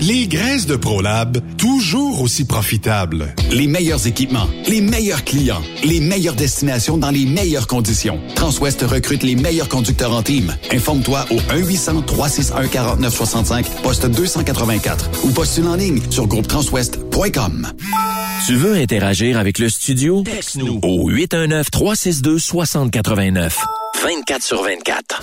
Les graisses de ProLab, toujours aussi profitables. Les meilleurs équipements, les meilleurs clients, les meilleures destinations dans les meilleures conditions. Transwest recrute les meilleurs conducteurs en team. Informe-toi au 1-800-361-4965, poste 284 ou postule en ligne sur groupetranswest.com. Tu veux interagir avec le studio? Texte-nous au 819-362-6089. 24 sur 24.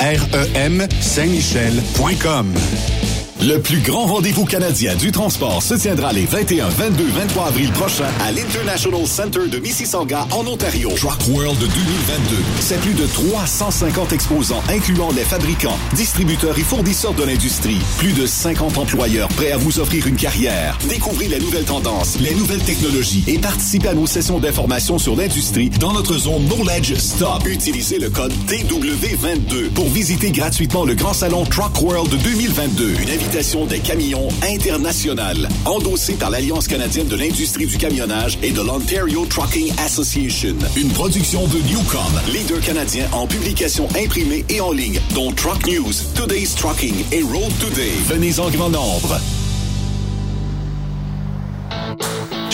REM Saint-Michel.com. Le plus grand rendez-vous canadien du transport se tiendra les 21, 22, 23 avril prochains à l'International Center de Mississauga en Ontario. Truck World 2022. C'est plus de 350 exposants incluant les fabricants, distributeurs et fournisseurs de l'industrie. Plus de 50 employeurs prêts à vous offrir une carrière. Découvrez les nouvelles tendances, les nouvelles technologies et participez à nos sessions d'information sur l'industrie dans notre zone Knowledge Stop. Utilisez le code TW22 pour visiter gratuitement le grand salon Truck World 2022. Une des camions internationales, endossée par l'Alliance canadienne de l'industrie du camionnage et de l'Ontario Trucking Association. Une production de Newcom, leader canadien en publication imprimée et en ligne, dont Truck News, Today's Trucking et Road Today. Venez en grand nombre.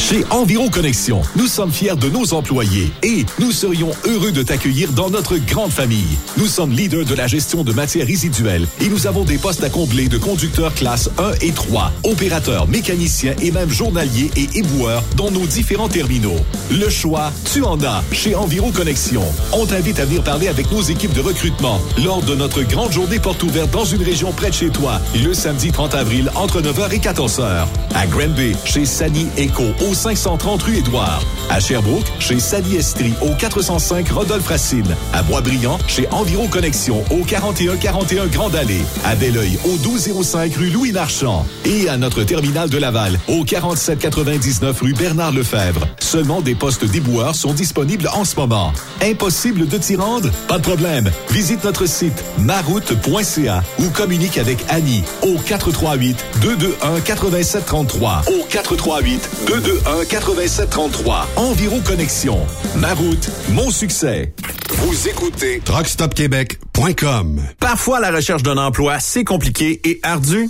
Chez Environ Connexion, nous sommes fiers de nos employés et nous serions heureux de t'accueillir dans notre grande famille. Nous sommes leaders de la gestion de matières résiduelles et nous avons des postes à combler de conducteurs classe 1 et 3, opérateurs, mécaniciens et même journaliers et éboueurs dans nos différents terminaux. Le choix, tu en as chez Environ Connexion. On t'invite à venir parler avec nos équipes de recrutement lors de notre grande journée porte ouverte dans une région près de chez toi, le samedi 30 avril entre 9h et 14h. À Granby, chez Sani Eco au 530 rue Édouard. À Sherbrooke, chez Sally Estrie, au 405 Rodolphe Racine. À Boisbriand, chez Environ Connexion, au 4141 Grande Allée. À Belleuil, au 1205 rue Louis Marchand. Et à notre terminal de Laval, au 4799 rue Bernard Lefebvre. Seulement des postes déboueurs sont disponibles en ce moment. Impossible de t'y rendre? Pas de problème. Visite notre site maroute.ca ou communique avec Annie au 438 221 8733 au 438 221 8733 Environ Connexion. Ma route, mon succès. Vous écoutez truckstopquebec.com. Parfois, la recherche d'un emploi, c'est compliqué et ardu.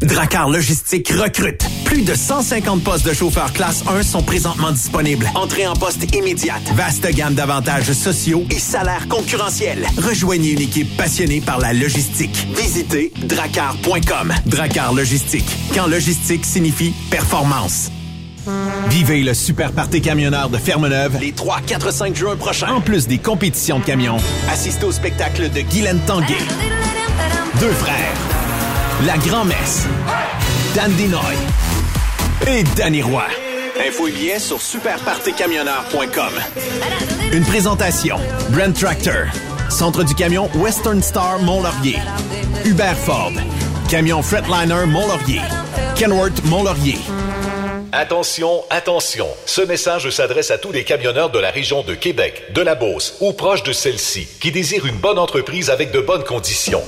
Dracar Logistique recrute. Plus de 150 postes de chauffeurs classe 1 sont présentement disponibles. Entrée en poste immédiate. Vaste gamme d'avantages sociaux et salaires concurrentiels. Rejoignez une équipe passionnée par la logistique. Visitez dracar.com. Dracar Logistique. Quand logistique signifie performance. Vivez le super party camionneur de Fermeneuve les 3, 4, 5 juin prochains. En plus des compétitions de camions, assistez au spectacle de Guylaine Tanguay. Deux frères. La Grand-Messe, Dan Dinoy et Danny Roy. Info et billets sur superpartycamionneur.com. Une présentation. Brand Tractor. Centre du camion Western Star Mont-Laurier. Hubert Ford. Camion Fretliner Mont-Laurier. Kenworth Mont-Laurier. Attention, attention. Ce message s'adresse à tous les camionneurs de la région de Québec, de la Beauce ou proche de celle-ci qui désirent une bonne entreprise avec de bonnes conditions.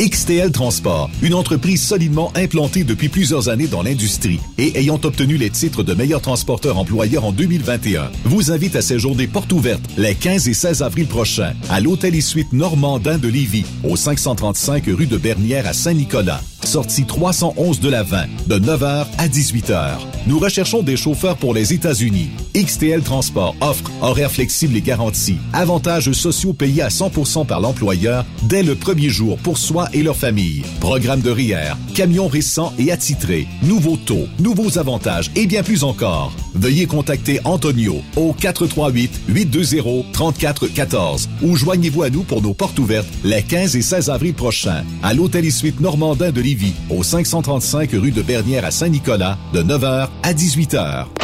XTL Transport, une entreprise solidement implantée depuis plusieurs années dans l'industrie et ayant obtenu les titres de meilleur transporteur employeur en 2021, vous invite à séjourner porte ouverte les 15 et 16 avril prochains à l'Hôtel et Suite Normandin de Lévis, au 535 rue de Bernière à Saint-Nicolas. Sortie 311 de la 20, de 9h à 18h. Nous recherchons des chauffeurs pour les États-Unis. XTL Transport offre horaires flexibles et garantis, avantages sociaux payés à 100% par l'employeur dès le premier jour pour soi et leur famille. Programme de RIER, camions récents et attitrés, nouveaux taux, nouveaux avantages et bien plus encore. Veuillez contacter Antonio au 438-820-3414 ou joignez-vous à nous pour nos portes ouvertes les 15 et 16 avril prochains à l'Hôtel et Suite Normandin de Lévis au 535 rue de Bernière à Saint-Nicolas de 9h à 18h.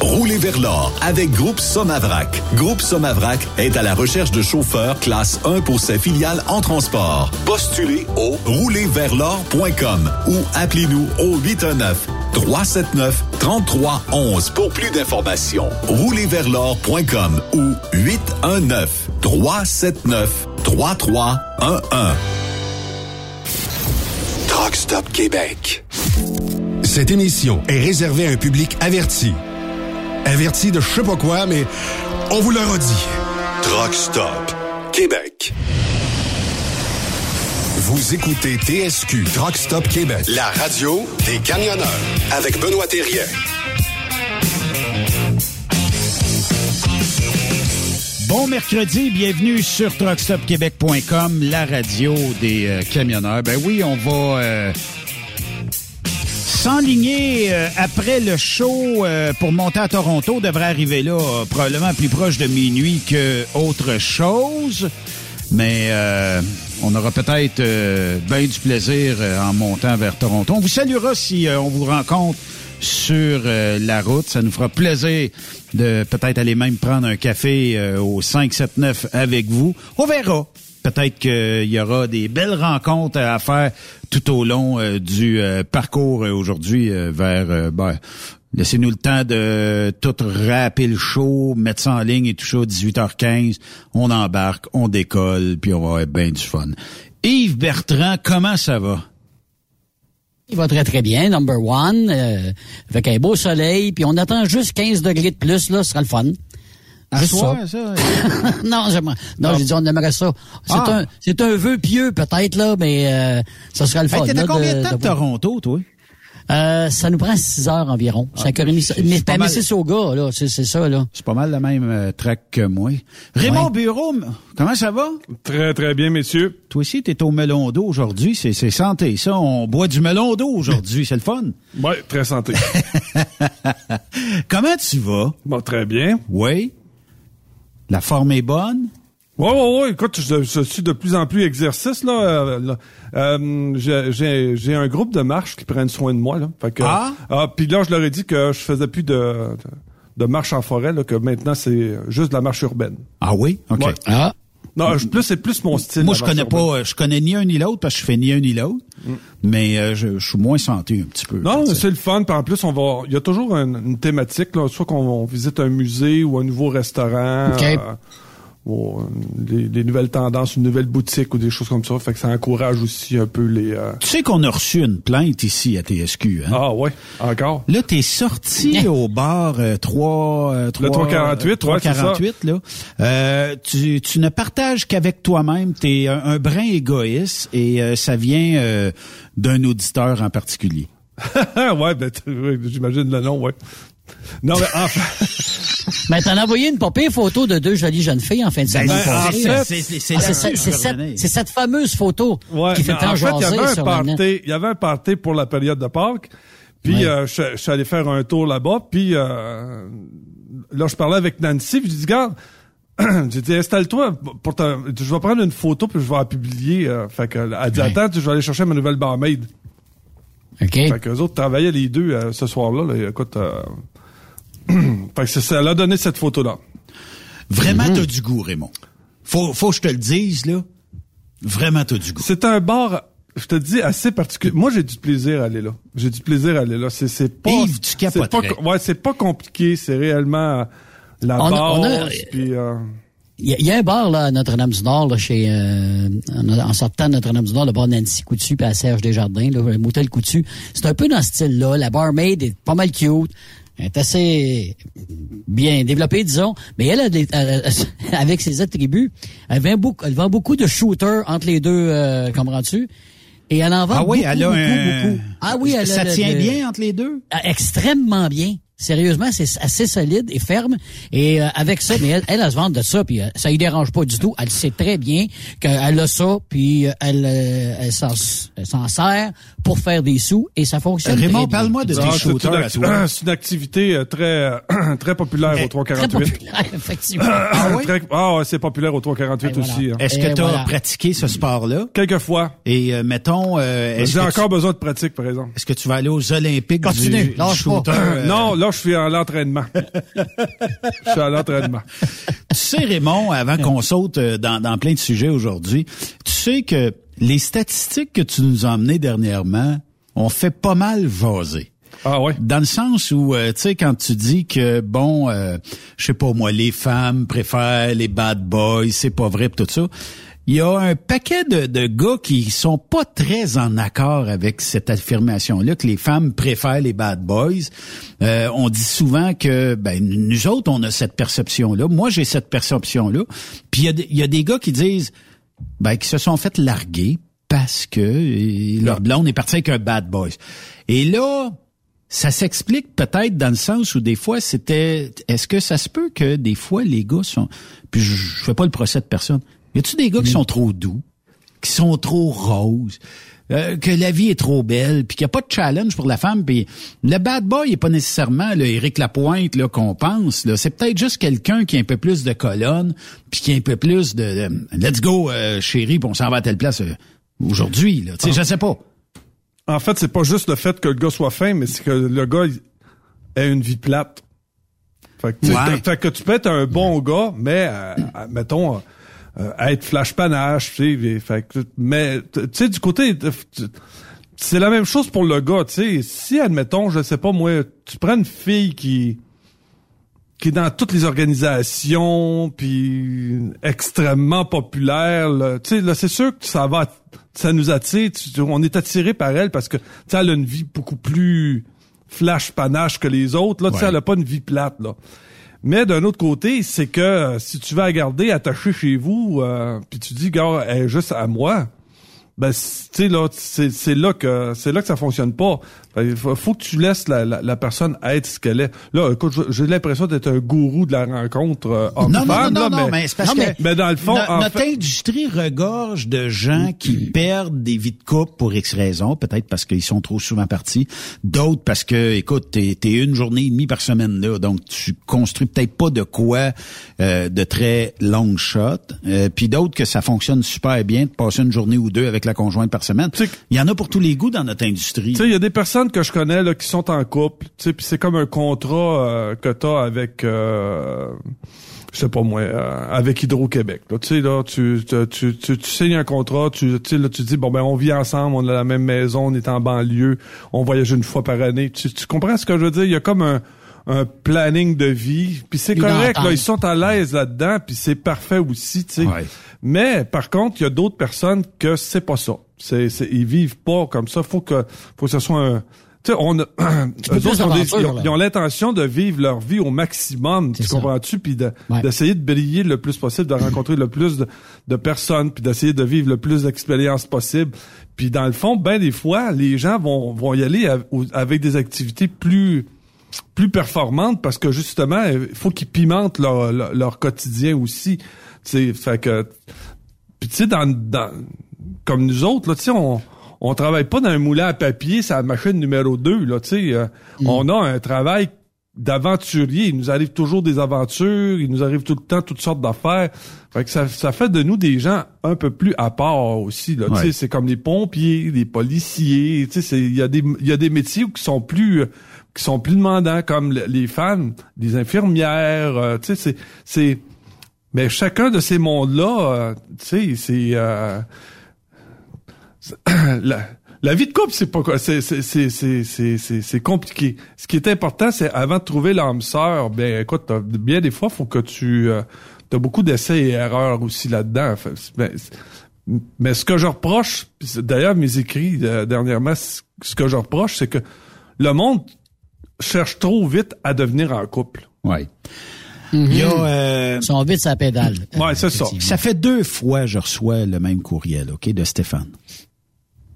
Roulez vers l'or avec Groupe Somavrac. Groupe Somavrac est à la recherche de chauffeurs classe 1 pour ses filiales en transport. Postulez au roulerversl'or.com ou appelez-nous au 819 379 3311 pour plus d'informations. Roulerversl'or.com ou 819 379 3311. Truck Stop Québec. Cette émission est réservée à un public averti. Averti de je sais pas quoi, mais on vous le redit. Truck Stop Québec. Vous écoutez TSQ Truck Stop Québec, la radio des camionneurs avec Benoît Thérien. Bon mercredi, bienvenue sur truckstopquebec.com, la radio des euh, camionneurs. Ben oui, on va euh, s'enligner euh, après le show euh, pour monter à Toronto. Devrait arriver là euh, probablement plus proche de minuit que autre chose. Mais on aura peut-être bien du plaisir en montant vers Toronto. On vous saluera si on vous rencontre sur la route. Ça nous fera plaisir de peut-être aller même prendre un café au 579 avec vous. On verra. Peut-être qu'il y aura des belles rencontres à faire tout au long euh, du euh, parcours euh, aujourd'hui vers... ben, Laissez-nous le temps de tout rapper le show, mettre ça en ligne et tout ça, 18h15. On embarque, on décolle, puis on va avoir bien du fun. Yves Bertrand, comment ça va? Il va très très bien, number one, euh, avec un beau soleil, puis on attend juste 15 degrés de plus, là, ce sera le fun. Juste soir, ça. ça? non, j'aimerais- non, j'ai dit on aimerait ça. C'est Ah. un, c'est un vœu pieux peut-être là, mais euh, ça sera le fun. Hey, T'es à combien de temps de voir. Toronto, toi? Euh, ça nous prend 6 heures environ. 5 heures et demie. c'est- Mais mal. Mississauga, là, c'est c'est ça là. C'est pas mal la même euh, track que moi. Raymond Ouais. Bureau, comment ça va? Très, très bien, messieurs. Toi aussi, t'es au melon d'eau aujourd'hui. C'est, c'est santé, ça. On boit du melon d'eau aujourd'hui. C'est le fun. Ouais, très santé. Comment tu vas? bon, très bien. Oui. La forme est bonne? Ouais, ouais, ouais. Écoute, je, je suis de plus en plus exercice, là. Euh, là. Euh, j'ai- j'ai j'ai un groupe de marche qui prennent soin de moi, là. Fait que, Ah? ah, puis là, je leur ai dit que je faisais plus de, de, de marche en forêt, là, que maintenant, c'est juste de la marche urbaine. Ah oui? OK. Ouais. Ah. Non, je- plus, c'est plus mon style. Moi, je connais pas, euh, je connais ni un ni l'autre parce que je fais ni un ni l'autre. Mais euh, je, je suis moins santé un petit peu. Non, c'est le fun. Puis en plus, on va. Il y a toujours une, une thématique, là, soit qu'on on visite un musée ou un nouveau restaurant. OK. euh, ou, euh, des, des nouvelles tendances, une nouvelle boutique ou des choses comme ça. Fait que ça encourage aussi un peu les. euh, Tu sais qu'on a reçu une plainte ici à TSQ, hein? Ah ouais, encore? Là, t'es sorti au bar euh, 3, euh, 3 348, ouais, 348, là. Euh, tu, tu ne partages qu'avec toi-même. T'es un, un brin égoïste et euh, ça vient euh, d'un auditeur en particulier. ouais, ben j'imagine le nom, ouais. Non, mais enfin. Mais t'en as envoyé une pire photo de deux jolies jeunes filles en fin de semaine. ben, c'est- cette- fameuse photo Ouais, qui fait tant en fait, il y avait sur party, il y avait un party pour la période de Pâques. Puis Ouais. euh, je, je suis allé faire un tour là-bas. Puis euh, là, je parlais avec Nancy. Puis je dis, regarde, j'ai dit, installe-toi. Pour je vais prendre une photo puis je vais la publier. euh, fait que, elle dit, attends, je vais aller chercher ma nouvelle barmaid. OK. Fait que les autres travaillaient les deux euh, ce soir-là. là. écoute, euh, fait que c'est ça. Elle a donné cette photo-là. Vraiment, Mhm. t'as du goût, Raymond. Faut, faut que je te le dise, là. Vraiment, t'as du goût. C'est un bar, je te dis, assez particulier. Moi, j'ai du plaisir à aller là. J'ai du plaisir à aller là. C'est, c'est pas. Yves, tu c'est pas, ouais, c'est pas compliqué. C'est réellement euh, la On base. on a- puis, euh, Il y, a- il y a un bar là, à Notre-Dame-du-Nord, là, chez euh, en, en sortant de Notre-Dame-du-Nord, le bar Nancy Coutu puis à Serge Desjardins, là, le motel Coutu. C'est un peu dans ce style-là. La barmaid est pas mal cute. Elle est assez bien développée, disons. Mais elle, a des- elle- elle- avec ses attributs, elle vend beaucoup, elle vend beaucoup de shooters entre les deux, euh, comprends-tu? Et elle en vend Ah oui, beaucoup, elle a beaucoup, un... beaucoup. Ah oui, elle a Ça tient le- bien entre les deux? ah, extrêmement bien. Sérieusement, c'est assez solide et ferme. Et euh, avec ça, mais elle, elle, elle se vante de ça, puis euh, ça y dérange pas du tout. Elle sait très bien qu'elle a ça, puis euh, elle, euh, elle s'en elle s'en sert pour faire des sous, et ça fonctionne Raymond, très bien. parle-moi de ah, tes c'est, shooters une à acti- toi. c'est une activité euh, très, très populaire au Très 348. populaire, effectivement. Ah oui? Très- ah ouais, c'est populaire au 348 Et voilà. aussi. hein. Est-ce que tu as voilà. pratiqué ce sport-là? Quelques fois. Et euh, mettons, euh, est-ce J'ai que, encore tu, besoin de pratique, par exemple. est-ce que tu vas aller aux Olympiques du, Continue, du lâche shooter? euh, Non, là, je suis à l'entraînement. je suis à l'entraînement. Tu sais, Raymond, avant qu'on saute euh, dans, dans plein de sujets aujourd'hui, tu sais que les statistiques que tu nous as emmenées dernièrement ont fait pas mal vaser. Ah ouais? Dans le sens où, euh, tu sais, quand tu dis que, bon, euh, je sais pas moi, les femmes préfèrent les bad boys, c'est pas vrai pis tout ça. Il y a un paquet de, de, gars qui sont pas très en accord avec cette affirmation-là, que les femmes préfèrent les bad boys. Euh, on dit souvent que ben, nous autres, on a cette perception-là. Moi, j'ai cette perception-là. Puis il y, y, a des gars qui disent ben, qui se sont fait larguer parce que euh, leur blonde est partie avec un bad boy. Et là, ça s'explique peut-être dans le sens où des fois c'était est-ce que ça se peut que des fois les gars sont puis je, je fais pas le procès de personne y a-tu des gars qui sont trop doux, qui sont trop roses, euh, que la vie est trop belle, puis qu'il n'y a pas de challenge pour la femme, puis le bad boy est pas nécessairement le Éric Lapointe là qu'on pense, là, c'est peut-être juste quelqu'un qui a un peu plus de colonne, puis qui a un peu plus de, let's go euh, chérie, puis on s'en va à telle place euh, aujourd'hui là, sais, je sais pas. En fait, c'est pas juste le fait que le gars soit fin, mais c'est que le gars ait une vie plate. Fait que, ouais. fait que tu peux être un bon gars, mais mettons euh, être flash panache, tu sais, fait mais tu sais du côté c'est la même chose pour le gars, tu sais, si admettons, je sais pas moi, tu prends une fille qui qui est dans toutes les organisations puis extrêmement populaire, tu sais là c'est sûr que ça va ça nous attire, on est attiré par elle parce que tu sais elle a une vie beaucoup plus flash panache que les autres là, tu sais elle a pas une vie plate là. Mais d'un autre côté, c'est que euh, si tu vas la garder attachée chez vous, euh, puis tu dis, gars, elle est juste à moi, ben tu sais là c'est là que c'est là que ça fonctionne pas il faut, que tu laisses la, la, personne être ce qu'elle est. Là écoute j'ai l'impression d'être un gourou de la rencontre euh, non, non, non, non, mais, parce que mais dans le fond notre industrie regorge de gens qui perdent des vies de couple pour X raisons. Peut-être parce qu'ils sont trop souvent partis. D'autres parce que écoute t'es es une journée et demie par semaine là. Donc tu construis peut-être pas de quoi euh, de très long shot. Euh, puis d'autres que ça fonctionne super bien de passer une journée ou deux avec la conjointe par semaine. Il y en a pour tous les goûts dans notre industrie. Tu sais, il y a des personnes que je connais là, qui sont en couple, tu sais, puis c'est comme un contrat euh, que tu as avec euh, je sais pas moi, euh, avec Hydro-Québec. Tu sais, là, tu, tu, tu, tu, signes un contrat, tu, tu, là, tu dis, bon, ben, on vit ensemble, on a la même maison, on est en banlieue, on voyage une fois par année. Tu, tu comprends ce que je veux dire? Il y a comme un, un planning de vie, puis c'est correct, là, ils sont à l'aise là-dedans, puis c'est parfait aussi, tu sais. Mais par contre, il y a d'autres personnes que c'est pas ça. C'est, c'est, ils vivent pas comme ça. Faut que, faut que ce soit un, tu sais, on, ils ont, l'intention de vivre leur vie au maximum, tu comprends-tu, puis d'essayer de, briller le plus possible, de rencontrer le plus de, personnes, puis d'essayer de vivre le plus d'expériences possible. Puis dans le fond, ben des fois, les gens vont, vont y aller avec des activités plus plus performantes parce que justement, il faut qu'ils pimentent leur, leur, quotidien aussi. sais, fait que, puis tu sais, dans, dans, comme nous autres, là, tu sais, on, on travaille pas dans un moulin à papier, c'est la machine numéro 2, là, tu sais. Euh, mm. On a un travail d'aventurier. Il nous arrive toujours des aventures, il nous arrive tout le temps toutes sortes d'affaires. Fait que ça, ça fait de nous des gens un peu plus à part aussi. Là. sais, C'est comme les pompiers, les policiers. Il y, a des, y a des métiers qui sont plus qui sont plus demandants, comme les femmes, les infirmières. Euh, tu sais, c'est, c'est, mais chacun de ces mondes-là, euh, tu sais, c'est euh, la, la, vie de couple, c'est pas quoi, c'est c'est c'est c'est c'est compliqué. Ce qui est important, c'est avant de trouver l'âme sœur, ben écoute, bien des fois, faut que tu euh, as beaucoup d'essais et erreurs aussi là-dedans. Ben, mais ce que je reproche, d'ailleurs mes écrits dernièrement, ce que je reproche, c'est que le monde cherche trop vite à devenir en couple. Ouais. Il y a, euh... Son vite sa pédale. Ouais, c'est ça. Ça fait deux fois que je reçois le même courriel, OK, de Stéphane,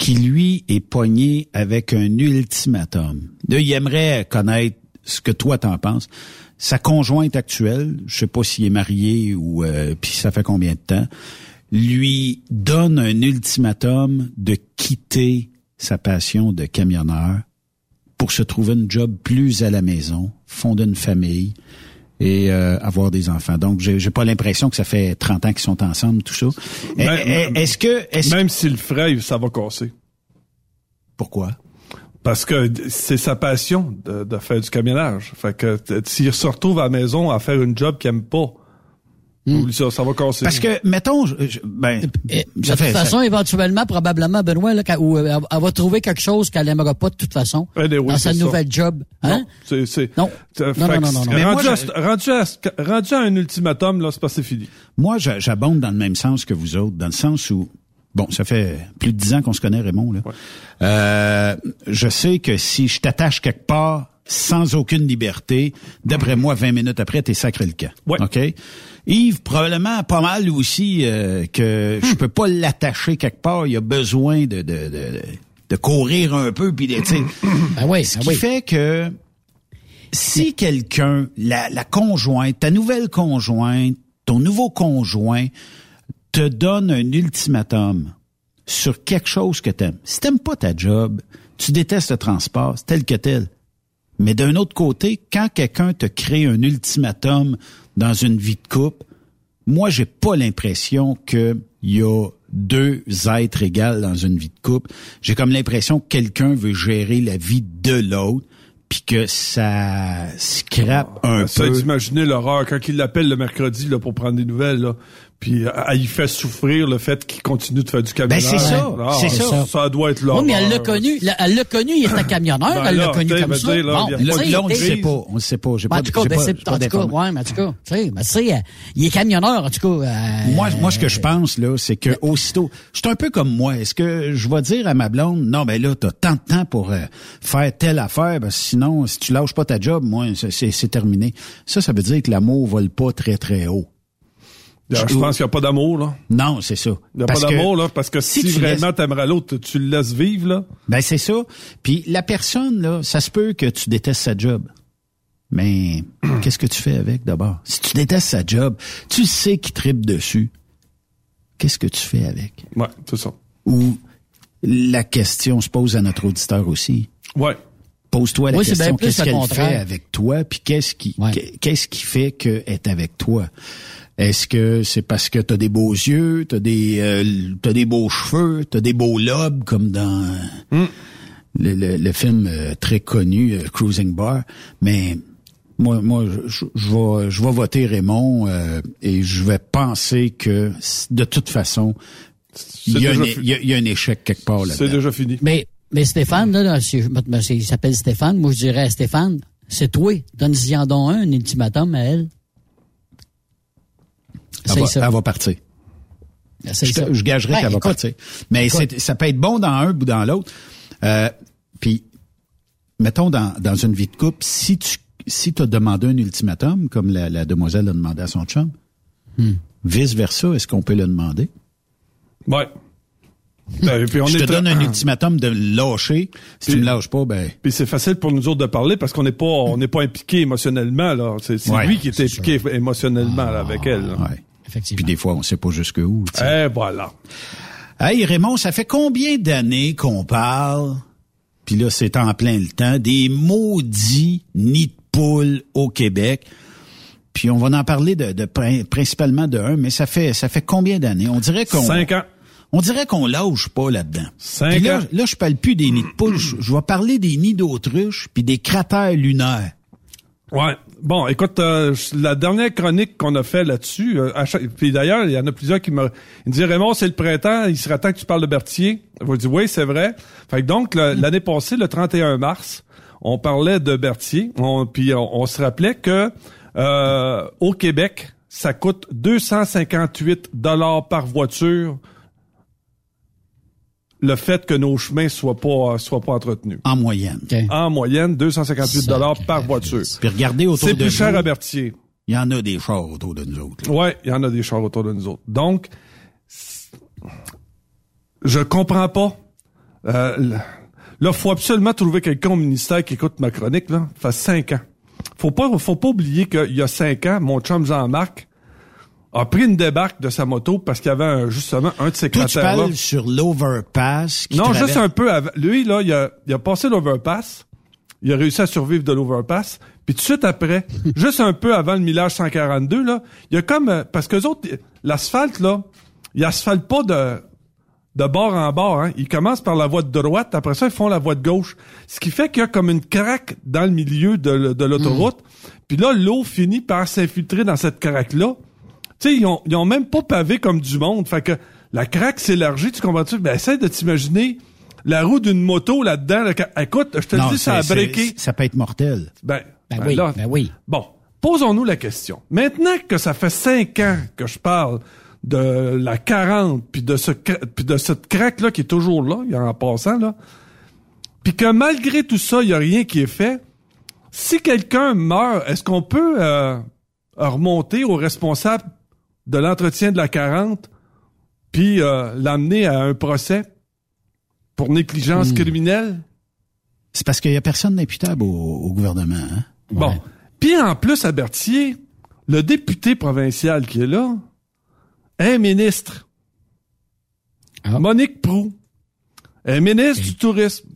qui lui est pogné avec un ultimatum. Là, il aimerait connaître ce que toi t'en penses. Sa conjointe actuelle, je sais pas s'il est marié ou euh, puis ça fait combien de temps, lui donne un ultimatum de quitter sa passion de camionneur pour se trouver un job plus à la maison, fonder une famille et euh, avoir des enfants. Donc, j'ai pas l'impression que ça fait 30 ans qu'ils sont ensemble, tout ça. Est-ce que... Est même s'il le ferait, ça va casser. Pourquoi? Parce que c'est sa passion de, faire du camionnage. Fait que s'il se retrouve à la maison à faire une job qu'il aime pas, Oublie ça, ça va casser. Parce que, mettons, je- je- ben, Et, de toute fait, façon, ça- éventuellement, probablement, Benoît, là, quand- où, euh, elle, elle va trouver quelque chose qu'elle n'aimera pas de toute façon Eh, oui, dans sa ça. nouvelle job. Hein? Non, c'est, c'est, Non. Non, non, non, non, non. Mais moi, Rendu, à, je- rendu, à, rendu à un ultimatum, là, c'est pas c'est fini. moi, j'a- j'abonde dans le même sens que vous autres, dans le sens où, bon, ça fait plus de dix ans qu'on se connaît, Raymond, là. Euh, je sais que si je t'attache quelque part sans aucune liberté, d'après moi, 20 minutes après, t'es sacré le camp. Ouais. OK? Yves, probablement pas mal aussi euh, que je peux pas l'attacher quelque part. Il a besoin de, de, de, de courir un peu, puis de, sais, Ben oui, Ce ben qui fait que si quelqu'un, la, la conjointe, ta nouvelle conjointe, ton nouveau conjoint, te donne un ultimatum sur quelque chose que t'aimes. Si t'aimes pas ta job, tu détestes le transport, c'est tel que tel. Mais d'un autre côté, quand quelqu'un te crée un ultimatum dans une vie de couple, moi, j'ai pas l'impression que il y a deux êtres égaux dans une vie de couple. J'ai comme l'impression que quelqu'un veut gérer la vie de l'autre, puis que ça scrape un Ça, peu. d'imaginer l'horreur quand il l'appelle le mercredi là, pour prendre des nouvelles, là, puis euh, il fait souffrir le fait qu'il continue de faire du camionnage. Ben, c'est ça, Ah, c'est ça. Ça doit être l'horreur. Oui, mais elle l'a connu. La- Elle l'a connu, il était camionneur, Ben elle l'a là, connu comme ben, ça. là, Bon, Là, là, on ne sait pas. On ne sait pas. J'ai Ben, pas, en tout cas, ben, pas- en tout cas, d'informations. ouais, mais en tout cas, tu sais, ben, tu sais, euh, il est camionneur, en tout cas. euh, Moi, moi, ce que je pense, là, c'est que aussitôt, je suis un peu comme moi. Est-ce que je vais dire à ma blonde, non, ben là, t'as tant de temps pour euh, faire telle affaire, ben, sinon, si tu lâches pas ta job, moi, c'est terminé. Ça, ça veut dire que l'amour vole pas très, très haut. Je pense qu'il n'y a pas d'amour, là. Non, c'est ça. Il n'y a Parce pas d'amour, là, parce que si, si tu vraiment t'aimerais l'autre, tu le laisses vivre, là. Ben, c'est ça. Puis la personne, là, ça se peut que tu détestes sa job. Mais qu'est-ce que tu fais avec d'abord? Si tu détestes sa job, tu sais qu'il tripe dessus. Qu'est-ce que tu fais avec? Ouais, c'est ça. Ou la question se pose à notre auditeur aussi. Ouais. Pose-toi la Oui, question, qu'est-ce le qu'elle fait avec toi, puis qu'est-ce qui, Ouais. qu'est-ce qui fait qu'elle est avec toi? Est-ce que c'est parce que t'as des beaux yeux, t'as des, euh, t'as des beaux cheveux, t'as des beaux lobes, comme dans Hmm. le, le- le film euh, très connu, euh, Cruising Bar? Mais moi, moi, je, je vais, je vais voter Raymond euh, et je vais penser que de toute façon, il y, a un, il y a- il y a un échec quelque part C'est là-dedans. déjà fini. Mais, mais Stéphane, là, là, si je- c'est- il s'appelle Stéphane, moi je dirais à Stéphane, c'est toi, donne-y en don un, un ultimatum à elle. Elle va, ça. elle va partir. C'est je, ça. je gagerais Ben, qu'elle va partir. Mais ça peut être bon dans un ou dans l'autre. Euh, Puis, mettons, dans, dans une vie de couple, si tu si as demandé un ultimatum, comme la, la demoiselle a demandé à son chum, Hmm. vice-versa, est-ce qu'on peut le demander? Ouais. Ben, puis on je est te donne un ultimatum de me lâcher. Si Puis- tu me lâches pas, ben... Puis c'est facile pour nous autres de parler parce qu'on n'est pas on n'est pas impliqué émotionnellement là. C'est Ouais, lui qui est impliqué émotionnellement là, avec elle. là. Ouais. Effectivement. Puis des fois, on sait pas jusqu'où. tu sais. Eh voilà. Hey Raymond, ça fait combien d'années qu'on parle, puis là c'est en plein le temps, des maudits nids de poules au Québec. Puis on va en parler de, de prin- principalement de un, mais ça fait ça fait combien d'années? On dirait qu'on Cinq ans. on dirait qu'on lâche pas là-dedans. Cinq Puis là, ans. là je parle plus des nids de poules, je, je vais parler des nids d'autruche puis des cratères lunaires. Ouais. Bon, écoute, euh, la dernière chronique qu'on a fait là-dessus, euh, à chaque- puis d'ailleurs, il y en a plusieurs qui me disaient Raymond, c'est le printemps, il serait temps que tu parles de Berthier. Je dis oui, c'est vrai. Fait que donc le- l'année passée, le 31 mars, on parlait de Berthier, on, puis on, on se rappelait que euh, au Québec, ça coûte 258 dollars par voiture le fait que nos chemins soient pas soient pas entretenus. En moyenne. En moyenne, 258 dollars par voiture. Puis regardez autour C'est de plus cher vous, à Berthier. il y en a des chars autour de nous autres. Ouais, il y en a des chars autour de nous autres. Donc, je comprends pas. Euh, là, faut absolument trouver quelqu'un au ministère qui écoute ma chronique. Là, ça fait cinq ans. Faut pas, faut pas oublier qu'il y a cinq ans, mon chum Jean-Marc a pris une débarque de sa moto parce qu'il y avait un- justement un de ses Toi, tu parles sur l'overpass. Non, traverse- juste un peu avant. Lui, là, il a, il a passé l'overpass. Il a réussi à survivre de l'overpass. Puis tout de suite après, juste un peu avant le millage 142, là, il y a comme... euh, parce que les autres, l'asphalte, là, il asphalte pas de, de bord en bord. Hein. Ils commencent par la voie de droite, après ça, ils font la voie de gauche. Ce qui fait qu'il y a comme une craque dans le milieu de, l'autoroute. Puis là, l'eau finit par s'infiltrer dans cette craque-là. Tu sais, ils ont, ils ont même pas pavé comme du monde. Fait que la craque s'élargit, tu comprends-tu? Ben, essaie de t'imaginer la roue d'une moto là-dedans. là, écoute, je te le dis, ça a breaké. Ça peut être mortel. Ben, Ben ben oui, là- ben oui. Bon, posons-nous la question. Maintenant que ça fait cinq ans que je parle de la 40, puis de ce puis de cette craque là qui est toujours là, en passant là, puis que malgré tout ça, il y a rien qui est fait. Si quelqu'un meurt, est-ce qu'on peut euh, remonter au responsable de l'entretien de la 40 puis euh, l'amener à un procès pour négligence Hmm. criminelle? C'est parce qu'il y a personne d'imputable au, au gouvernement. Hein? Bon. Puis en plus, à Berthier, le député provincial qui est là, est ministre. Ah. Monique Prou. est ministre du tourisme.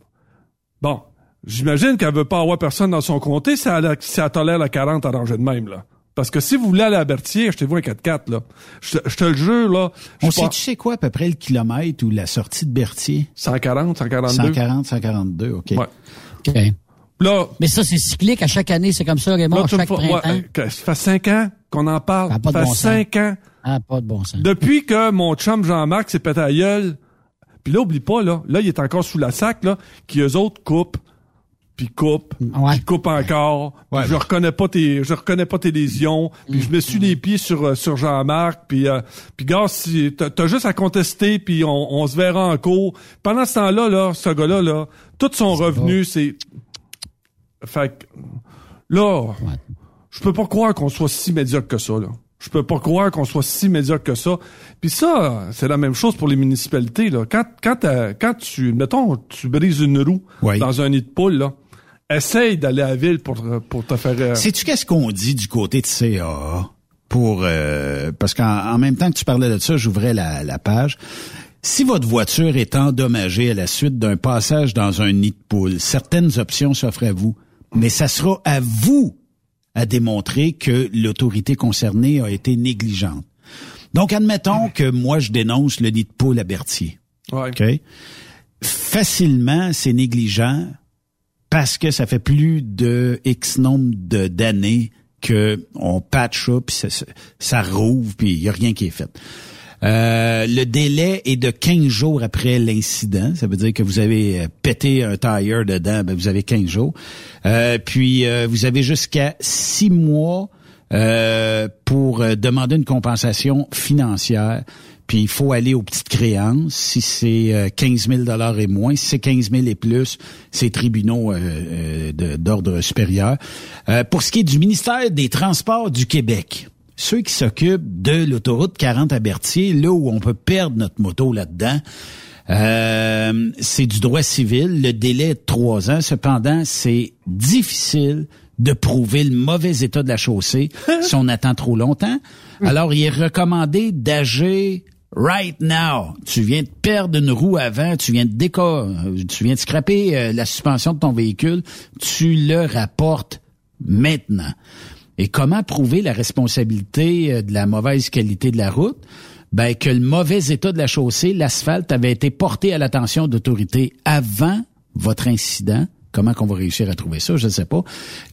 Bon. J'imagine qu'elle veut pas avoir personne dans son comté si elle, si elle tolère la 40 arrangée de même, là. Parce que si vous voulez aller à Berthier, achetez-vous un 4x4, là. Je, te- je te le jure, là. On sait, pas- tu sais quoi, à peu près le kilomètre ou la sortie de Berthier? 140, 142. 140, 142, OK. Ouais. OK. Là, Mais ça, c'est cyclique. À chaque année, c'est comme ça, Raymond, là, chaque fais- ouais, printemps. euh, ça fait cinq ans qu'on en parle. Ça pas de Ça fait bon sens. cinq ans. Ah, pas de bon sens. Depuis que mon chum Jean-Marc s'est pété à gueule, puis là, oublie pas, là, là, il est encore sous la sac, là, qui eux autres coupent, puis coupent, Ouais. puis coupent encore. Ouais, je ouais. reconnais pas tes, je reconnais pas tes lésions. Puis je me suis les pieds sur euh, sur Jean-Marc. Puis euh, puis gars, si t'as juste à contester, puis on, on se verra en cours. Pendant ce temps-là, là, ce gars-là, là, tout son revenu, c'est, fait que, là, je peux pas croire qu'on soit si médiocre que ça, là. Je peux pas croire qu'on soit si médiocre que ça. Puis ça, c'est la même chose pour les municipalités, là. Quand, quand, t'as- quand tu, mettons, tu brises une roue dans un nid de poule, là, essaye d'aller à la ville pour, pour te faire... euh, Sais-tu qu'est-ce qu'on dit du côté de CAA pour euh, parce qu'en en même temps que tu parlais de ça, j'ouvrais la, la page. Si votre voiture est endommagée à la suite d'un passage dans un nid de poule, certaines options s'offrent à vous, mais ça sera à vous à démontrer que l'autorité concernée a été négligente. Donc, admettons que moi, je dénonce le nid de poule à Berthier. ouais. OK? Facilement, c'est négligent parce que ça fait plus de X nombre d'années que on patch up, puis ça, ça, ça rouvre, puis il y a rien qui est fait. Euh, le délai est de 15 jours après l'incident. Ça veut dire que vous avez euh, pété un tire dedans, ben vous avez 15 jours. Euh, puis euh, vous avez jusqu'à 6 mois euh, pour euh, demander une compensation financière. Puis il faut aller aux petites créances. Si c'est euh, 15 000 dollars et moins, si c'est 15 000 et plus, c'est tribunaux euh, euh, d'ordre supérieur. Euh, pour ce qui est du ministère des Transports du Québec, ceux qui s'occupent de l'autoroute 40 à Berthier, là où on peut perdre notre moto là-dedans, euh, c'est du droit civil. Le délai est de trois ans. Cependant, c'est difficile de prouver le mauvais état de la chaussée si on attend trop longtemps. Alors, il est recommandé d'agir right now. Tu viens de perdre une roue avant, tu viens de déco, tu viens de scraper euh, la suspension de ton véhicule, tu le rapportes maintenant. Et comment prouver la responsabilité euh, de la mauvaise qualité de la route? Ben, que le mauvais état de la chaussée, l'asphalte avait été porté à l'attention d'autorités avant votre incident. Comment qu'on va réussir à trouver ça, je ne sais pas.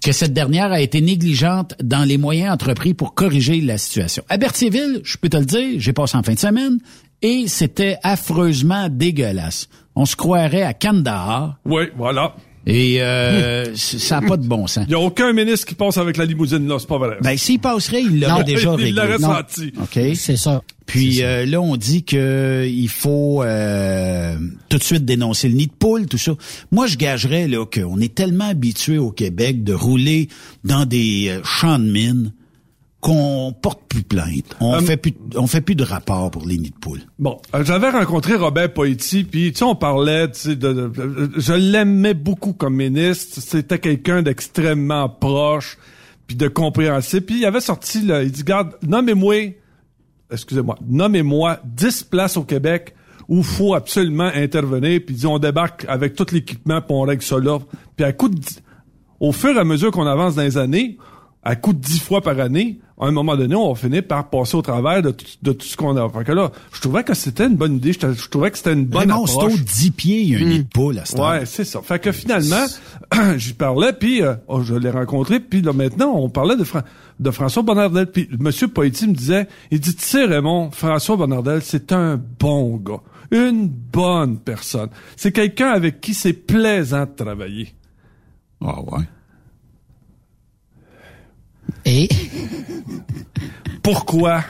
Que cette dernière a été négligente dans les moyens entrepris pour corriger la situation. À Berthierville, je peux te le dire, j'ai passé en fin de semaine et c'était affreusement dégueulasse. On se croirait à Kandahar Oui, voilà. Et euh, ça n'a pas de bon sens. Il y a aucun ministre qui passe avec la limousine, là, c'est pas vrai. Ben, s'il passerait, il l'aurait Non, déjà il réglé. l'aurait Non. senti. OK? C'est ça. Puis euh, là, on dit que il faut euh, tout de suite dénoncer le nid de poule, tout ça. Moi, je gagerais là qu'on est tellement habitué au Québec de rouler dans des euh, champs de mines qu'on porte plus plainte. On Hum. fait plus, on fait plus de rapport pour les nids de poule. Bon, euh, j'avais rencontré Robert Poiti, puis tu sais, on parlait, tu sais, de, de- de- je l'aimais beaucoup comme ministre. C'était quelqu'un d'extrêmement proche, puis de compréhensible. Puis il avait sorti, là, il dit, garde, nommez-moi, excusez-moi, nommez-moi 10 places au Québec où faut absolument intervenir, puis il dit, on débarque avec tout l'équipement, puis on règle ça là. Puis à coup de, au fur et à mesure qu'on avance dans les années, à coup de dix fois par année, à un moment donné, on va finir par passer au travers de, tout- de tout ce qu'on a. Fait que là, je trouvais que c'était une bonne idée. Je, je trouvais que c'était une bonne Raymond, approche. c'est au 10 pieds, il y a un nid de poule à ce. Ouais, c'est ça. Fait que finalement, j'y parlais, puis euh, oh, je l'ai rencontré, puis là maintenant, on parlait de, Fra- de François Bonnardel, puis Monsieur Poitiers me disait, il dit, tu sais Raymond, François Bonnardel, c'est un bon gars, une bonne personne. C'est quelqu'un avec qui c'est plaisant de travailler. Ah ouais. Et? Pourquoi?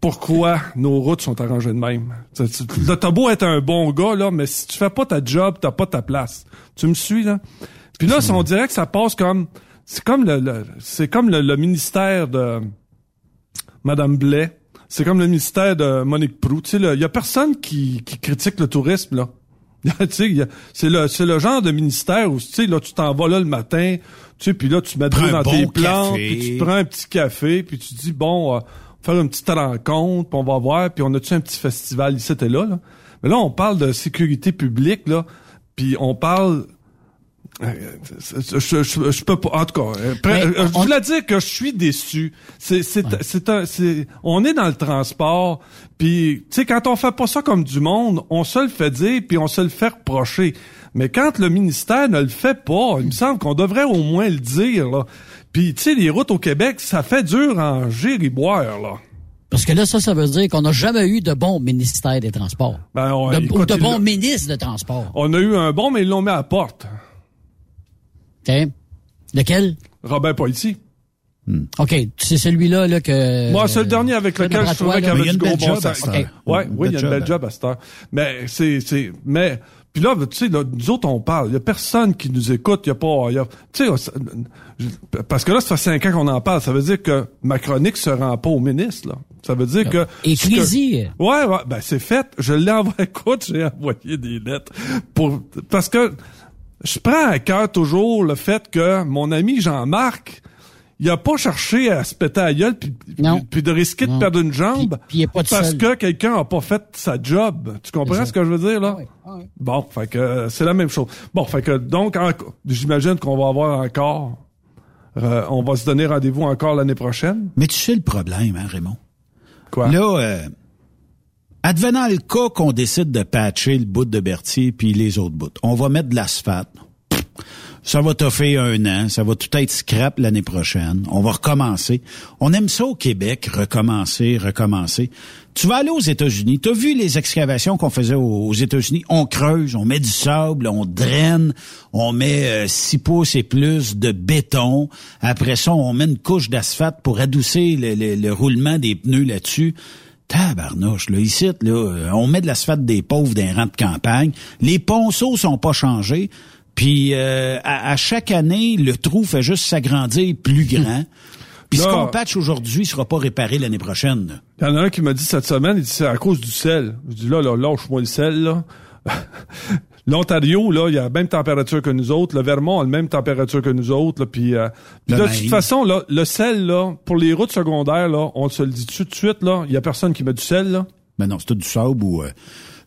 Pourquoi nos routes sont arrangées de même? T'as beau être un bon gars, là, mais si tu fais pas ta job, t'as pas ta place. Tu me suis, là? Puis là, on dirait que ça passe comme... C'est comme le, le- c'est comme le, le ministère de Madame Blais. C'est comme le ministère de Monique Proux. Tu sais, il y a personne qui, qui critique le tourisme, là. c'est le, c'est le genre de ministère où, tu sais, là, tu t'en vas là le matin, tu sais, puis là, tu mets de dans bon tes plantes, café. puis tu prends un petit café, puis tu dis, bon, euh, faire une petite rencontre, puis on va voir, puis on a-tu un petit festival ici et là, là? Mais là, on parle de sécurité publique, là, puis on parle... euh, Je, je, peux pas. En tout cas, euh, euh, je voulais dire que je suis déçu. C'est, c'est, c'est un, c'est, on est dans le transport, puis tu sais quand on fait pas ça comme du monde, on se le fait dire, puis on se le fait reprocher. Mais quand le ministère ne le fait pas, il me semble qu'on devrait au moins le dire. Là. Puis tu sais, les routes au Québec, ça fait dur en gériboire là. parce que là, ça, ça veut dire qu'on n'a jamais eu de bon ministère des Transports. Ben, on, De- ou de bon ministre de Transport. on a eu un bon, mais ils l'ont mis à la porte. OK? Lequel? Robert Poitiers. OK, c'est celui-là là, que... Moi, c'est le dernier avec lequel je trouvais qu'il y avait du gros bon sens. heure. Ouais, oui, il y a une belle job, à cette heure. Mais c'est, c'est, mais, puis là, tu sais, là, nous autres, on parle. Il y a personne qui nous écoute. Il y a pas, y a, tu sais, parce que là, ça fait cinq ans qu'on en parle. Ça veut dire que ma chronique se rend pas au ministre, là. Ça veut dire que... Écris-y. que- Ouais, ouais, ben, c'est fait. Je l'ai envoyé, écoute, j'ai envoyé des lettres pour, parce que je prends à cœur toujours le fait que mon ami Jean-Marc, il a pas cherché à se péter à gueule puis, de risquer de perdre une jambe Puis- puis il est pas parce seul. que quelqu'un a pas fait sa job. Tu comprends ce que je veux dire là? Ah oui, ah oui. Bon, fait que euh, c'est la même chose. Bon, fait que donc j'imagine qu'on va avoir encore euh, on va se donner rendez-vous encore l'année prochaine. Mais tu sais le problème, hein, Raymond? Quoi? Là, euh, advenant le cas qu'on décide de patcher le bout de Berthier puis les autres bouts, on va mettre de l'asphalte. Ça va toffer un an, ça va tout être scrap l'année prochaine. On va recommencer. On aime ça au Québec, recommencer, recommencer. Tu vas aller aux États-Unis. Tu as vu les excavations qu'on faisait aux États-Unis? On creuse, on met du sable, on draine, on met euh, six pouces et plus de béton. Après ça, on met une couche d'asphalte pour adoucir le roulement des pneus là-dessus. Tabarnouche, là, ici, là, euh, on met de l'asphalte des pauvres d'un rang de campagne. Les ponceaux sont pas changés. Puis euh, à, à chaque année, le trou fait juste s'agrandir plus grand. Puis ce qu'on patch aujourd'hui sera pas réparé l'année prochaine. Il y en a un qui m'a dit cette semaine, il dit c'est à cause du sel. Je dis là, là, lâche-moi le sel, là. L'Ontario, là, il a la même température que nous autres. Le Vermont a la même température que nous autres. Là, puis, euh, puis de toute façon, là, le sel, là, pour les routes secondaires, là, on se le dit tout de suite, là, il y a personne qui met du sel, là. Ben non, c'est tout du sable ou euh,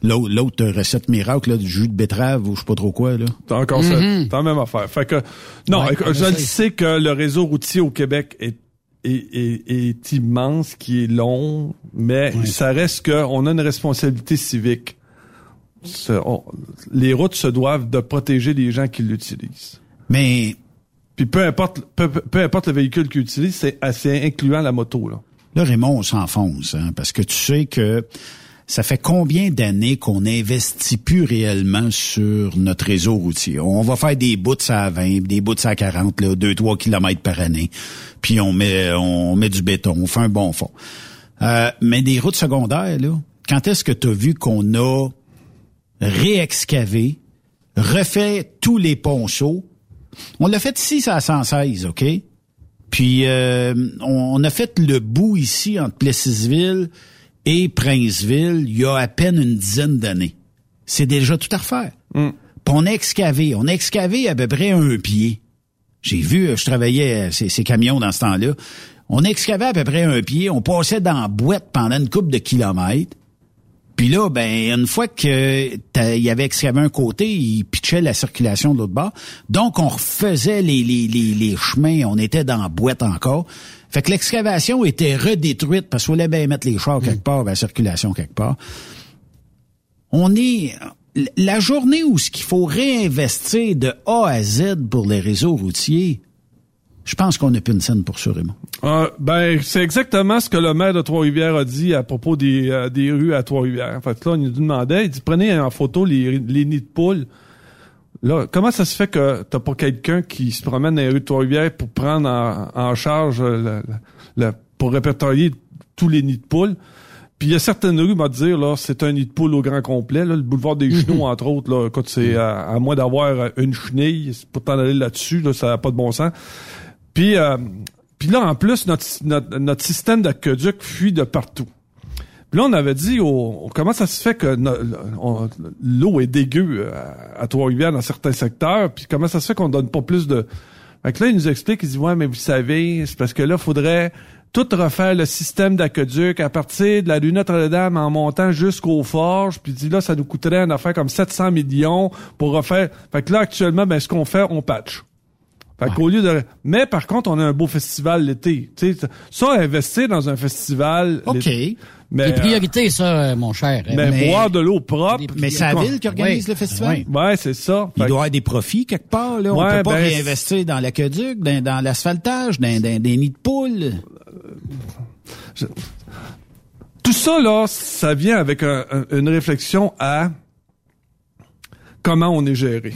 l'autre l'autre recette miracle, là, du jus de betterave ou je sais pas trop quoi. Là. T'as encore ça. T'as la même affaire. Fait que, non, Ouais, je le sais que le réseau routier au Québec est, est, est, est immense, qui est long, mais ça reste qu'on a une responsabilité civique. On- les routes se doivent de protéger les gens qui l'utilisent. Mais Puis peu importe, peu, peu- peu importe le véhicule qu'ils utilisent, c'est assez incluant la moto, là. là, Raymond, on s'enfonce, hein, parce que tu sais que ça fait combien d'années qu'on n'investit plus réellement sur notre réseau routier? On va faire des bouts à 20, des bouts à 40, là, 2-3 kilomètres par année. Puis on met, on met du béton, on fait un bon fond. Euh, mais des routes secondaires, là, quand est-ce que tu as vu qu'on a réexcavé, refait tous les ponceaux? On l'a fait ici à 116, OK? Puis euh, on, on a fait le bout ici entre Plessisville et Princeville il y a à peine une dizaine d'années. C'est déjà tout à refaire. Puis on a excavé. On a excavé à peu près un pied. J'ai vu, euh, je travaillais euh, ces, ces camions dans ce temps-là. On a excavé à peu près un pied. On passait dans la boîte pendant une couple de kilomètres. Puis là, ben une fois que il y avait excavé un côté, il pitchait la circulation de l'autre bord. Donc on refaisait les, les, les, les chemins, on était dans la boîte encore. Fait que l'excavation était redétruite parce qu'il fallait bien mettre les chars quelque part, la circulation quelque part. On est la journée où ce qu'il faut réinvestir de A à Z pour les réseaux routiers, je pense qu'on n'a plus une scène pour ça, Raymond. Euh, ben, c'est exactement ce que le maire de Trois-Rivières a dit à propos des, euh, des rues à Trois-Rivières. En fait, là, on nous demandait, il dit, prenez en photo les, les nids de poules. Là, comment ça se fait que t'as pas quelqu'un qui se promène dans les rues de Trois-Rivières pour prendre en, charge, le, le, pour répertorier tous les nids de poules? Puis il y a certaines rues, on va dire, là, c'est un nid de poule au grand complet. Là, le boulevard des Genoux, entre autres, là, quand c'est à, à, moins d'avoir une chenille, pour t'en aller là-dessus, là, ça n'a pas de bon sens. Puis, euh, là, en plus, notre, notre, système d'aqueduc fuit de partout. Puis là, on avait dit, comment ça se fait que l'eau est dégueu euh, à, Trois-Rivières dans certains secteurs, puis comment ça se fait qu'on donne pas plus de... Fait que là, il nous explique, il dit, ouais, mais vous savez, c'est parce que là, faudrait tout refaire le système d'aqueduc à partir de la rue Notre-Dame en montant jusqu'aux forges. Puis dit là, ça nous coûterait une affaire comme 700 millions pour refaire. Fait que là, actuellement, ben, ce qu'on fait, on patch. Fait qu'au lieu de... Mais par contre, on a un beau festival l'été. Ça, investir dans un festival... OK. Mais, Les priorités, ça, euh, mon cher. Mais, boire de l'eau propre. Mais c'est la ville qui organise le festival. Ouais, c'est ça. Il doit y avoir des profits quelque part. Là. on peut pas ben, réinvestir dans l'aqueduc, dans, dans l'asphaltage, dans, dans, des nids de poules. Tout ça, là, ça vient avec une réflexion à comment on est géré.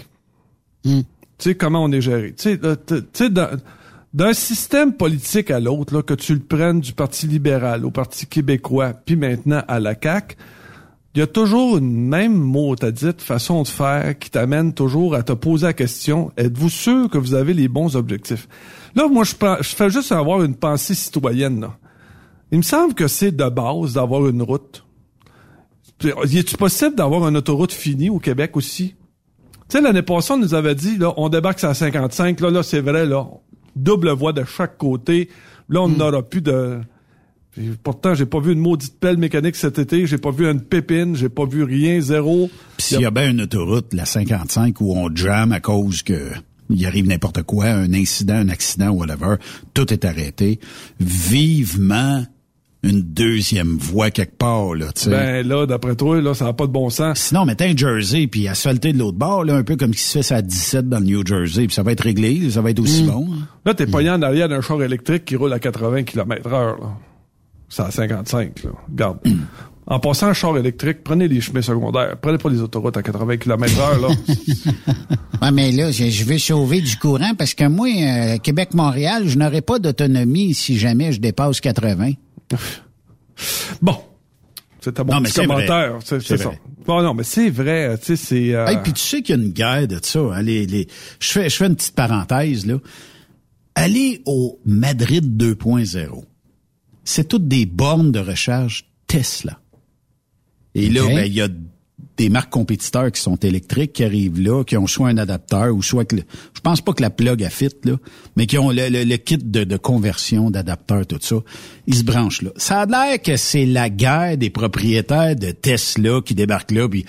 Hmm. Tu sais, comment on est géré. Tu sais, d'un système politique à l'autre, là, que tu le prennes du Parti libéral au Parti québécois, puis maintenant à la CAQ, il y a toujours une même mot à dire, façon de faire qui t'amène toujours à te poser la question, êtes-vous sûr que vous avez les bons objectifs? Là, moi, je, je fais juste avoir une pensée citoyenne. Là. Il me semble que c'est de base d'avoir une route. Y est-il possible d'avoir une autoroute finie au Québec aussi? Tu sais, l'année passée, on nous avait dit, là, on débarque à 55. Là, là, c'est vrai, là, double voie de chaque côté. Là, on hmm. n'aura plus de... Pourtant, j'ai pas vu une maudite pelle mécanique cet été, j'ai pas vu une pépine, j'ai pas vu rien, zéro. Puis s'il y a bien une autoroute, la 55, où on jamme à cause que il arrive n'importe quoi, un incident, un accident, whatever, tout est arrêté. Vivement une deuxième voie quelque part, là, tu sais. Ben, là, d'après toi, là, ça n'a pas de bon sens. Sinon, mettez un Jersey, puis asphalter de l'autre bord, là, un peu comme ce qui se fait à 17 dans le New Jersey, puis ça va être réglé, ça va être aussi hmm. bon. Hein. Là, t'es pas en arrière d'un char électrique qui roule à 80 km heure, là. C'est à 55, là. Regarde. Hmm. En passant un char électrique, prenez les chemins secondaires. Prenez pas les autoroutes à 80 km heure, là. ouais, mais là, je veux sauver du courant parce que moi, euh, Québec-Montréal, je n'aurai pas d'autonomie si jamais je dépasse 80. bon. C'est un bon petit commentaire. C'est ça. Bon, non, mais c'est vrai. Tu sais, c'est... Euh... puis tu sais qu'il y a une guerre de ça. Hein, les, les... Je, fais, je fais une petite parenthèse, là. Aller au Madrid 2.0, c'est toutes des bornes de recharge Tesla. Et là, ben, il y a des marques compétiteurs qui sont électriques qui arrivent là, qui ont soit un adapteur ou soit que je pense pas que la plug a fit là, mais qui ont le, kit de, conversion d'adapteur tout ça, ils se branchent là. Ça a l'air que c'est la guerre des propriétaires de Tesla qui débarquent là puis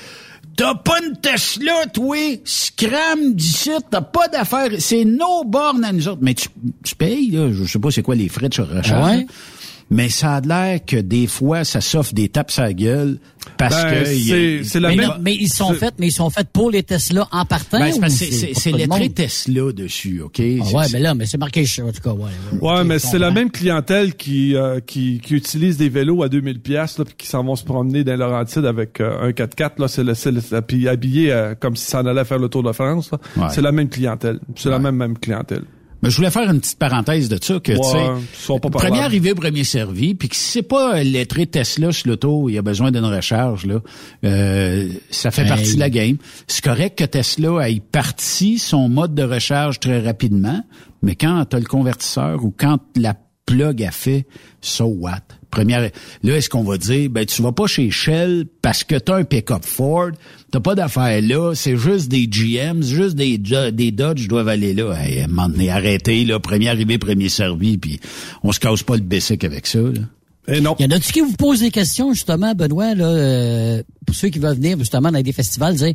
T'as pas une Tesla, toi? Scram d'ici, t'as pas d'affaires. C'est nos bornes à nous autres. Mais tu, payes, là. Je sais pas c'est quoi les frais de recharge mais ça a l'air que des fois, ça s'offre des tapes à la gueule parce ben, que c'est la mais, même... mais ils sont faits, mais ils sont faits pour les Tesla en partant. Ben, c'est lettré Tesla dessus, ok? Ah ouais, mais là, mais c'est marqué en tout cas. Ouais, ouais, mais c'est la même clientèle qui, euh, qui qui utilise des vélos à 2000 pièces là, puis qui s'en vont se promener dans Laurentide avec euh, un 4x4 là, c'est le, puis habillé euh, comme si ça en allait faire le tour de France. C'est la même clientèle, c'est la même même clientèle. Mais je voulais faire une petite parenthèse de ça que tu sais, premier arrivé, premier servi, puis que si c'est pas lettré Tesla sur l'auto, il y a besoin d'une recharge là, euh, ça fait partie de la game. C'est correct que Tesla ait parti son mode de recharge très rapidement, mais quand tu as le convertisseur ou quand la plug a fait, so what? Première, là, est-ce qu'on va dire, ben, tu vas pas chez Shell parce que t'as un pick-up Ford, t'as pas d'affaires là, c'est juste des GMs, juste des, des Dodge doivent aller là. Hey, à arrêtez, là, premier arrivé, premier servi, puis on se casse pas le basic avec ça, là. Et non. Y en a-tu qui vous posent des questions, justement, Benoît, là, euh, pour ceux qui veulent venir, justement, dans des festivals, dire,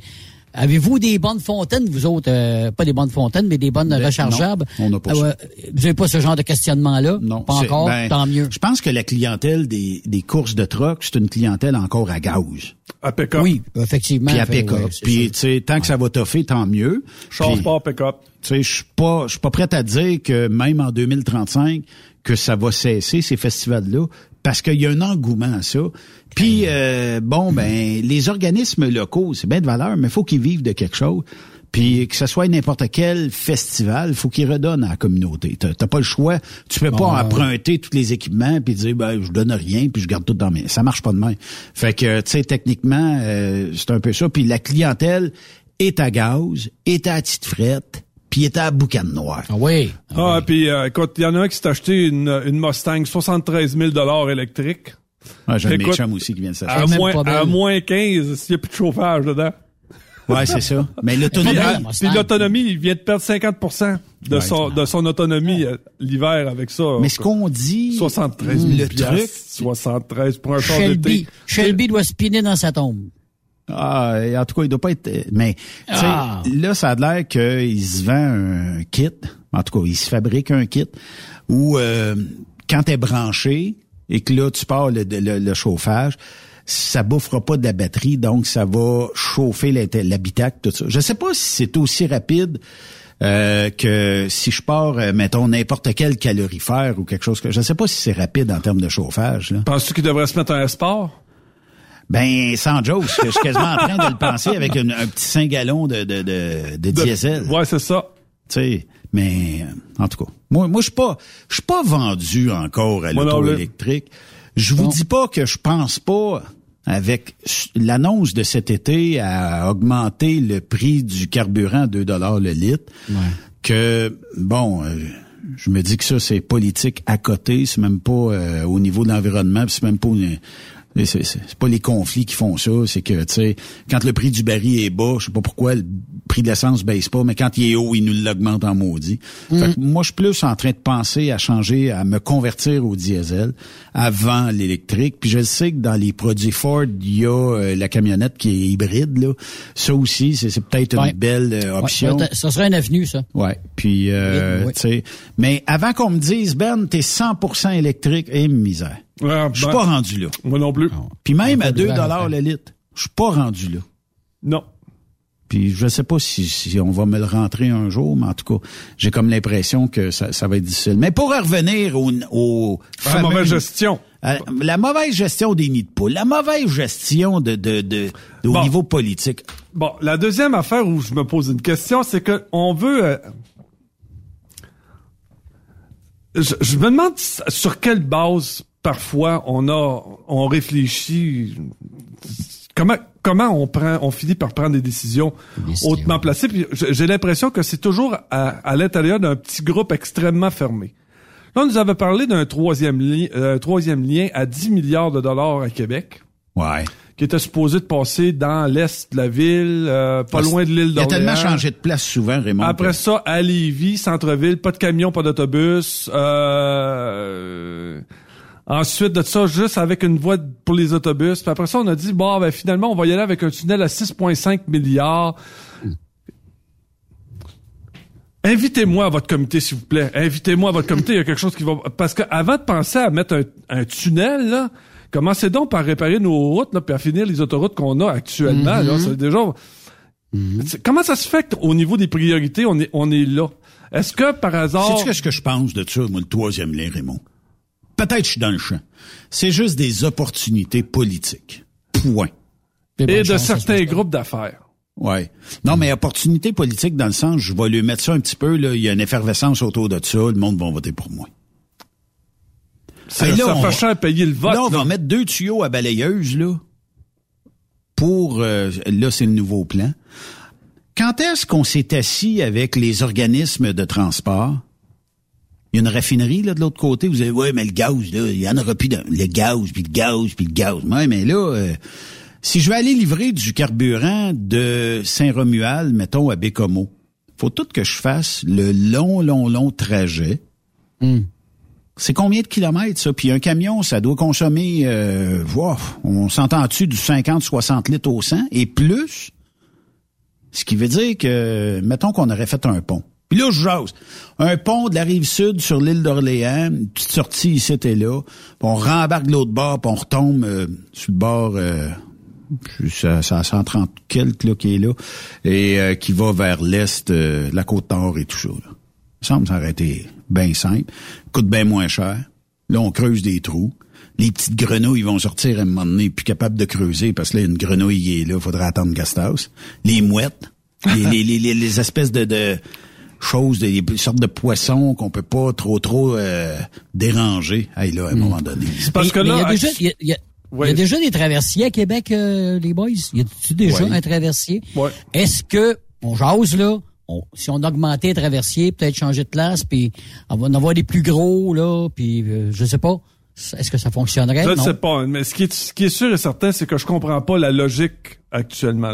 Avez-vous des bonnes fontaines, vous autres, euh, pas des bonnes fontaines, mais des bonnes Ben, rechargeables? non, on n'a pas Ah ça. Vous n'avez pas ce genre de questionnement-là? Non. Pas encore, ben, tant mieux. Je pense que la clientèle des, des courses de truck, c'est une clientèle encore à gaz. À pick-up. Oui, effectivement. Puis à pick-up. ouais, Puis, tu sais, tant que ça va toffer, tant mieux. Puis, sport pick-up. Tu sais, je suis pas, je suis pas prêt à dire que même en 2035 que ça va cesser ces festivals-là, parce qu'il y a un engouement à ça. Puis euh, bon, ben les organismes locaux, c'est bien de valeur, mais faut qu'ils vivent de quelque chose. Puis que ce soit n'importe quel festival, faut qu'ils redonnent à la communauté. T'as pas le choix. Tu peux pas emprunter tous les équipements puis dire ben je donne rien puis je garde tout dans mes. Ça marche pas de même. Fait que tu sais techniquement euh, c'est un peu ça. Puis la clientèle est à gaz, est à petite frette, puis est à boucan noir. Ah oui. Ah, puis euh, écoute, il y en a un qui s'est acheté une, une Mustang 73 000 électrique. Ouais, j'ai un Écoute, méchant aussi qui vient de s'acheter. À même moins, à moins 15, s'il n'y a plus de chauffage dedans. Ouais, c'est ça. Mais l'autonomie, ah, puis l'autonomie, il vient de perdre 50 de, Ouais, son, de son autonomie euh, l'hiver avec ça. mais ce qu'on dit, 73 000 le piastres, truc, 73 pour un char Shelby. Shelby doit spinner dans sa tombe. Ah, en tout cas, il doit pas être. Mais tu sais, Ah. là, ça a l'air qu'il se vend un kit. En tout cas, il se fabrique un kit où euh, quand t'es branché et que là tu pars le, le, le chauffage, ça bouffera pas de la batterie, donc ça va chauffer l'habitacle, tout ça. Je sais pas si c'est aussi rapide. euh, que si je pars, euh, mettons, n'importe quel calorifère ou quelque chose que... Je sais pas si c'est rapide en termes de chauffage. Là. Penses-tu qu'il devrait se mettre un sport? Ben, sans joke, je suis quasiment en train de le penser avec une- un petit 5 gallons de, de, de, de diesel. Ouais, c'est ça. Tu sais, mais en tout cas, moi, moi, je suis pas, je suis pas vendu encore à l'auto électrique. Je vous dis pas que je pense pas avec l'annonce de cet été à augmenter le prix du carburant à 2 dollars le litre, que bon. euh, je me dis que ça, c'est politique à côté, c'est même pas euh, au niveau de l'environnement, c'est même pas une- c'est, c'est- c'est pas les conflits qui font ça, c'est que tu sais, quand le prix du baril est bas, je sais pas pourquoi le prix de l'essence baisse pas, mais quand il est haut, il nous l'augmente en maudit. Fait que moi, je suis plus en train de penser à changer, à me convertir au diesel avant l'électrique. Puis je sais que dans les produits Ford, il y a euh, la camionnette qui est hybride là. Ça aussi, c'est, peut-être Ouais. une belle euh, option. ça, ça serait une avenue, ça. Ouais. Puis, euh, Oui, oui. tu sais, mais avant qu'on me dise, Ben, t'es 100% électrique, et misère. Ouais, Je suis ben, pas rendu là. Moi non plus. Puis même à de 2 verre à dollars le litre, je suis pas rendu là. Non. Puis je sais pas si, si on va me le rentrer un jour, mais en tout cas, j'ai comme l'impression que ça, ça va être difficile. Mais pour revenir au, au La mauvaise gestion. à la mauvaise gestion des nids de poules, la mauvaise gestion de, de, de, de- au Bon. niveau politique. Bon, la deuxième affaire où je me pose une question, c'est que on veut. euh, je, je me demande sur quelle base parfois on a, on réfléchit. Comment comment on prend, on finit par prendre des décisions hautement placées. Puis j'ai l'impression que c'est toujours à, à l'intérieur d'un petit groupe extrêmement fermé. Là, on nous avait parlé d'un troisième, li- euh, troisième lien à 10 milliards de dollars à Québec Ouais. qui était supposé de passer dans l'est de la ville, euh, pas loin de l'île Il a d'Orléans. tellement changé de place souvent, Raymond. Après que- ça, à Lévis, centre-ville, pas de camion, pas d'autobus. Euh... Ensuite de ça, juste avec une voie pour les autobus. Puis après ça, on a dit, bon, ben finalement, on va y aller avec un tunnel à 6,5 milliards. Invitez-moi à votre comité, s'il vous plaît. Invitez-moi à votre comité. Il y a quelque chose qui va... Parce que avant de penser à mettre un, un tunnel, là, commencez donc par réparer nos routes, là, puis à finir les autoroutes qu'on a actuellement. là. C'est déjà... C'est- Comment ça se fait qu'au niveau des priorités, on est, on est là? Est-ce que, par hasard... Sais-tu qu'est-ce que je pense de ça, moi, le troisième lien, Raymond? Peut-être que je suis dans le champ. C'est juste des opportunités politiques. Point. Et de chance, certains groupes d'affaires. Ouais. Non, mais opportunité politique dans le sens, je vais lui mettre ça un petit peu, là, il y a une effervescence autour de ça, le monde va voter pour moi. Ça, Hey, là, ça on fait cher payer le vote. là, on là. va mettre deux tuyaux à balayeuse, là, pour, euh, là, c'est le nouveau plan. Quand est-ce qu'on s'est assis avec les organismes de transport? Il y a une raffinerie, là, de l'autre côté. Vous avez, ouais, mais le gaz, là, il y en aura plus de, le gaz, puis le gaz, puis le gaz. Ouais, mais là, euh, si je vais aller livrer du carburant de Saint-Romuald, mettons, à Bécomo, faut tout que je fasse le long, long, long trajet C'est combien de kilomètres, ça? Puis un camion, ça doit consommer, euh, wow, on s'entend-tu du 50-60 litres au 100 et plus? Ce qui veut dire que, mettons qu'on aurait fait un pont. Puis là, je jase. Un pont de la rive sud sur l'île d'Orléans, une petite sortie ici et là, puis on rembarque l'autre bord, puis on retombe euh, sur le bord... Euh, ça a 130 quelques là, qui est là, et euh, qui va vers l'est, euh, la côte nord et tout ça. Là. Me semble ça aurait été bien simple. Coûte bien moins cher. Là, on creuse des trous. Les petites grenouilles vont sortir à un moment donné, plus capables de creuser, parce que là, une grenouille est là, faudra attendre Gasthaus. Les mouettes, les, les, les, les, espèces de, de choses, des, sortes de poissons qu'on peut pas trop trop euh, déranger. Hey, là, à un moment donné. parce que là, il y a déjà, il y a- il y a- il y a déjà des traversiers à Québec, euh, les boys? Y a-tu déjà Ouais. un traversier? Ouais. Est-ce que, on jase là, on- si on augmentait le traversier, peut-être changer de place, puis on va en avoir des plus gros, là, puis euh, je sais pas. Est-ce que ça fonctionnerait? Je ne sais pas, mais ce qui est, ce qui est sûr et certain, c'est que je comprends pas la logique actuellement.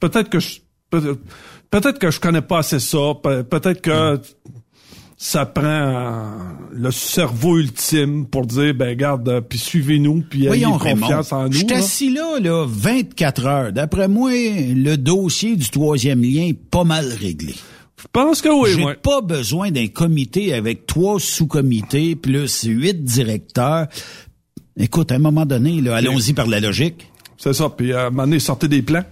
Peut-être que je peut- peut-être que je connais pas assez ça. Pe- Peut-être que ça prend euh, le cerveau ultime pour dire ben garde, euh, puis suivez-nous, puis ayez Raymond, confiance en je nous. suis là. assis là, là, 24 heures. D'après moi, le dossier du troisième lien est pas mal réglé. Je pense que oui, J'ai pas besoin d'un comité avec trois sous-comités plus huit directeurs. Écoute, à un moment donné, là, allons-y par la logique. C'est ça. Puis à un moment donné, sortez des plans.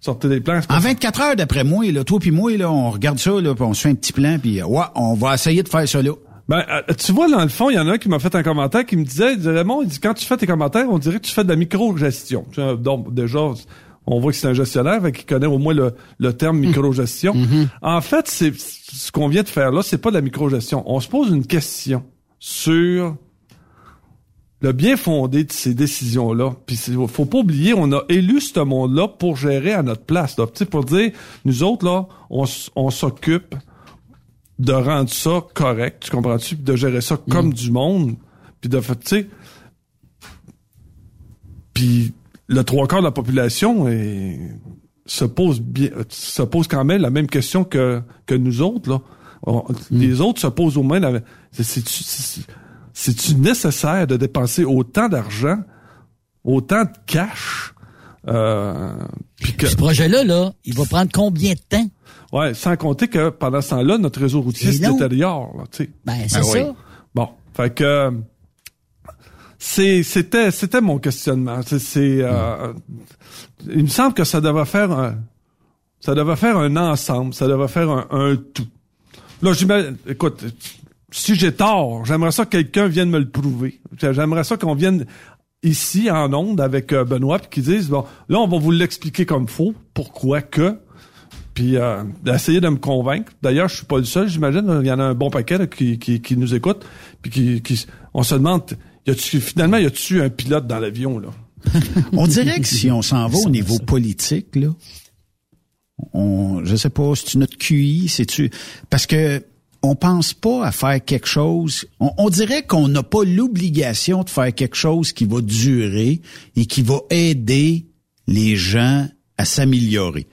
Sortez des plans. En pas- 24 heures, d'après moi, là, toi puis moi, là, on regarde ça, là, puis on se fait un petit plan, puis ouais, on va essayer de faire ça là. Ben, euh, tu vois, dans le fond, il y en a un qui m'a fait un commentaire qui me disait, il disait, Raymond, il dit, quand tu fais tes commentaires, on dirait que tu fais de la micro-gestion. Donc, déjà, on voit que c'est un gestionnaire, qu'il connaît au moins le, le terme micro-gestion. En fait, c'est ce qu'on vient de faire là, c'est pas de la micro-gestion. On se pose une question sur le bien fondé de ces décisions-là. Puis faut pas oublier, on a élu ce monde-là pour gérer à notre place. Là. Tu sais, pour dire, nous autres, là, on, s'occupe de rendre ça correct, tu comprends-tu? Puis de gérer ça comme du monde. Puis de fait, tu sais... Puis le trois quarts de la population est- se pose bien, se pose quand même la même question que, que nous autres, là. On- Les autres se posent au moins la c'est- c'est-tu- c'est- C'est-tu nécessaire de dépenser autant d'argent, autant de cash? Euh, puis que, Ce projet-là, là, il va prendre combien de temps? ouais, sans compter que pendant ce temps-là, notre réseau routier se détériore. Là, tu sais. Ben, c'est Ben oui. ça. Bon, fait que euh, c'était c'était mon questionnement. C'est, c'est, euh, il me semble que ça devrait faire un ça devrait faire un ensemble, ça devrait faire un, un tout. Là, j'imagine, écoute, si j'ai tort, j'aimerais ça que quelqu'un vienne me le prouver. J'aimerais ça qu'on vienne ici en onde avec euh, Benoît puis qu'ils disent bon, là on va vous l'expliquer comme faut, pourquoi que puis euh, d'essayer de me convaincre. D'ailleurs, je suis pas le seul, j'imagine. Il y en a un bon paquet là, qui, qui, qui nous écoute. Puis qui, qui, on se demande, y a-tu, finalement, y a-tu un pilote dans l'avion là? On dirait que si on s'en va au niveau politique, là, on, je sais pas, c'est notre QI, c'est-tu, parce que on pense pas à faire quelque chose. On, dirait qu'on n'a pas l'obligation de faire quelque chose qui va durer et qui va aider les gens à s'améliorer.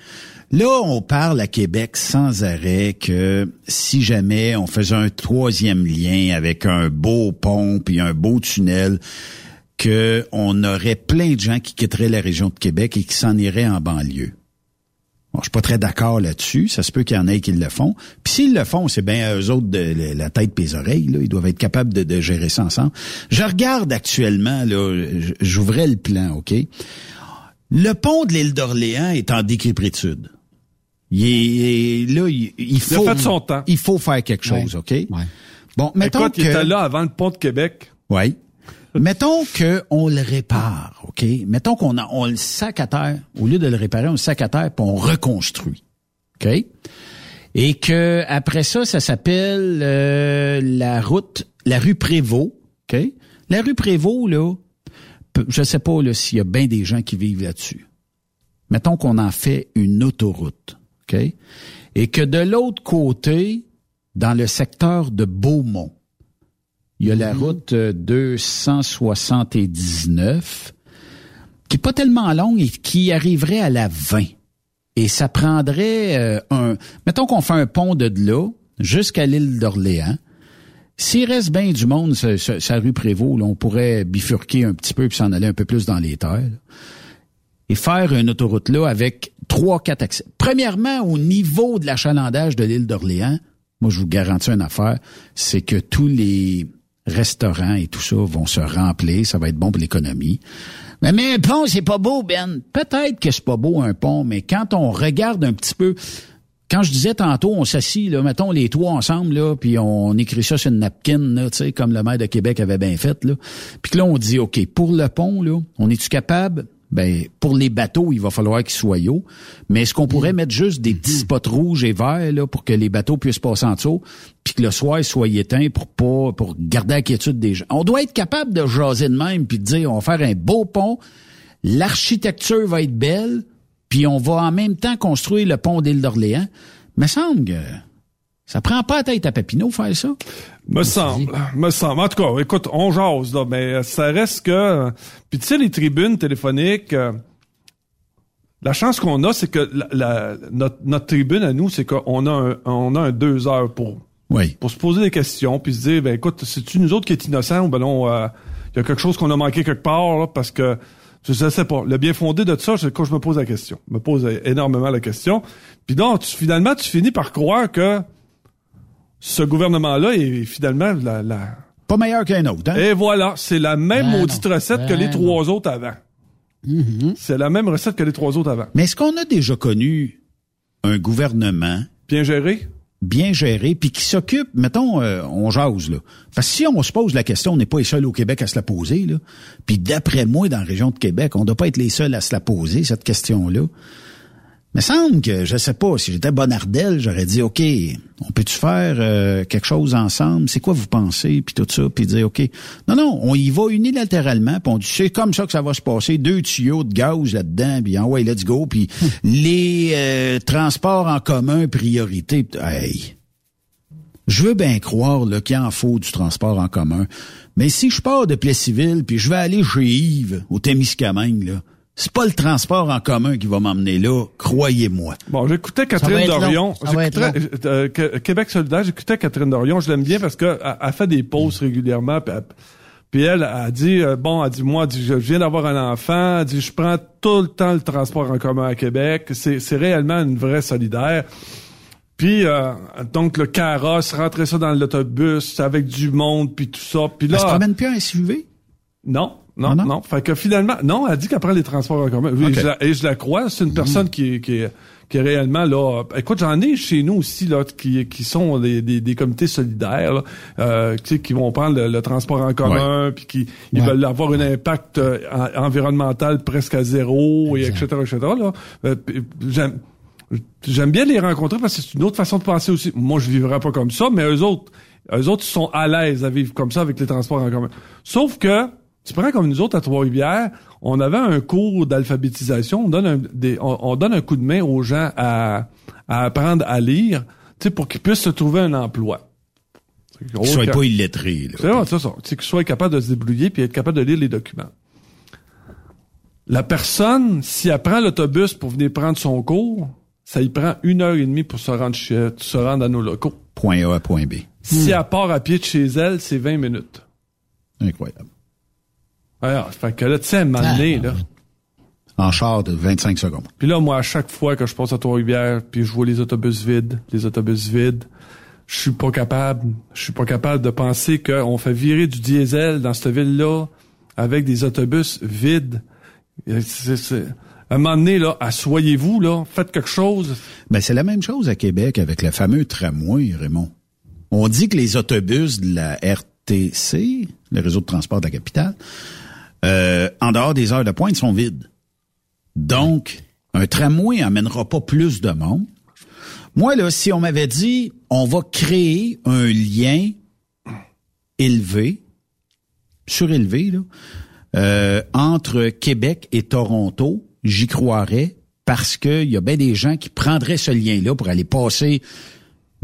Là, on parle à Québec sans arrêt que si jamais on faisait un troisième lien avec un beau pont puis un beau tunnel, que on aurait plein de gens qui quitteraient la région de Québec et qui s'en iraient en banlieue. Bon, je suis pas très d'accord là-dessus. Ça se peut qu'il y en ait qui le font. Puis s'ils le font, c'est bien à eux autres de, la tête et les oreilles. Là. Ils doivent être capables de, de gérer ça ensemble. Je regarde actuellement, là, j'ouvrais le plan, OK? Le pont de l'île d'Orléans est en décrépitude. Il est, là, il, il faut, fait son temps. il faut faire quelque chose, OK? Ouais. Bon, mettons Écoute, que... il était là avant le pont de Québec. Oui. Mettons que on le répare, OK? Mettons qu'on on le sac à terre, au lieu de le réparer, on le sac à terre puis on reconstruit. OK? Et que après ça, ça s'appelle euh, la route, la rue Prévost. OK? La rue Prévost, là, je sais pas s'il y a bien des gens qui vivent là-dessus. Mettons qu'on en fait une autoroute. OK? Et que de l'autre côté, dans le secteur de Beaumont, il y a la route euh, 279 qui est pas tellement longue et qui arriverait à la 20. Et ça prendrait euh, un... Mettons qu'on fait un pont de là jusqu'à l'île d'Orléans. S'il reste bien du monde, sa, rue Prévost, là, on pourrait bifurquer un petit peu puis s'en aller un peu plus dans les terres. et faire une autoroute là avec trois, quatre accès. Premièrement, au niveau de l'achalandage de l'île d'Orléans, moi, je vous garantis une affaire, c'est que tous les restaurants et tout ça vont se remplir, ça va être bon pour l'économie. Mais, mais un pont, c'est pas beau, Ben. Peut-être que c'est pas beau un pont, mais quand on regarde un petit peu, quand je disais tantôt, on s'assit, là, mettons les trois ensemble, là, puis on écrit ça sur une napkin, là, comme le maire de Québec avait bien fait, là. Puis là, on dit, OK, pour le pont, là, on est-tu capable ben pour les bateaux, il va falloir qu'ils soient hauts. Mais est-ce qu'on pourrait mettre juste des petits spots rouges et verts là pour que les bateaux puissent passer en dessous, puis que le soir soit éteint pour pas pour garder la quiétude des gens? On doit être capable de jaser de même puis de dire on va faire un beau pont, l'architecture va être belle, puis on va en même temps construire le pont d'Île d'Orléans. Mais semble que ça prend pas la tête à Papineau faire ça? Me semble, me semble. En tout cas, écoute, on jase, là, mais ça reste que... Puis tu sais, les tribunes téléphoniques... Euh, la chance qu'on a, c'est que la, notre, tribune à nous, c'est qu'on a un, on a un deux heures pour, oui. pour se poser des questions, puis se dire, ben écoute, c'est-tu nous autres qui est innocent ou ben non, il euh, y a quelque chose qu'on a manqué quelque part, là, parce que je sais pas. Le bien fondé de ça, c'est quand je me pose la question. Je me pose énormément la question. Puis donc, finalement, tu finis par croire que ce gouvernement-là est finalement la, pas meilleur qu'un autre. Hein? Et voilà, c'est la même ben maudite recette que les ben trois autres avant. Mm-hmm. C'est la même recette que les trois autres avant. Mais est-ce qu'on a déjà connu un gouvernement bien géré? bien géré, puis qui s'occupe, mettons, euh, on jase, là. Parce que si on se pose la question, on n'est pas les seuls au Québec à se la poser, là. Puis d'après moi, dans la région de Québec, on ne doit pas être les seuls à se la poser, cette question-là. Mais semble que, je sais pas, si j'étais Bonardel, j'aurais dit, OK, on peut-tu faire euh, quelque chose ensemble? C'est quoi vous pensez? Puis tout ça, puis dire, OK. Non, non, on y va unilatéralement, puis on dit, c'est comme ça que ça va se passer. Deux tuyaux de gaz là-dedans, puis en ouais, let's go. Puis les euh, transports en commun, priorité. Hey, je veux bien croire qu'il en faut du transport en commun. Mais si je pars de Plessisville, puis je vais aller chez Yves, au Témiscamingue, là, c'est pas le transport en commun qui va m'emmener là, croyez-moi. Bon, j'écoutais Catherine Dorion. Euh, Québec solidaire, j'écoutais Catherine Dorion. Je l'aime bien parce qu'elle a fait des pauses régulièrement. Puis elle, a dit, euh, bon, elle dit, moi, je viens d'avoir un enfant. Elle dit, je prends tout le temps le transport en commun à Québec. C'est réellement une vraie solidaire. Puis euh, donc le carrosse, rentrer ça dans l'autobus avec du monde, puis tout ça. Puis là, elle se promène plus un SUV? Non. Non, ah non, Fait que finalement, non, elle dit qu'elle prend les transports en commun. Oui, et je la crois. C'est une mhm. personne qui, qui, qui est réellement là. Écoute, j'en ai chez nous aussi là qui, qui sont des, des, comités solidaires, là, euh, qui vont prendre le, transport en commun, puis qui ils veulent avoir un impact euh, environnemental presque à zéro, et etc. etc. Là. Euh, j'aime j'aime bien les rencontrer parce que c'est une autre façon de penser aussi. Moi, je vivrais pas comme ça, mais eux autres, eux autres sont à l'aise à vivre comme ça avec les transports en commun. Sauf que tu prends comme nous autres à Trois-Rivières, on avait un cours d'alphabétisation, on donne un, on, donne un coup de main aux gens à, apprendre à lire, tu sais, pour qu'ils puissent se trouver un emploi. Qu'ils soient pas illettrés. C'est vrai, c'est ça. Qu'ils soient capables de se débrouiller puis être capables de lire les documents. La personne, si elle prend l'autobus pour venir prendre son cours, ça y prend une heure et demie pour se rendre, chez, se rendre à nos locaux. Point A à point B. Si elle part à pied de chez elle, c'est 20 minutes. Incroyable. Alors, fait que là, tu sais, m'amener, là. En char de 25 secondes. Puis là, moi, à chaque fois que je passe à Trois-Rivières, puis je vois les autobus vides, les autobus vides, je suis pas capable, je suis pas capable de penser qu'on fait virer du diesel dans cette ville-là avec des autobus vides. À un moment donné, là, assoyez-vous, là, faites quelque chose. Ben, c'est la même chose à Québec avec le fameux tramway, Raymond. On dit que les autobus de la RTC, le réseau de transport de la capitale, euh, en dehors des heures de pointe, sont vides. Donc, un tramway n'amènera pas plus de monde. Moi, là, si on m'avait dit, on va créer un lien élevé, surélevé, là, euh, entre Québec et Toronto, j'y croirais parce qu'il y a bien des gens qui prendraient ce lien-là pour aller passer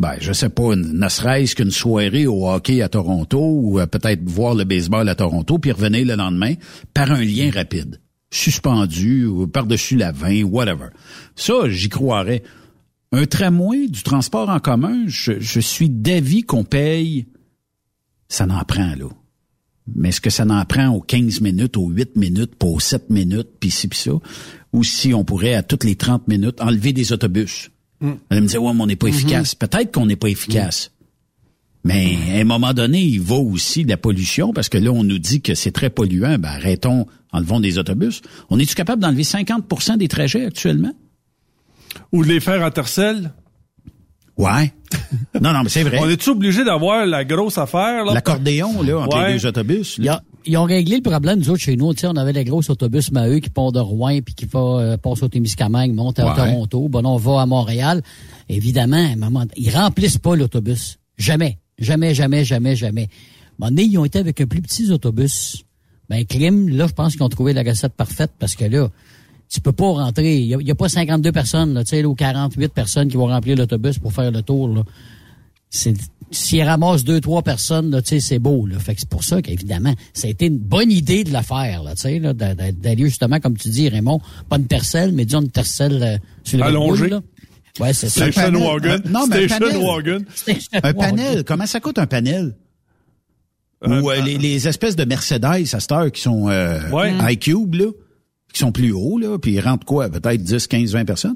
ben, je sais pas, ne serait-ce qu'une soirée au hockey à Toronto ou euh, peut-être voir le baseball à Toronto puis revenir le lendemain par un lien rapide, suspendu ou par-dessus la 20, whatever. Ça, j'y croirais. Un tramway, du transport en commun, je, suis d'avis qu'on paye ça n'en prend, là. Mais est-ce que ça n'en prend aux 15 minutes, aux 8 minutes, pas aux 7 minutes, puis ci, puis ça? Ou si on pourrait, à toutes les 30 minutes, enlever des autobus? Mm. Elle me disait, ouais, mais on n'est pas Mm-hmm. efficace. Peut-être qu'on n'est pas efficace. Mais à un moment donné, il va aussi de la pollution, parce que là, on nous dit que c'est très polluant. Ben, arrêtons, enlevons des autobus. On est-tu capable d'enlever 50% des trajets actuellement? Ou de les faire en tercelle? Ouais. non, non, mais c'est vrai. On est-tu obligé d'avoir la grosse affaire, là? L'accordéon, là, entre Ouais. les deux autobus. Là? Ils ont réglé le problème, nous autres, chez nous. On avait les gros autobus Maheu qui part de Rouen puis qui va euh, passer au Témiscamingue, monte à Ouais. Toronto. Bon, on va à Montréal. Évidemment, moment, ils remplissent pas l'autobus. Jamais. Jamais, jamais, jamais, jamais. Donné, ils ont été avec un plus petit autobus. Ben, Clim, là, je pense qu'ils ont trouvé la recette parfaite parce que là, tu peux pas rentrer. Il y a, a pas 52 personnes, là, tu sais, ou 48 personnes qui vont remplir l'autobus pour faire le tour, là. C'est, s'ils ramassent deux, trois personnes, là, tu sais, c'est beau, là. Fait que c'est pour ça qu'évidemment, ça a été une bonne idée de le faire, là, tu sais, là, d'a- d'a- d'aller justement, comme tu dis, Raymond, pas une tercelle, mais disons une tercelle euh, sur le Allongée. Là. Ouais, c'est ça. Station. Wagon. Non, mais un panel. Wagon. Un panel, comment ça coûte un panel? Ou euh, les, les espèces de Mercedes à cette heure qui sont euh, Ouais. iCube, là, qui sont plus hauts, là, puis ils rentrent quoi, peut-être 10, 15, 20 personnes.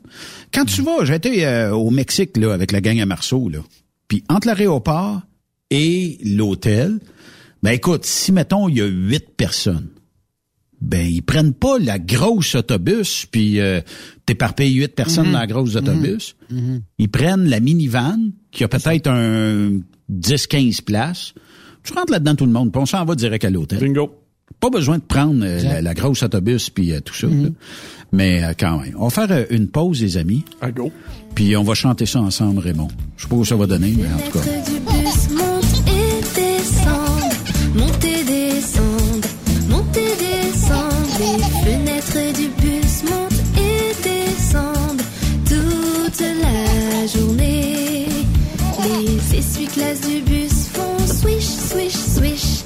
Quand tu vas, j'étais euh, au Mexique, là, avec la gang à Marceau, là, puis entre l'aéroport et l'hôtel, ben écoute, si, mettons, il y a huit personnes, ben ils prennent pas la grosse autobus, puis euh, t'éparpilles huit personnes dans la grosse autobus. Ils prennent la minivan, qui a peut-être un 10-15 places. Tu rentres là-dedans tout le monde, puis on s'en va direct à l'hôtel. Bingo. Pas besoin de prendre euh, la, la grosse autobus puis euh, tout ça. là. Mais euh, quand même. On va faire une pause, les amis, À go. Puis on va chanter ça ensemble, Raymond. Je sais pas où ça va donner, mais en tout cas. Swish, swish, swish,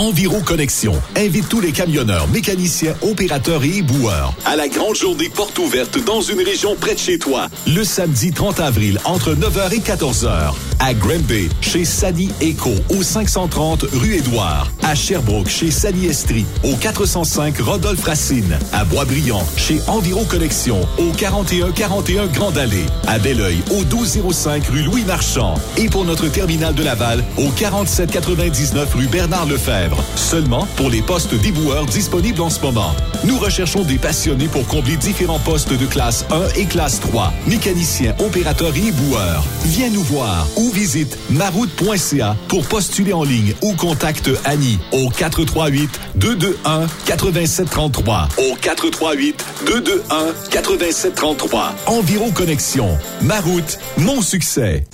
Enviro Connexion invite tous les camionneurs, mécaniciens, opérateurs et éboueurs à la grande journée porte ouverte dans une région près de chez toi, le samedi 30 avril entre 9h et 14h à Granby chez Sani Eco au 530 rue Édouard, à Sherbrooke chez Sani Estrie au 405 Rodolphe Racine, à Boisbriand chez Enviro Connexion au 4141 Grande Allée, à Belleuil au 1205 rue Louis Marchand et pour notre terminal de Laval au 4799 rue Bernard Lefebvre. Seulement pour les postes d'éboueurs disponibles en ce moment. Nous recherchons des passionnés pour combler différents postes de classe 1 et classe 3, mécaniciens, opérateurs et éboueurs. Viens nous voir ou visite maroute.ca pour postuler en ligne ou contacte Annie au 438 221 8733 au 438 221 8733. Environ Connexion. Maroute, mon succès.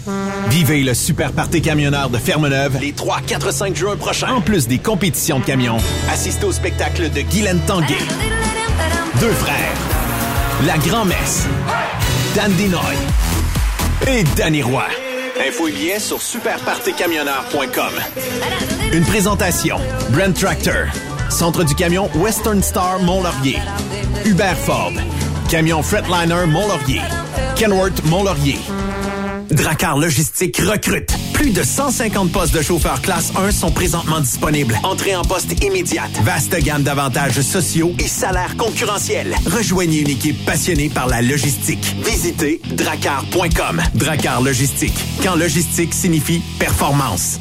Vivez le super party camionneur de Fermeneuve les 3, 4, 5 juin prochains. En plus des compétitions de camions, assistez au spectacle de Guylaine Tanguay. Deux frères. La grand-messe. Dan Dinoy. Et Danny Roy. Info et billets sur superpartycamionneur.com. Une présentation. Brand Tractor. Centre du camion Western Star Mont-Laurier. Hubert Ford. Camion Fretliner Mont-Laurier. Kenworth Mont-Laurier. Dracar Logistique recrute. Plus de 150 postes de chauffeurs classe 1 sont présentement disponibles. Entrée en poste immédiate. Vaste gamme d'avantages sociaux et salaires concurrentiels. Rejoignez une équipe passionnée par la logistique. Visitez dracar.com. Dracar Logistique. Quand logistique signifie performance.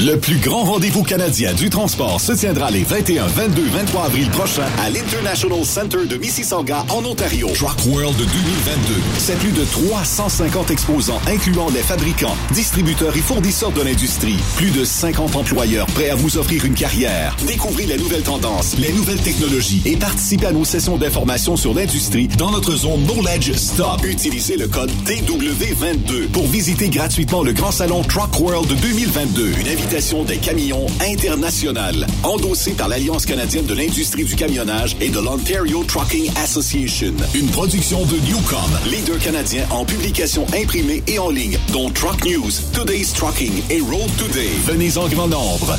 Le plus grand rendez-vous canadien du transport se tiendra les 21, 22, 23 avril prochains à l'International Center de Mississauga en Ontario. Truck World 2022. C'est plus de 350 exposants incluant les fabricants, distributeurs et fournisseurs de l'industrie. Plus de 50 employeurs prêts à vous offrir une carrière. Découvrez les nouvelles tendances, les nouvelles technologies et participez à nos sessions d'information sur l'industrie dans notre zone Knowledge Stop. Utilisez le code TW22 pour visiter gratuitement le grand salon Truck World 2022. Une des camions internationales, endossée par l'Alliance canadienne de l'industrie du camionnage et de l'Ontario Trucking Association. Une production de Newcom, leader canadien en publication imprimée et en ligne, dont Truck News, Today's Trucking et Road Today. Venez en grand nombre.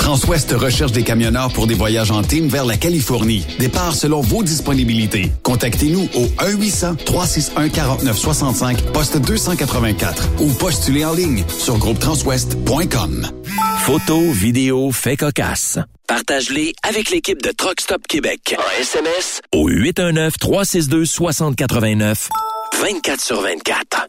Transwest recherche des camionneurs pour des voyages en team vers la Californie. Départ selon vos disponibilités. Contactez-nous au 1-800-361-4965, poste 284 ou postulez en ligne sur groupetranswest.com. Photos, vidéos, faits cocasse. Partage-les avec l'équipe de Truck Stop Québec. En SMS au 819-362-6089. 24 sur 24.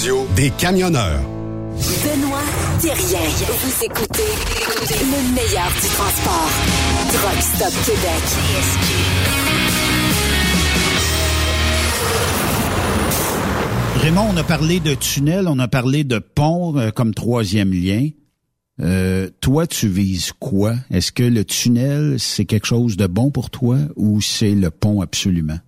des camionneurs. Benoît Thérien. Vous écoutez le meilleur du transport. Truck Stop Québec. Raymond, on a parlé de tunnel, on a parlé de pont euh, comme troisième lien. Euh, toi, tu vises quoi? Est-ce que le tunnel, c'est quelque chose de bon pour toi ou c'est le pont absolument?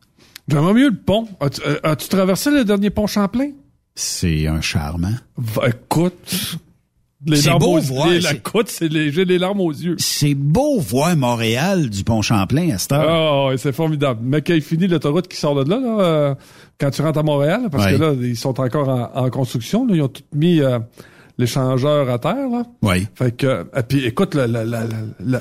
J'aimerais mieux le pont. As-tu euh, as-tu traversé le dernier pont Champlain? C'est un charmant. Écoute. Les C'est larmes beau aux voir, les- la côte, c'est les, j'ai les larmes aux yeux. C'est beau voir Montréal du pont Champlain à cette heure. Ah, ouais, c'est formidable. Mais quand il finit l'autoroute qui sort de là, là euh, quand tu rentres à Montréal, parce que là, ils sont encore en, en construction, là, ils ont tout mis euh, l'échangeur à terre. Là. Oui. Fait que, et puis écoute, la, la, la, la,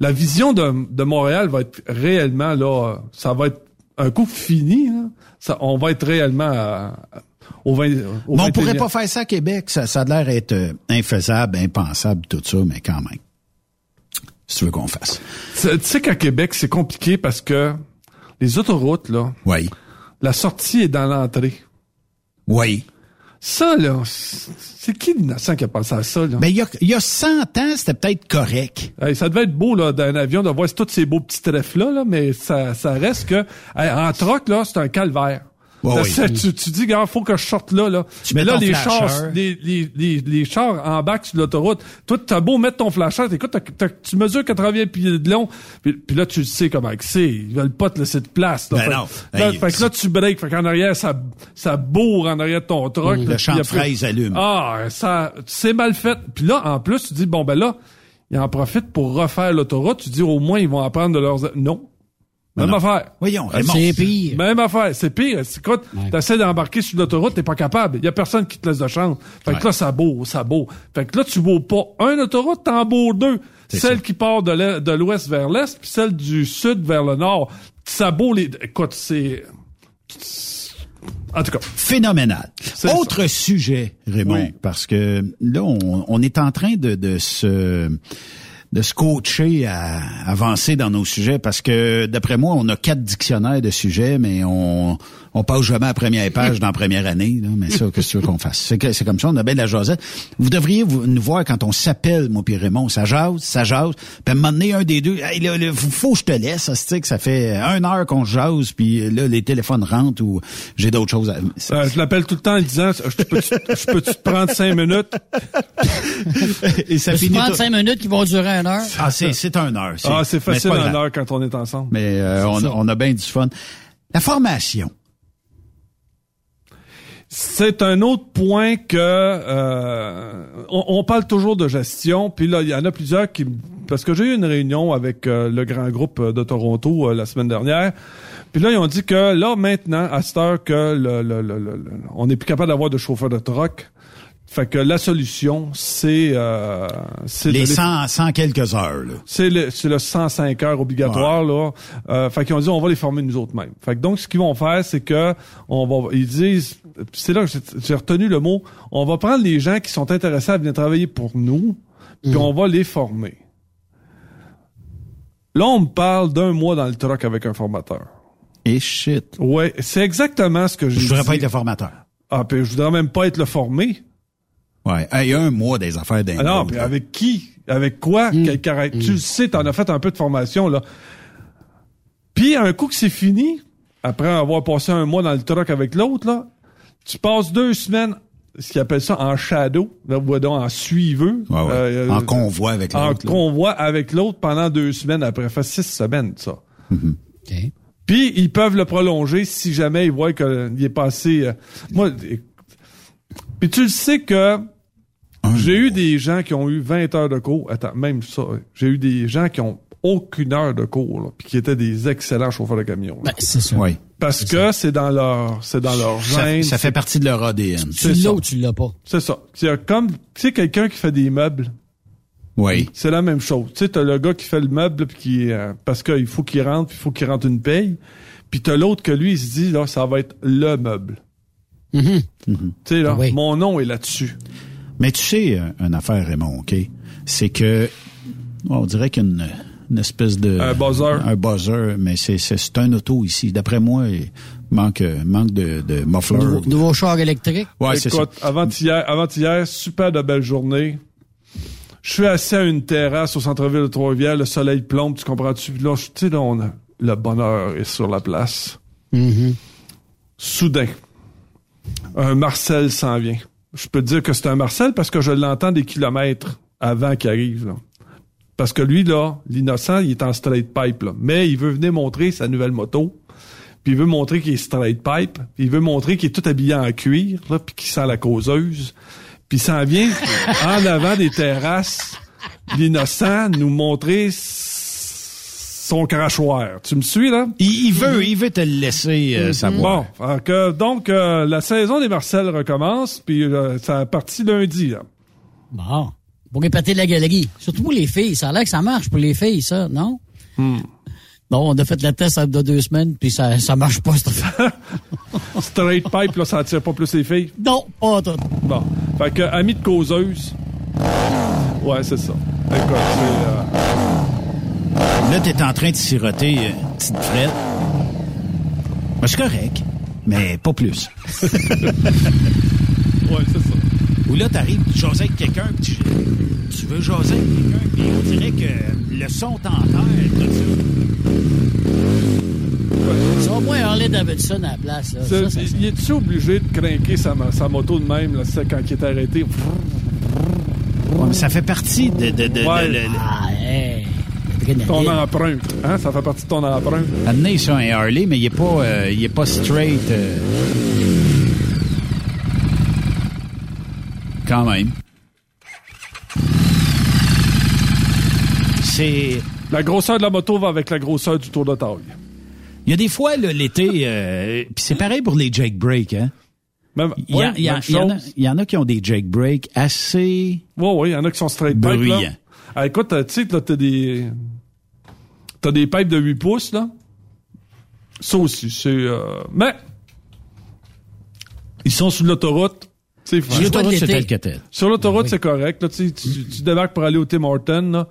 la vision de, de Montréal va être réellement là, euh, ça va être un coup fini. Là. Ça, on va être réellement euh, au 20 au Mais on pourrait 21e. pas faire ça à Québec. Ça, ça a l'air être euh, infaisable, impensable, tout ça, mais quand même. Si tu veux qu'on fasse. Tu sais qu'à Québec, c'est compliqué parce que les autoroutes, là, Oui. la sortie est dans l'entrée. Oui. Ça, là, c'est qui l'innocent qui a pensé à ça, là? Mais il y a, il y a 100 ans, c'était peut-être correct. Hey, ça devait être beau, là, d'un avion, de voir tous ces beaux petits trèfles-là, là, mais ça, ça reste que, hey, en troc, là, c'est un calvaire. Oui. c'est- tu, tu dis, gars, faut que je sorte là, là. Tu mais mets là, les chars, les, les, les, les chars embarquent sur l'autoroute. Toi, t'as beau mettre ton flasheur, écoute, t'as- t'as- tu mesures 80 pieds de long, puis, puis là, tu le sais comment que c'est. Ils veulent pas te laisser de place, là. Ben fait, non. Là, Hey, fait que là, tu breaks. Fait qu'en arrière, ça, ça bourre en arrière de ton truck. Le là, champ de fraises allume. Ah, ça, c'est mal fait. Puis là, en plus, tu dis, bon, ben là, ils en profitent pour refaire l'autoroute. Tu dis, au moins, ils vont apprendre de leurs... Non. Même non. affaire. Voyons, Ah. C'est pire. Même affaire. C'est pire. C'est Écoute, t'essaies d'embarquer sur l'autoroute, t'es pas capable. Il y a personne qui te laisse de chance. Fait Ouais. que là, ça bourre, ça bourre. Fait que là, tu bourres pas un autoroute, t'en bourres deux. Celle ça. qui part de l'ouest vers l'est, puis celle du sud vers le nord. Ça bourre les... Écoute, c'est... En tout cas. Phénoménal. Autre sujet, Raymond, Oui. parce que là, on, on est en train de, de se de se coacher à avancer dans nos sujets parce que d'après moi, on a quatre dictionnaires de sujets, mais on on passe jamais à la première page dans la première année. Là, mais ça, qu'est-ce que tu veux qu'on fasse? C'est, que- c'est comme ça, on a bien de la jasette. Vous devriez vous, nous voir quand on s'appelle, moi puis Raymond. Ça jase, ça jase. Puis à un moment donné, un des deux, hey, là, là, faut- que je te laisse. Ça, c'est que ça fait une heure qu'on jase, puis là, les téléphones rentrent ou j'ai d'autres choses à... Euh, je l'appelle tout le temps en disant, je peux-tu je peux-tu te prendre cinq minutes? Et ça Tu finit prends tout- cinq minutes qui vont durer une heure? Ah, c'est, c'est un heure. Ah, c'est facile grave. heure quand on est ensemble. Mais euh, on, on a bien du fun. La formation. C'est un autre point que euh, on, on parle toujours de gestion, puis là il y en a plusieurs qui parce que j'ai eu une réunion avec euh, le grand groupe euh, de Toronto euh, la semaine dernière, puis là ils ont dit que là maintenant à cette heure que le, le- le- le- on n'est plus capable d'avoir de chauffeur de truck, fait que la solution c'est euh, Les les- 100, 100 quelques heures. Là. c'est le, c'est le 105 heures obligatoire, là. Euh, fait qu'ils ont dit, on va les former nous autres mêmes. Fait que donc, ce qu'ils vont faire, c'est que, on va, ils disent, c'est là que j'ai- retenu le mot, on va prendre les gens qui sont intéressés à venir travailler pour nous, puis on va les former. Là, on me parle d'un mois dans le truck avec un formateur. Et shit. Ouais, c'est exactement ce que j'ai Je voudrais dit. pas être le formateur. Ah, puis je voudrais même pas être le formé. Ouais. Il y a un mois des affaires d'un Ah puis là. avec qui? Avec quoi? Quel caractère? Tu le sais, t'en as fait un peu de formation, là. Puis, un coup que c'est fini, après avoir passé un mois dans le truck avec l'autre, là, tu passes deux semaines ce qu'ils appellent ça en shadow, là, vous voyez donc, en suiveux. Ouais, ouais. Euh, en convoi avec En l'autre. là. convoi avec l'autre pendant deux semaines après. Ça fait six semaines, ça. OK. Puis, ils peuvent le prolonger si jamais ils voient qu'il est passé... euh, moi, puis tu le sais que j'ai eu des gens qui ont eu 20 heures de cours. Attends, même ça, j'ai eu des gens qui ont aucune heure de cours, là, puis qui étaient des excellents chauffeurs de camion. Ben, c'est ça. Oui. Parce que c'est dans leur, c'est dans leur Ça, gène. ça fait partie de leur ADN. Tu c'est l'as ça. ou tu l'as pas? C'est ça. C'est comme, tu sais, quelqu'un qui fait des meubles. Oui. C'est la même chose. Tu sais, t'as le gars qui fait le meuble puis qui, euh, parce qu'il faut qu'il rentre, puis il faut qu'il rentre une paye. Puis t'as l'autre que lui, il se dit, là, ça va être le meuble. Mhm. Tu sais, là, Oui. mon nom est là-dessus. Mais tu sais, euh, une affaire, Raymond, OK? C'est que, on dirait qu'une une espèce de... Un buzzer. Un buzzer, mais c'est c'est un auto ici. D'après moi, il manque, manque de, de muffler. Nouveau, nouveau char électrique? Ouais, c'est ça. Avant-hier, avant-hier, super de belle journée. Je suis assis à une terrasse au centre-ville de Trois-Rivières, le soleil plombe, tu comprends-tu? Là, je- tu sais, là, on a- le bonheur est sur la place. Mhm. Soudain, un Marcel s'en vient. Je peux te dire que c'est un Marcel parce que je l'entends des kilomètres avant qu'il arrive. Là. Parce que lui, là, l'innocent, il est en straight pipe. Là. Mais il veut venir montrer sa nouvelle moto. Puis il veut montrer qu'il est straight pipe. Puis il veut montrer qu'il est tout habillé en cuir, là, puis qu'il sent la causeuse. Puis il s'en vient en avant des terrasses, l'innocent, nous montrer son crachoir. Tu me suis, là? Il, il veut, il veut te le laisser euh, savoir. Bon, que, donc, euh, la saison des Marcel recommence, puis euh, ça a parti lundi. Là. Bon. Pour épater la galerie. Surtout pour les filles. Ça a l'air que ça marche pour les filles, ça, non? Hmm. Bon, on a fait la test de deux semaines, puis ça, ça marche pas, cette affaire. Straight pipe, là, ça attire pas plus les filles? Non, pas tout. Bon. Fait que, ami de causeuse. Ouais, c'est ça. Écoute, euh, Là, t'es en train de siroter euh, une petite frette. Ben, c'est correct, mais pas plus. ouais, c'est ça. Ou là, t'arrives, tu jases avec quelqu'un, tu, tu veux jaser avec quelqu'un, puis on dirait que le son t'enterre, tout C'est au moins Harley Davidson à la place, là. Ça, ça, il est-tu obligé de craquer sa, sa moto de même, là, quand il est arrêté? ça. Ouais, mais ça fait partie de... de, de, Ouais. de- de- Ah, hey. Ton empreinte. Hein? Ça fait partie de ton empreinte. Amener sur un Harley, mais il est pas, euh, il est pas straight. euh. Quand même. C'est. La grosseur de la moto va avec la grosseur du tour de taille. Il y a des fois, l'été, euh, puis c'est pareil pour les Jake Break, hein? Même, Il y, a- ouais, il y a- même il y en a, chose. il y en a qui ont des Jake Break assez. Ouais, ouais, il y en a qui sont straight pipe, Bruyant. là. Ah, écoute, tu sais, là, t'as des... T'as des pipes de 8 pouces, là. Ça aussi, c'est... euh, Mais... Ils sont sur l'autoroute. C'est Sur l'autoroute, c'est tel que tel. Sur l'autoroute, c'est correct. Là, tu, tu, tu débarques pour aller au Tim Hortons, là.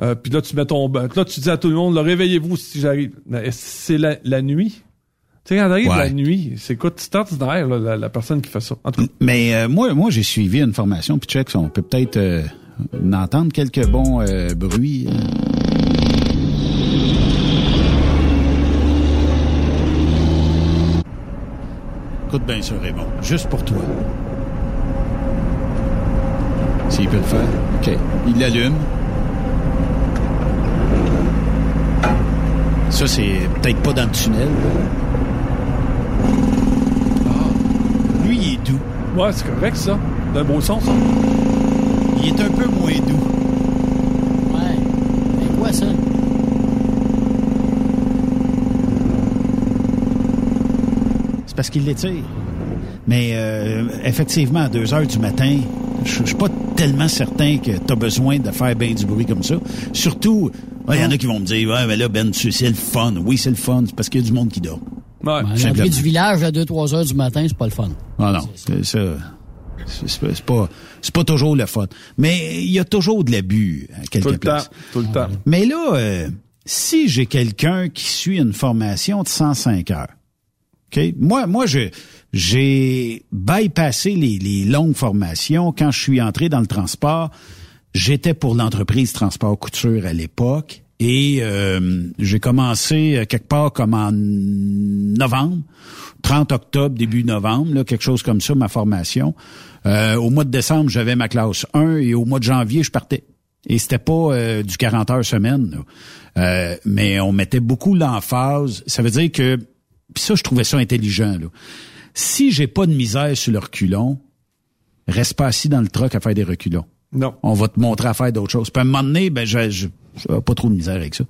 Euh, puis là, tu mets ton bain. Là, tu dis à tout le monde, réveillez-vous si j'arrive. Mais c'est la, la nuit. Tu sais, quand t'arrives Ouais. la nuit, c'est quoi? C'est ordinaire, là, la, la personne qui fait ça? En tout cas, Mais euh, moi, moi, j'ai suivi une formation, puis check, on peut peut-être euh, en entendre quelques bons euh, bruits. euh. Écoute bien ça, Raymond. Juste pour toi. S'il peut le faire. OK. Il l'allume. Ça, c'est peut-être pas dans le tunnel. Ah. Lui, il est doux. ouais, c'est correct, ça. D'un beau son, ça. Il est un peu moins doux. Ouais. Mais quoi, ça? C'est parce qu'il l'étire. Mais euh, effectivement, à 2 heures du matin, je je suis pas tellement certain que tu as besoin de faire bien du bruit comme ça. Surtout, il y en a qui vont me dire, ouais, mais là, Ben, tu- c'est le fun. Oui, c'est le fun. C'est parce qu'il y a du monde qui dort. Ouais. Du village à 2-3 heures du matin, c'est pas le fun. Ah non, c'est ça. C'est pas, c'est pas toujours le fun. Mais il y a toujours de l'abus à Tout quelque le temps. place. Tout le temps. Mais là, euh, si j'ai quelqu'un qui suit une formation de 105 heures, OK? Moi, moi, je, j'ai bypassé les, les longues formations. Quand je suis entré dans le transport, j'étais pour l'entreprise Transport Couture à l'époque Et euh, j'ai commencé euh, quelque part comme en novembre, 30 octobre, début novembre, là, quelque chose comme ça, ma formation. Euh, au mois de décembre, j'avais ma classe 1 et au mois de janvier, je partais. Et c'était pas euh, du 40 heures semaine. Euh, mais on mettait beaucoup l'emphase. Ça veut dire que, ça, je trouvais ça intelligent. Là. Si j'ai pas de misère sur le reculon, reste pas assis dans le truck à faire des reculons. Non. On va te montrer à faire d'autres choses. Puis à un moment donné, ben, je, pas trop de misère avec ça.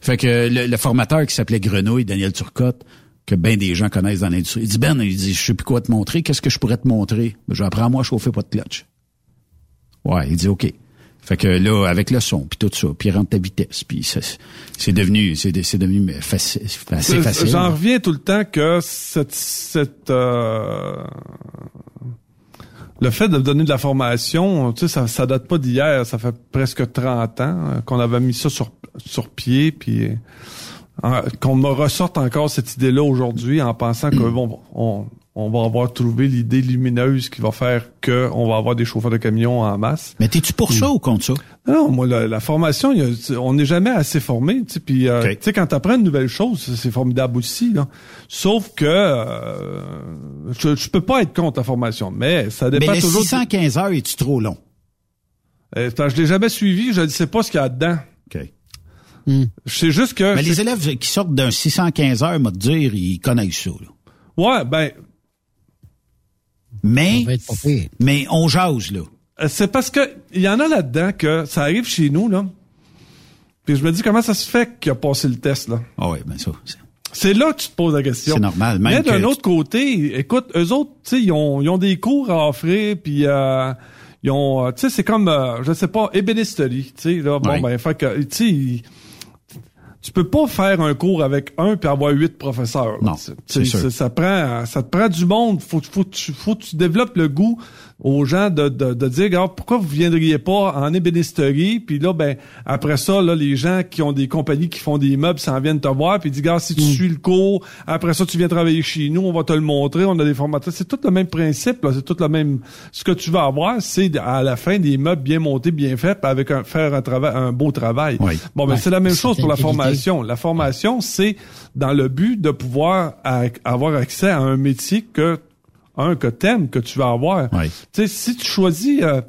Fait que le, le formateur qui s'appelait Grenouille, Daniel Turcotte, que bien des gens connaissent dans l'industrie, il dit Ben, il dit, je sais plus quoi te montrer, qu'est-ce que je pourrais te montrer? Ben, je apprends moi à chauffer pas de clutch. Ouais, il dit OK. Fait que là, avec le son, puis tout ça, puis il rentre ta vitesse, puis c'est devenu, c'est, devenu facile, assez Euh, facile. J'en reviens tout le temps que cette, cette euh, le fait de donner de la formation, tu sais, ça, ça date pas d'hier, ça fait presque 30 ans euh, qu'on avait mis ça sur, sur pied, puis euh, qu'on me ressorte encore cette idée-là aujourd'hui en pensant que bon, on, on va avoir trouvé l'idée lumineuse qui va faire que on va avoir des chauffeurs de camions en masse. Mais t'es-tu pour ça ou contre ça? Non, moi, la, la formation, il y a- on n'est jamais assez formé. Tu sais, puis, euh, tu sais, quand tu apprends une nouvelle chose, c'est formidable aussi. Là. Sauf que euh, je, je peux pas être contre la formation, mais ça Mais dépend le toujours. 615 heures, est-tu trop long? Euh, je l'ai jamais suivi, je ne sais pas ce qu'il y a dedans. OK. Je sais juste que. Mais les c'est- élèves qui sortent d'un 615 heures, moi te dire, ils connaissent ça. Là. Ouais, ben, Mais, mais on jase, là. euh, c'est parce que il y en a là-dedans que ça arrive chez nous, là. Puis je me dis comment ça se fait qu'il a passé le test, là. Ah oui, ben ça. c'est- C'est là que tu te poses la question. C'est normal, même Mais d'un que- autre côté, écoute, eux autres, tu sais, ils ont, ils ont des cours à offrir, puis euh, ils ont, euh, tu sais, c'est comme, euh, je sais pas, ébénisterie, tu sais, là, bon, Ouais. ben, fait que, tu sais, ils- tu peux pas faire un cours avec un puis avoir huit professeurs. là. Non, c'est sûr. ça, ça prend, ça te prend du monde. Faut, faut, tu- faut que tu développes le goût aux gens de, de, de dire, regarde, pourquoi vous viendriez pas en ébénisterie? Puis là, ben, après ça, là, les gens qui ont des compagnies qui font des meubles s'en viennent te voir, puis disent, regarde, si tu suis le cours, après ça, tu viens travailler chez nous, on va te le montrer, on a des formateurs. C'est tout le même principe, là, c'est tout le même. Ce que tu vas avoir, c'est à la fin des meubles bien montés, bien faits, avec un, faire un travail, un beau travail. Oui. Bon, ben, Ouais, c'est la même chose pour la formation. La formation, c'est dans le but de pouvoir avoir accès à un métier que un que t'aimes, que tu vas avoir. Oui. Tu sais, si tu choisis, euh,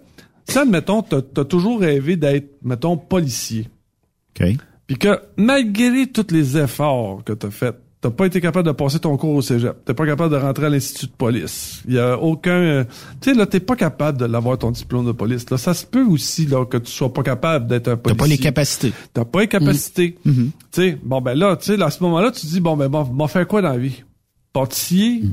si admettons, t'as as toujours rêvé d'être, mettons, policier, OK. puis que malgré tous les efforts que t'as fait, t'as pas été capable de passer ton cours au cégep, t'es pas capable de rentrer à l'institut de police. Il y a aucun, euh, tu sais là, t'es pas capable de l'avoir ton diplôme de police. Là, ça se peut aussi là que tu sois pas capable d'être un T'as policier. pas les capacités. T'as pas les capacités. Mm-hmm. Tu sais, bon ben là, tu sais, à ce moment-là, tu dis bon ben m'en faire quoi dans la vie? Pâtissier,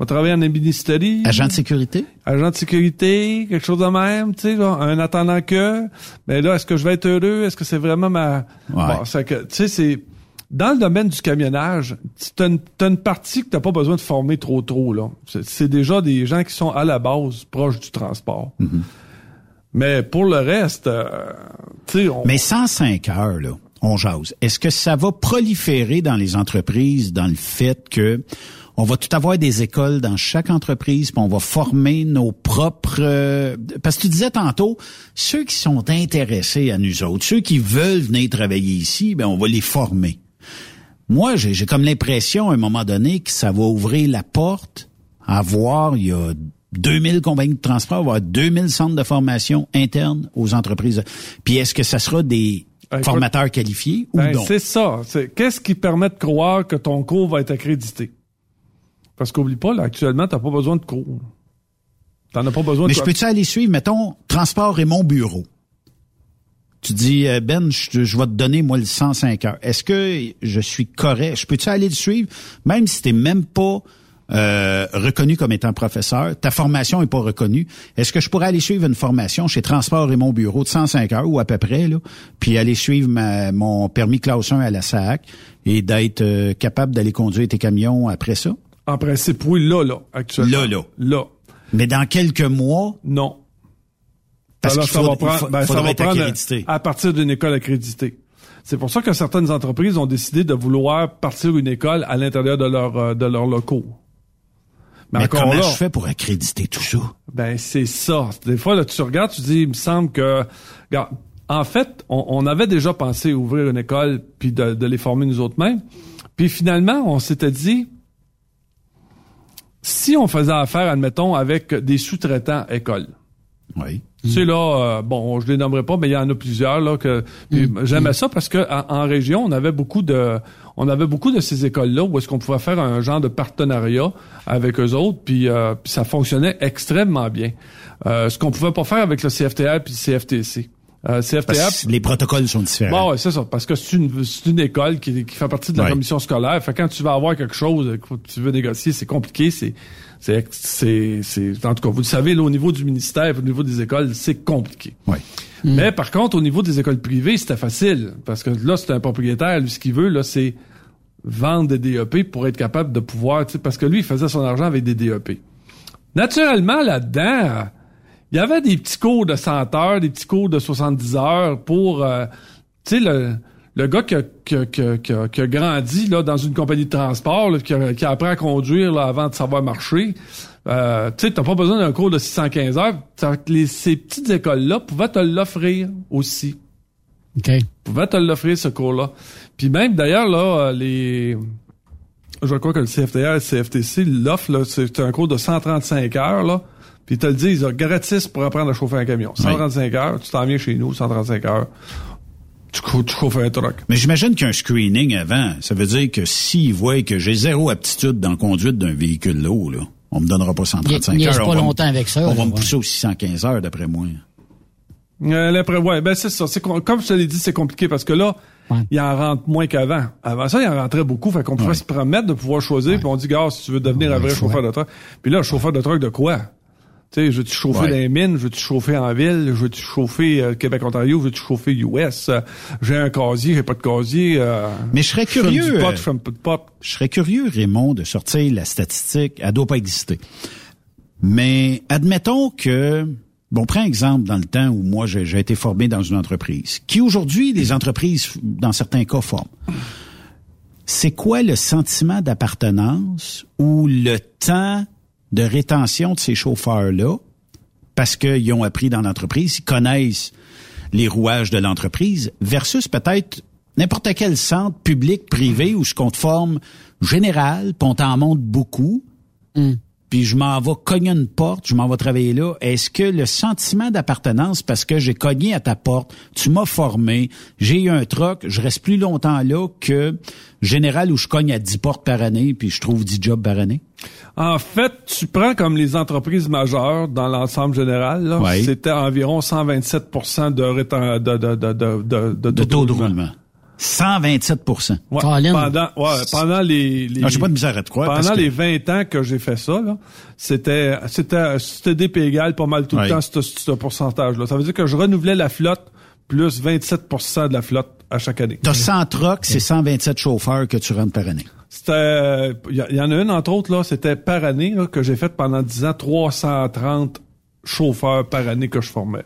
va travailler en ébénisterie. Agent de sécurité? agent de sécurité, quelque chose de même, tu sais, là, un attendant que. Mais là, est-ce que je vais être heureux? Est-ce que c'est vraiment ma Ouais. Bon, c'est que tu sais, c'est dans le domaine du camionnage, tu as une, t'as une partie que t'as pas besoin de former trop trop là. C'est, déjà des gens qui sont à la base proches du transport. Mm-hmm. Mais pour le reste, euh, tu sais, on- Mais 105 heures, là, on jase. Est-ce que ça va proliférer dans les entreprises dans le fait que on va tout avoir des écoles dans chaque entreprise, puis on va former nos propres... euh, parce que tu disais tantôt, ceux qui sont intéressés à nous autres, ceux qui veulent venir travailler ici, ben on va les former. Moi, j'ai comme l'impression, à un moment donné, que ça va ouvrir la porte à voir, il y a 2000 compagnies de transport, il va y avoir 2000 centres de formation internes aux entreprises. Puis est-ce que ça sera des Écoute, formateurs qualifiés ou Ben, non? c'est ça. Qu'est-ce qui permet de croire que ton cours va être accrédité? Parce qu'oublie pas, là, actuellement, t'as pas besoin de cours. T'en as pas besoin. Mais de je peux-tu aller suivre, mettons, transport et mon bureau? Tu dis, euh, Ben, je, je vais te donner, moi, le 105 heures. Est-ce que je suis correct? Je peux-tu aller le suivre, même si t'es même pas euh, reconnu comme étant professeur, ta formation est pas reconnue. Est-ce que je pourrais aller suivre une formation chez Transport et mon bureau de 105 heures ou à peu près, là, puis aller suivre ma- mon permis classe 1 à la SAC et d'être euh, capable d'aller conduire tes camions après ça? En principe, oui, là, là, actuellement. Là, là. Là. Mais dans quelques mois, Non. parce Alors, qu'il ça faut, va prendre, ben, ça va prendre accrédité. à partir d'une école accréditée. C'est pour ça que certaines entreprises ont décidé de vouloir partir une école à l'intérieur de leur euh, de leurs locaux. Mais, comment là, je fais pour accréditer tout ça? Ben c'est ça. Des fois là tu regardes, tu dis il me semble que regarde, en fait, on, on avait déjà pensé ouvrir une école puis de, de les former nous autres mêmes. Puis finalement, on s'était dit, si on faisait affaire, admettons, avec des sous-traitants écoles. Oui. C'est là, euh, bon, je les nommerai pas, mais il y en a plusieurs là que puis j'aimais ça parce que en, en région, on avait beaucoup de, on avait beaucoup de ces écoles-là où est-ce qu'on pouvait faire un genre de partenariat avec eux autres, puis, euh, puis ça fonctionnait extrêmement bien. Euh, ce qu'on pouvait pas faire avec le CFTA puis le CFTC. Euh, CFTA, les protocoles sont différents. Bon, ouais, c'est ça, parce que c'est une, c'est une école qui, qui fait partie de la Ouais. commission scolaire. Fait que quand tu vas avoir quelque chose que tu veux négocier, c'est compliqué, c'est c'est c'est c'est en tout cas vous le savez là au niveau du ministère, au niveau des écoles, c'est compliqué. Ouais. Mais par contre au niveau des écoles privées, c'était facile parce que là c'est un propriétaire, lui ce qu'il veut là c'est vendre des DEP pour être capable de pouvoir tu sais parce que lui il faisait son argent avec des DEP. Naturellement là-dedans, il y avait des petits cours de 100 heures, des petits cours de 70 heures pour, euh, tu sais, le, le gars qui a, qui, a, qui, a, qui a- qui a grandi là, dans une compagnie de transport, là, qui, a, qui a appris à conduire là, avant de savoir marcher. Euh, tu sais, t'as pas besoin d'un cours de 615 heures. Les- ces petites écoles-là pouvaient te l'offrir aussi. OK. Pouvaient te l'offrir, ce cours-là. Puis même, d'ailleurs, là, euh, les... Je crois que le CFTR et le CFTC l'offre, là, c'est un cours de 135 heures, là. Puis ils te le disent, gratis pour apprendre à chauffer un camion. 135 heures, tu t'en viens chez nous, 135 heures. Tu, cou- tu chauffes un truck. Mais j'imagine qu'il y a un screening avant. Ça veut dire que s'ils voient que j'ai zéro aptitude dans la conduite d'un véhicule lourd, là, on me donnera pas 135 Il- il heures. reste on pas va me- longtemps avec ça, On va me ouais. pousser aux 615 heures, d'après moi. Euh, ouais, ben c'est ça. Comme je te l'ai dit, c'est compliqué parce que là, il en rentre moins qu'avant. Avant ça, il en rentrait beaucoup. Fait qu'on pouvait se permettre de pouvoir choisir. Puis on dit, gars, si tu veux devenir un vrai chauffeur de truck. Puis là, chauffeur de truck de quoi? Tu sais, je veux-tu chauffer Ouais. dans les mines? Je veux-tu chauffer en ville? Je veux-tu chauffer euh, Québec-Ontario? Je veux-tu chauffer US? Euh, j'ai un casier, j'ai pas de casier. euh, Mais je serais curieux, du pot, je de serais curieux, Raymond, de sortir la statistique. Elle doit pas exister. Mais admettons que, bon, prends exemple dans le temps où moi j'ai j'ai été formé dans une entreprise, qui aujourd'hui les entreprises, dans certains cas, forment. C'est quoi le sentiment d'appartenance ou le temps de rétention de ces chauffeurs-là parce qu'ils ont appris dans l'entreprise, ils connaissent les rouages de l'entreprise, versus peut-être n'importe quel centre public, privé, où ce qu'on te forme général, puis on t'en montre beaucoup, puis je m'en vais cogner une porte, je m'en vais travailler là. Est-ce que le sentiment d'appartenance, parce que j'ai cogné à ta porte, tu m'as formé, j'ai eu un troc, je reste plus longtemps là que général où je cogne à 10 portes par année, puis je trouve 10 jobs par année? En fait, tu prends comme les entreprises majeures dans l'ensemble général, c'était environ 127 de, réten- de, de, de, de, de, de De taux de roulement. 127 Ouais, pendant, ouais, pendant les, les Ah, j'ai pas de misère à te croire, Pendant les 20 ans que j'ai fait ça, là, c'était, c'était, c'était DP égal pas mal tout Ouais. le temps, ce, ce pourcentage-là. Ça veut dire que je renouvelais la flotte plus 27% de la flotte à chaque année. T'as 100 trucks, c'est 127 chauffeurs que tu rentres par année. C'était, il y, y en a une entre autres là, c'était par année là, que j'ai fait pendant 10 ans 330 chauffeurs par année que je formais.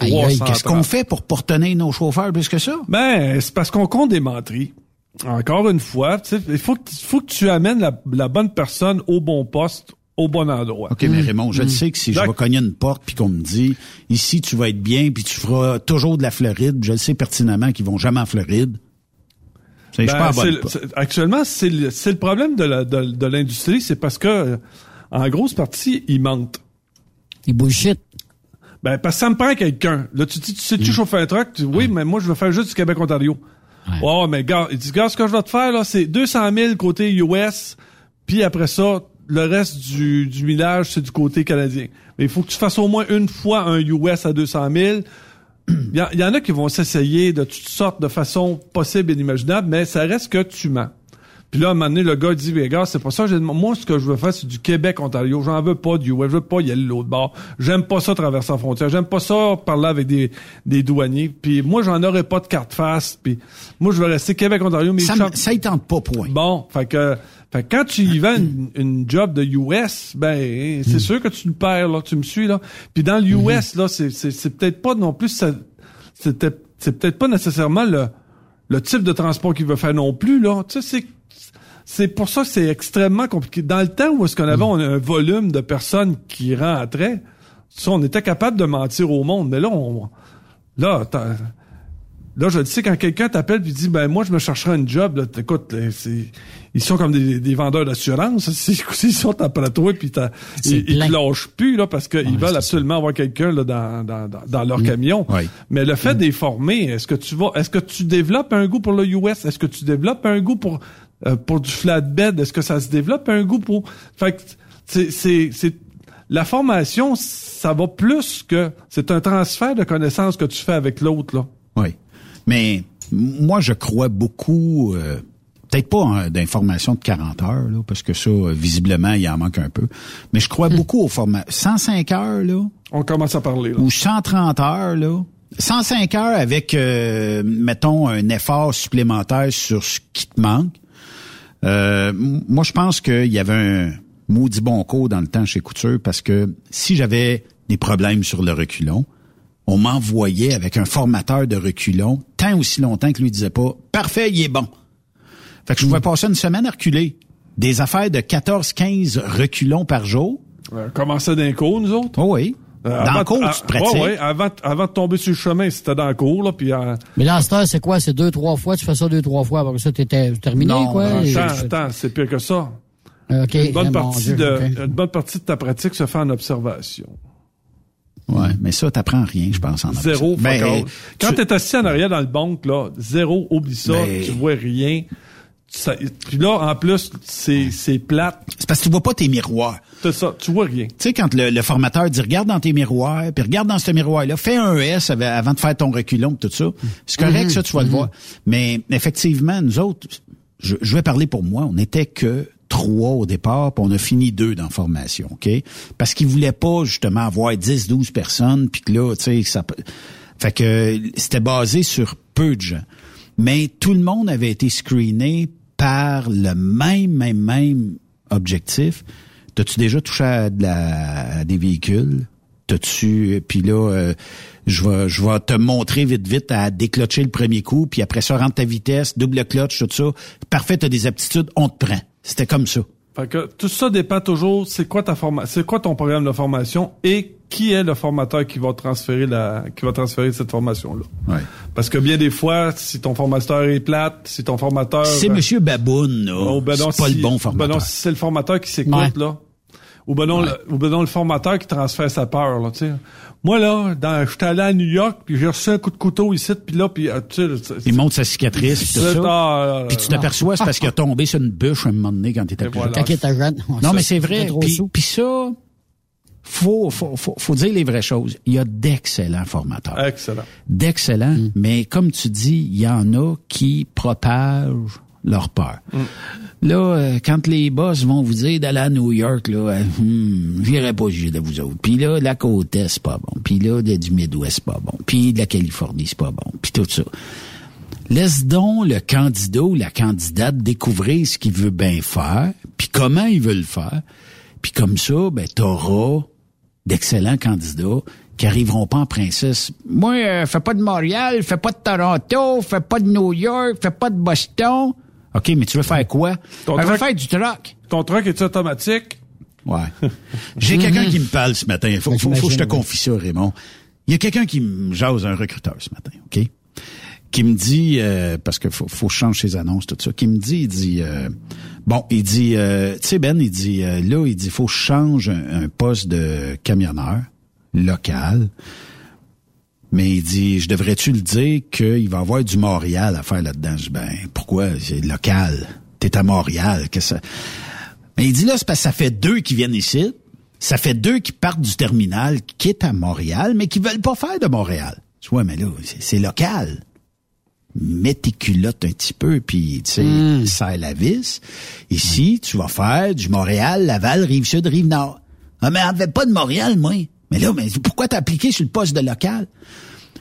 Aïe, aïe, 330. Qu'est-ce qu'on fait pour porter nos chauffeurs plus que ça? Ben, c'est parce qu'on compte des menteries. Encore une fois, tu sais, il faut que, faut que tu amènes la, la bonne personne au bon poste, au bon endroit. OK, mais Raymond, je le sais que si je vais cogner une porte puis qu'on me dit ici tu vas être bien puis tu feras toujours de la Floride, je le sais pertinemment qu'ils vont jamais en Floride. C'est je suis Ben, pas le- actuellement, c'est le, problème de la- de, de l'industrie, c'est parce que, euh, en grosse partie, ils mentent. Ils bullshit. Ben, parce que ça me prend quelqu'un. Là, tu dis, tu sais, tu Mm. chauffes un truck, tu dis, oui, mais moi, je veux faire juste du Québec-Ontario. Ouais. mais gars, il dit, gars, ce que je vais te faire, là, c'est 200 000 côté US, puis après ça, le reste du, du millage, c'est du côté canadien. Mais il faut que tu fasses au moins une fois un US à 200 000. Il y, en- il y en a qui vont s'essayer de toutes sortes de façons possibles et inimaginables, mais ça reste que tu mens. Puis là, à un moment donné, le gars dit, mais gars, c'est pas ça. Moi, ce que je veux faire, c'est du Québec-Ontario. J'en veux pas du US. Je veux pas y aller de l'autre bord. J'aime pas ça traverser la frontière. J'aime pas ça parler avec des, des douaniers. Puis moi, j'en aurais pas de carte face. Puis moi, je vais rester Québec-Ontario. Mais Ça, ça y tente pas, point. Bon, fait que, fait que quand tu y vends une, une job de US, ben c'est sûr que tu le perds là, tu me suis là. Puis dans l'US là, c'est c'est c'est peut-être pas non plus ça- c'était c'est peut-être pas nécessairement le le type de transport qu'il veut faire non plus là. Tu sais c'est c'est pour ça que c'est extrêmement compliqué. Dans le temps où est-ce qu'on avait on a un volume de personnes qui rentraient, ça, on était capable de mentir au monde, mais là on là t'as- Là, je le sais, quand quelqu'un t'appelle puis dit, ben moi, je me chercherai un job, là, écoute, c'est, ils sont comme des, des vendeurs d'assurance. S'ils sont après toi puis ils, ils plein. te lâchent plus, là, parce qu'ils Ouais, veulent absolument avoir quelqu'un, là, dans, dans, dans, leur camion. Ouais. Mais le fait de les former, est-ce que tu vas, est-ce que tu développes un goût pour le US? Est-ce que tu développes un goût pour, euh, pour du flatbed? Est-ce que ça se développe un goût pour, fait que, c'est, c'est, c'est, la formation, ça va plus que, c'est un transfert de connaissances que tu fais avec l'autre, là. Oui. Mais moi, je crois beaucoup, euh, peut-être pas en- d'informations de 40 heures, là, parce que ça, visiblement, il en manque un peu. Mais je crois beaucoup aux formations. 105 heures, là, On commence à parler, là. ou 130 heures, là. 105 heures avec, euh, mettons, un effort supplémentaire sur ce qui te manque. Euh, moi, je pense qu'il y avait un maudit bon cours dans le temps chez Couture parce que si j'avais des problèmes sur le reculon, on m'envoyait avec un formateur de reculon tant aussi longtemps que lui disait pas « Parfait, il est bon ». Fait que je pouvais passer une semaine à reculer. Des affaires de 14-15 reculons par jour. Euh, commencer d'un cours, nous autres. Oh oui. Euh, dans avant- le cours, tu te pratiques. ouais, ouais, avant, avant de tomber sur le chemin, c'était dans le cours, là, puis euh, Mais là, en ce temps, c'est quoi? C'est deux, trois fois? Tu fais ça deux, trois fois. Après ça, t'étais terminé, Non, quoi? attends, attends, c'est pire que ça. OK. Une bonne, partie Dieu, de, une bonne partie de ta pratique se fait en observation. Ouais, mais ça, t'apprends rien, je pense, en Zéro, Ben, all. Quand tu- t'es assis en arrière dans le banc, là, zéro, oublie ça, Ben- tu vois rien. Ça- puis là, en plus, c'est, c'est plate. C'est parce que tu vois pas tes miroirs. C'est ça, tu vois rien. Tu sais, quand le, le formateur dit regarde dans tes miroirs, puis regarde dans ce miroir-là, fais un S av- avant de faire ton reculon, tout ça. C'est correct, Mhm. ça, tu vas le voir. Mais effectivement, nous autres, je, je vais parler pour moi, on n'était que trois au départ, puis on a fini deux dans la formation, OK? Parce qu'ils voulaient pas, justement, avoir 10, 12 personnes, puis que là, tu sais, ça... peut- Fait que c'était basé sur peu de gens. Mais tout le monde avait été screené par le même, même, même objectif. T'as-tu déjà touché à, des véhicules? T'as-tu... Puis là, euh, je vais je vais te montrer vite, vite à déclocher le premier coup, puis après ça, rentre ta vitesse, double clutch, tout ça. Parfait, t'as des aptitudes, on te prend. C'était comme ça. Fait que tout ça dépend toujours, c'est quoi ta forma c'est quoi ton programme de formation et qui est le formateur qui va transférer la, qui va transférer cette formation-là. Ouais. Parce que bien des fois, si ton formateur est plate, si ton formateur... C'est euh, Monsieur Baboun, là. Oh, ben non, c'est pas si- le bon Ben formateur. non, si c'est le formateur qui s'écoute, Ouais. là. Ou ben non, Ouais. le, ou ben non, le formateur qui transfère sa peur, là, tu sais. Moi, là, dans, j'étais allé à New York, puis j'ai reçu un coup de couteau ici, puis là, puis, euh, tu sais, c'est- Il montre sa cicatrice, puis tout ça. ah, Puis tu t'aperçois, c'est parce qu'il a tombé sur une bûche un moment donné quand il était Et plus voilà. jeune. Quand il était jeune. Non, ça, mais c'est vrai. Puis, puis ça, faut, faut, faut, faut dire les vraies choses. Il y a d'excellents formateurs. Excellent. D'excellents, Mm. mais comme tu dis, il y en a qui propagent leur peur. Là, euh, quand les boss vont vous dire d'aller à New York, là, euh, hmm, j'irai pas juger de vous autres. Puis là, la côte est, c'est pas bon. Puis là, du Midwest, c'est pas bon. Puis de la Californie, c'est pas bon. Puis tout ça. Laisse donc le candidat ou la candidate découvrir ce qu'il veut bien faire, puis comment il veut le faire. Puis comme ça, ben, t'auras d'excellents candidats qui arriveront pas en princesse. Moi, euh, fais pas de Montréal, fais pas de Toronto, fais pas de New York, fais pas de Boston. OK, mais tu veux faire quoi? Ton Ben, je veux truck- faire du truck. Ton truc est automatique? Ouais. J'ai quelqu'un qui me parle ce matin. Faut, Ben, faut, faut que je te confie ça, Raymond. Il y a quelqu'un qui me jase, un recruteur ce matin, OK? Qui me dit, euh, parce que faut, faut changer ses annonces, tout ça, qui me dit, il dit, euh, bon, il dit, euh, tu sais, Ben, il dit, euh, là, il dit, faut que je change un, un poste de camionneur local. Mais il dit, je devrais-tu le dire qu'il va y avoir du Montréal à faire là-dedans? Je dis, ben, pourquoi? C'est local. T'es à Montréal. Que ça... Mais il dit là, c'est parce que ça fait deux qui viennent ici. Ça fait deux qui partent du terminal, qui quittent à Montréal, mais qui veulent pas faire de Montréal. Je dis, ouais, mais là, c'est local. Mets tes culottes un petit peu, puis, tu sais, serre la vis. Ici, tu vas faire du Montréal, Laval, Rive-Sud, Rive-Nord. Ah, mais on fait pas de Montréal, moi. Mais là, mais pourquoi t'as appliqué sur le poste de local?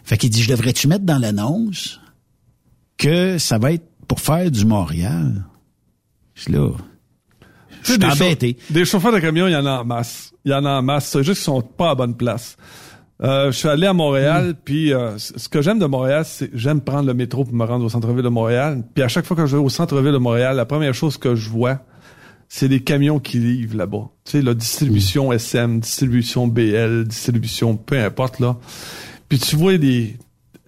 Fait qu'il dit, je devrais-tu mettre dans l'annonce que ça va être pour faire du Montréal? Je suis là. Je suis des, chau- embêté. des chauffeurs de camion, il y en a en masse. Il y en a en masse. C'est juste qu'ils sont pas à bonne place. Euh, je suis allé à Montréal, puis euh, ce que j'aime de Montréal, c'est j'aime prendre le métro pour me rendre au centre-ville de Montréal. Puis à chaque fois que je vais au centre-ville de Montréal, la première chose que je vois, c'est des camions qui livrent là-bas. Tu sais, la distribution SM, distribution BL, distribution peu importe là. Puis tu vois des,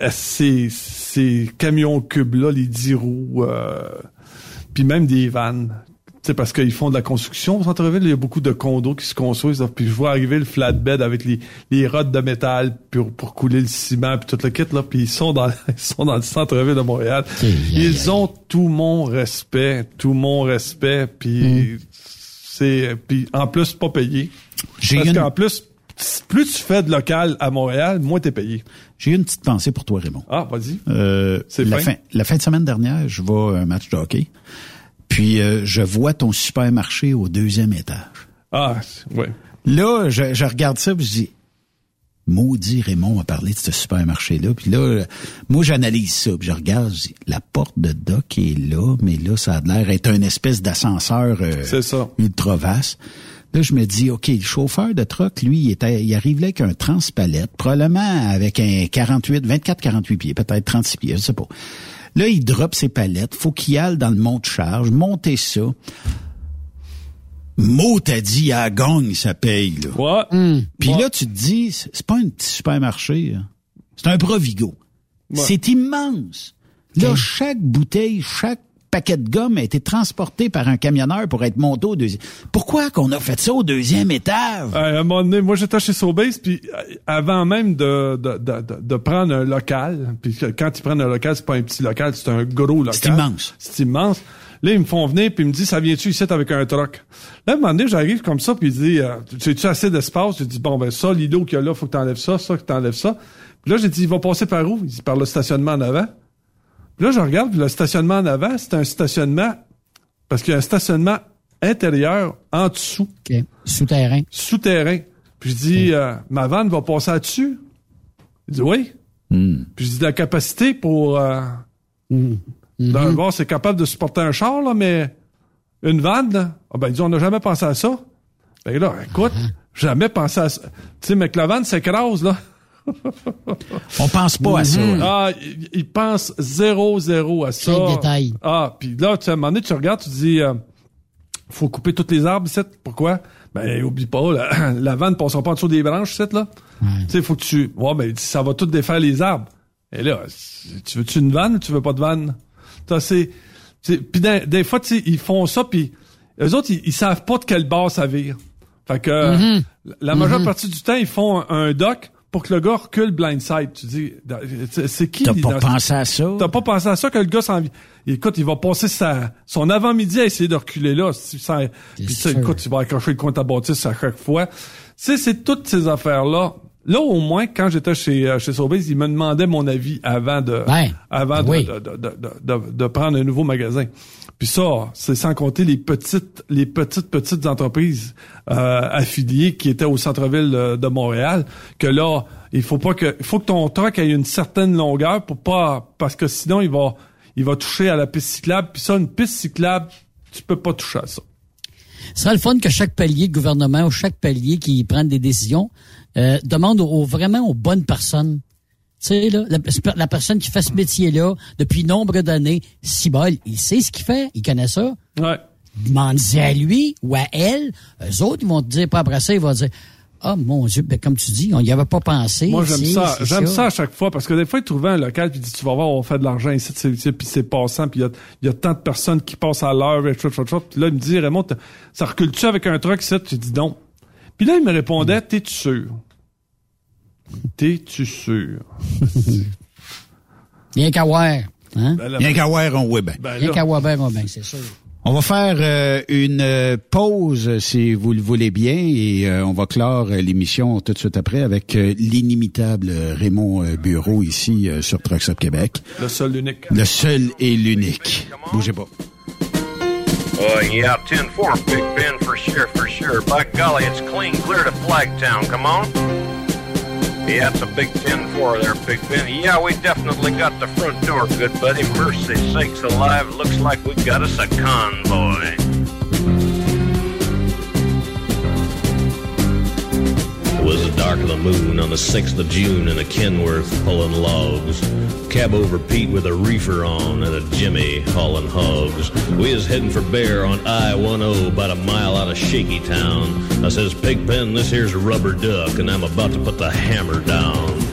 euh, c'est ces camions cubes-là, les 10 roues, euh, puis même des vannes. Sais, parce qu'ils font de la construction au centre-ville, il y a beaucoup de condos qui se construisent. Puis je vois arriver le flatbed avec les, les rods de métal pour, pour couler le ciment puis tout le kit là. Puis ils sont dans ils sont dans le centre-ville de Montréal. Ils ont tout mon respect, tout mon respect. Puis c'est puis en plus pas payé. J'ai Parce une- qu'en plus plus tu fais de local à Montréal, moins t'es payé. J'ai une petite pensée pour toi, Raymond. Ah, vas-y. Euh, C'est la, fin. fin, la fin de semaine dernière, je vais à un match de hockey. Puis euh, je vois ton supermarché au deuxième étage. Ah, ouais. Là, je, je regarde ça puis je dis Maudit Raymond a parlé de ce supermarché-là. Puis là, euh, moi, j'analyse ça. Puis je regarde, je dis, la porte de dock est là, mais là, ça a l'air d'être une espèce d'ascenseur euh, ultra vaste. Là, je me dis, OK, le chauffeur de truck, lui, il, était, il arrive là avec un transpalette, probablement avec un 48, 24-48 pieds, peut-être 36 pieds, je sais pas. Là, il drop ses palettes, faut qu'il aille dans le monte charge, monter ça. Mot t'a dit, à gagne, ça paye, là. Ouais. Puis là, tu te dis, c'est c'est pas un petit supermarché, là. c'est un Provigo. Ouais. C'est immense. Là, chaque bouteille, chaque paquet de gomme a été transporté par un camionneur pour être monté au deuxième. Pourquoi qu'on a fait ça au deuxième étage? À un moment donné, moi j'étais chez Sobeys, puis euh, avant même de, de, de, de- prendre un local, puis quand ils prennent un local, c'est pas un petit local, c'est un gros local. C'est immense. C'est immense. Là, ils me font venir, puis ils me disent, ça vient-tu ici avec un truck? Là, à un moment donné, j'arrive comme ça, puis il dit, euh, tu as-tu assez d'espace? Je dis, bon, ben ça, l'îlot qu'il y a là, faut que t'enlèves ça, ça, que t'enlèves ça. Puis là, j'ai dit, il va passer par où? Il dit, par le stationnement en avant. Puis là, je regarde, le stationnement en avant, c'est un stationnement, parce qu'il y a un stationnement intérieur en dessous OK. Souterrain. souterrain. Puis je dis, euh, ma vanne va passer là-dessus. Il dit oui. Hmm. Puis je dis, la capacité pour... Euh, D'un bord, c'est capable de supporter un char, là, mais une vanne, là, ah ben, il dit, on n'a jamais pensé à ça. Ben là, écoute, jamais pensé à ça. Tu sais, mais que la vanne s'écrase, là. On pense pas à ça. hein. Ah, il, il pense zéro, zéro à ça. Quel détail. Ah, puis là, tu à un moment donné, tu regardes, tu dis, euh, faut couper toutes les arbres, ici. Pourquoi? Ben, oublie pas, la, la vanne passera pas en dessous des branches, ici, là. Tu sais, faut que tu... Ouais, ben, ça va tout défaire les arbres. Et là, tu veux-tu une vanne ou tu veux pas de vanne? Ça, c'est... c'est- Puis des, des fois, tu ils font ça, puis eux autres, ils, ils savent pas de quel bord ça vire. Fait que euh, la majeure partie du temps, ils font un, un dock pour que le gars recule blindside. Tu dis, c'est- qui? T'as pas dans- pensé à ça? T'as pas pensé à ça que le gars s'en Écoute, il va passer sa, son avant-midi à essayer de reculer là. Si- sans- Puis écoute, il va accrocher le de ta bâtisse à chaque fois. Tu sais, c'est toutes ces affaires-là. Là, au moins, quand j'étais chez, euh, chez Sobeys, il me demandait mon avis avant de, avant de, Oui. de, de, de, prendre un nouveau magasin. Puis ça, c'est sans compter les petites, les petites, petites entreprises euh, affiliées qui étaient au centre-ville de, Montréal. Que là, il faut pas que, il faut que ton truck ait une certaine longueur pour pas, parce que sinon il va, il va toucher à la piste cyclable. Puis ça, une piste cyclable, tu peux pas toucher à ça. Ce serait le fun que chaque palier de gouvernement ou chaque palier qui prenne des décisions euh, demande aux, vraiment aux bonnes personnes. Tu sais, là, la, la personne qui fait ce métier-là depuis nombre d'années, si bol, il sait ce qu'il fait, il connaît ça. Ouais. Demande-y à lui ou à elle. Eux autres, ils vont te dire, pas après ça, ils vont dire, ah, mon Dieu, ben, comme tu dis, on y avait pas pensé. Moi, j'aime ça. J'aime ça. à chaque fois parce que des fois, ils trouvaient un local puis ils disent, tu vas voir, on fait de l'argent ici, puis c'est passant, puis il y a, il y a tant de personnes qui passent à l'heure, et tout, tout, tout. Puis là, il me dit, Raymond, ça recule-tu avec un truck ici? J'ai dit non. Puis là, il me répondait, t'es-tu sûr? T'es-tu sûr? Rien qu'à voir. Hein? Ben là, Rien qu'à voir, on oui ben. ben Rien là, qu'à voir, ben, ben, ben, c'est sûr. On va faire euh, une euh, pause, si vous le voulez bien, et euh, on va clore euh, l'émission tout de suite après avec euh, l'inimitable Raymond Bureau ici euh, sur Trucks Up Québec. le seul, l'unique. Le seul et l'unique. Bougez pas. Uh, yeah, 10-4, Big Ben, for sure, for sure. By golly, it's clean clear to Flagtown. Come on. Yeah, it's a big 10-4 there, Big Ben. Yeah, we definitely got the front door, good buddy. Mercy sakes alive, looks like we got us a convoy. Was the dark of the moon on the 6th of June in a Kenworth pulling logs. Cab over Pete with a reefer on and a Jimmy hauling hogs. We is heading for Bear on I-10 about a mile out of Shaky Town. I says, Pigpen, this here's a rubber duck and I'm about to put the hammer down.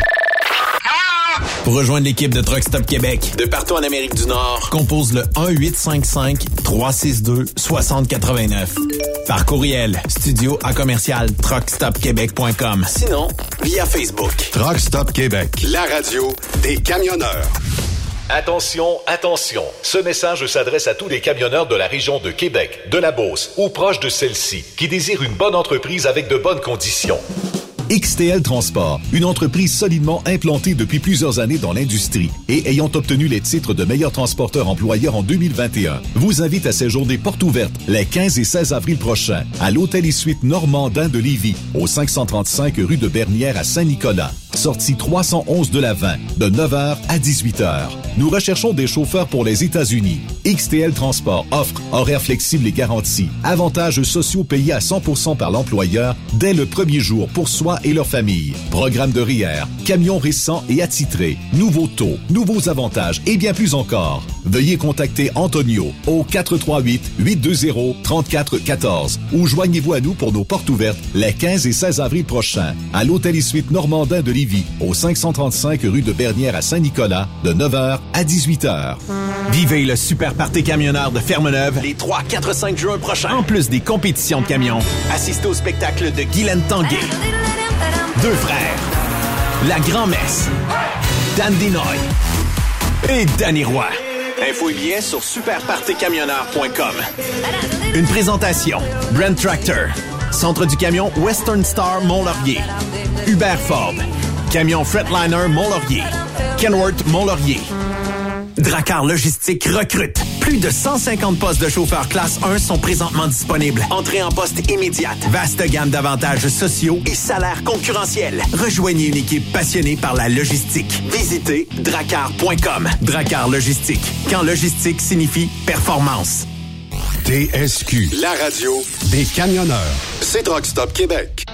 Pour rejoindre l'équipe de Truck Stop Québec, de partout en Amérique du Nord, compose le 1-855-362-6089. Par courriel, studio à commercial truckstopquebec.com. Sinon, via Facebook. Truck Stop Québec, la radio des camionneurs. Attention, attention. Ce message s'adresse à tous les camionneurs de la région de Québec, de la Beauce ou proche de celle-ci qui désirent une bonne entreprise avec de bonnes conditions. XTL Transport, une entreprise solidement implantée depuis plusieurs années dans l'industrie et ayant obtenu les titres de meilleur transporteur employeur en 2021, vous invite à séjourner porte ouverte les 15 et 16 avril prochains à l'Hôtel et Suite Normandin de Lévis, au 535 rue de Bernière à Saint-Nicolas. Sortie 311 de la 20, de 9h à 18h. Nous recherchons des chauffeurs pour les États-Unis. XTL Transport offre horaires flexibles et garantis, avantages sociaux payés à 100% par l'employeur dès le premier jour pour soi et leur famille. Programme de RIER, camions récents et attitrés, nouveaux taux, nouveaux avantages et bien plus encore. Veuillez contacter Antonio au 438-820-3414 ou joignez-vous à nous pour nos portes ouvertes les 15 et 16 avril prochains à l'Hôtel et Suite Normandin de Lévis au 535 rue de Bernière à Saint-Nicolas de 9h à 18h. Vivez le super party camionneur de Fermeneuve les 3, 4, 5 juin prochains. En plus des compétitions de camions, assistez au spectacle de Guylaine Tanguay. Deux frères. La Grand-Messe. Dan Dinoy. Et Danny Roy. Info et billets sur superpartycamionneur.com. Une présentation. Brent Tractor. Centre du camion Western Star Mont-Laurier. Hubert Ford. Camion Fretliner Mont-Laurier. Kenworth Mont-Laurier. Dracar Logistique recrute. Plus de 150 postes de chauffeurs classe 1 sont présentement disponibles. Entrée en poste immédiate. Vaste gamme d'avantages sociaux et salaires concurrentiels. Rejoignez une équipe passionnée par la logistique. Visitez dracar.com. Dracar Logistique. Quand logistique signifie performance. TSQ, la radio des camionneurs. C'est Truck Stop Québec.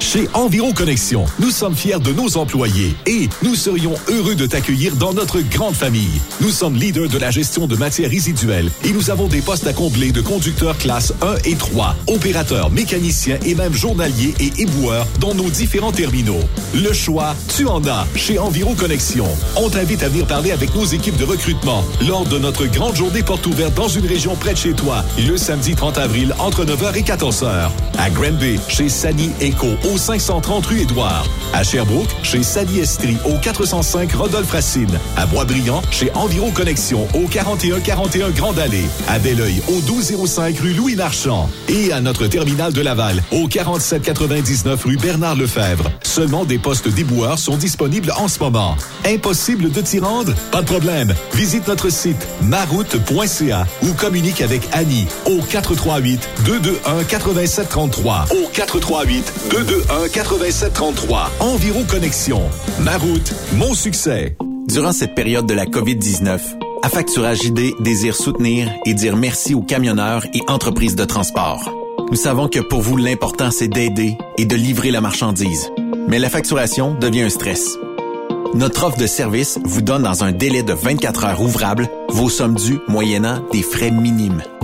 Chez Environ Connexion, nous sommes fiers de nos employés et nous serions heureux de t'accueillir dans notre grande famille. Nous sommes leaders de la gestion de matières résiduelles et nous avons des postes à combler de conducteurs classe 1 et 3, opérateurs, mécaniciens et même journaliers et éboueurs dans nos différents terminaux. Le choix, tu en as chez Environ Connexion. On t'invite à venir parler avec nos équipes de recrutement lors de notre grande journée porte ouverte dans une région près de chez toi, le samedi 30 avril entre 9h et 14h. À Granby, chez Sani Eco au 530 rue Édouard. À Sherbrooke, chez Sadi Estrie, au 405 Rodolphe Racine. À Boisbriand, chez Environ Connexion, au 4141 Grande Allée. À Belleuil, au 1205 rue Louis Marchand. Et à notre terminal de Laval, au 4799 rue Bernard Lefebvre. Seulement des postes déboueurs sont disponibles en ce moment. Impossible de t'y rendre? Pas de problème. Visite notre site maroute.ca ou communique avec Annie au 438 221 8733 au 438 221 8733 Environ Connexion. Ma route, mon succès. Durant cette période de la COVID-19, Affacturage JD désire soutenir et dire merci aux camionneurs et entreprises de transport. Nous savons que pour vous, l'important, c'est d'aider et de livrer la marchandise. Mais la facturation devient un stress. Notre offre de service vous donne dans un délai de 24 heures ouvrables vos sommes dues moyennant des frais minimes.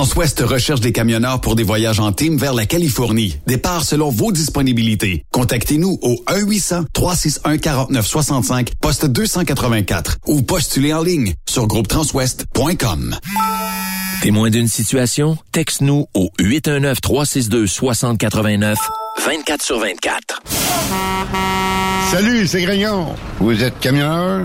Transwest recherche des camionneurs pour des voyages en team vers la Californie. Départ selon vos disponibilités. Contactez-nous au 1-800-361-4965, poste 284 ou postulez en ligne sur groupetranswest.com. Témoin d'une situation? Texte-nous au 819-362-6089, 24 sur 24. Salut, c'est Grignon. Vous êtes camionneur?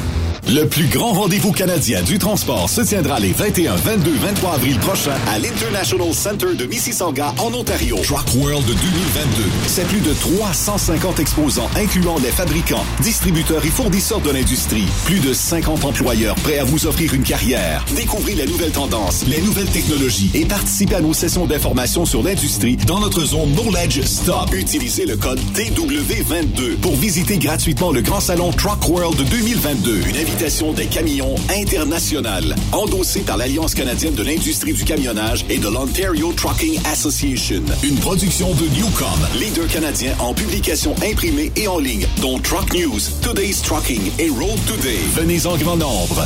Le plus grand rendez-vous canadien du transport se tiendra les 21, 22, 23 avril prochains à l'International Center de Mississauga en Ontario. Truck World 2022. C'est plus de 350 exposants incluant les fabricants, distributeurs et fournisseurs de l'industrie. Plus de 50 employeurs prêts à vous offrir une carrière. Découvrez les nouvelles tendances, les nouvelles technologies et participez à nos sessions d'information sur l'industrie dans notre zone Knowledge Stop. Utilisez le code TW22 pour visiter gratuitement le grand salon Truck World 2022. Une des camions internationales, endossée par l'Alliance canadienne de l'industrie du camionnage et de l'Ontario Trucking Association. Une production de Newcom, leader canadien en publication imprimée et en ligne, dont Truck News, Today's Trucking et Road Today. Venez en grand nombre.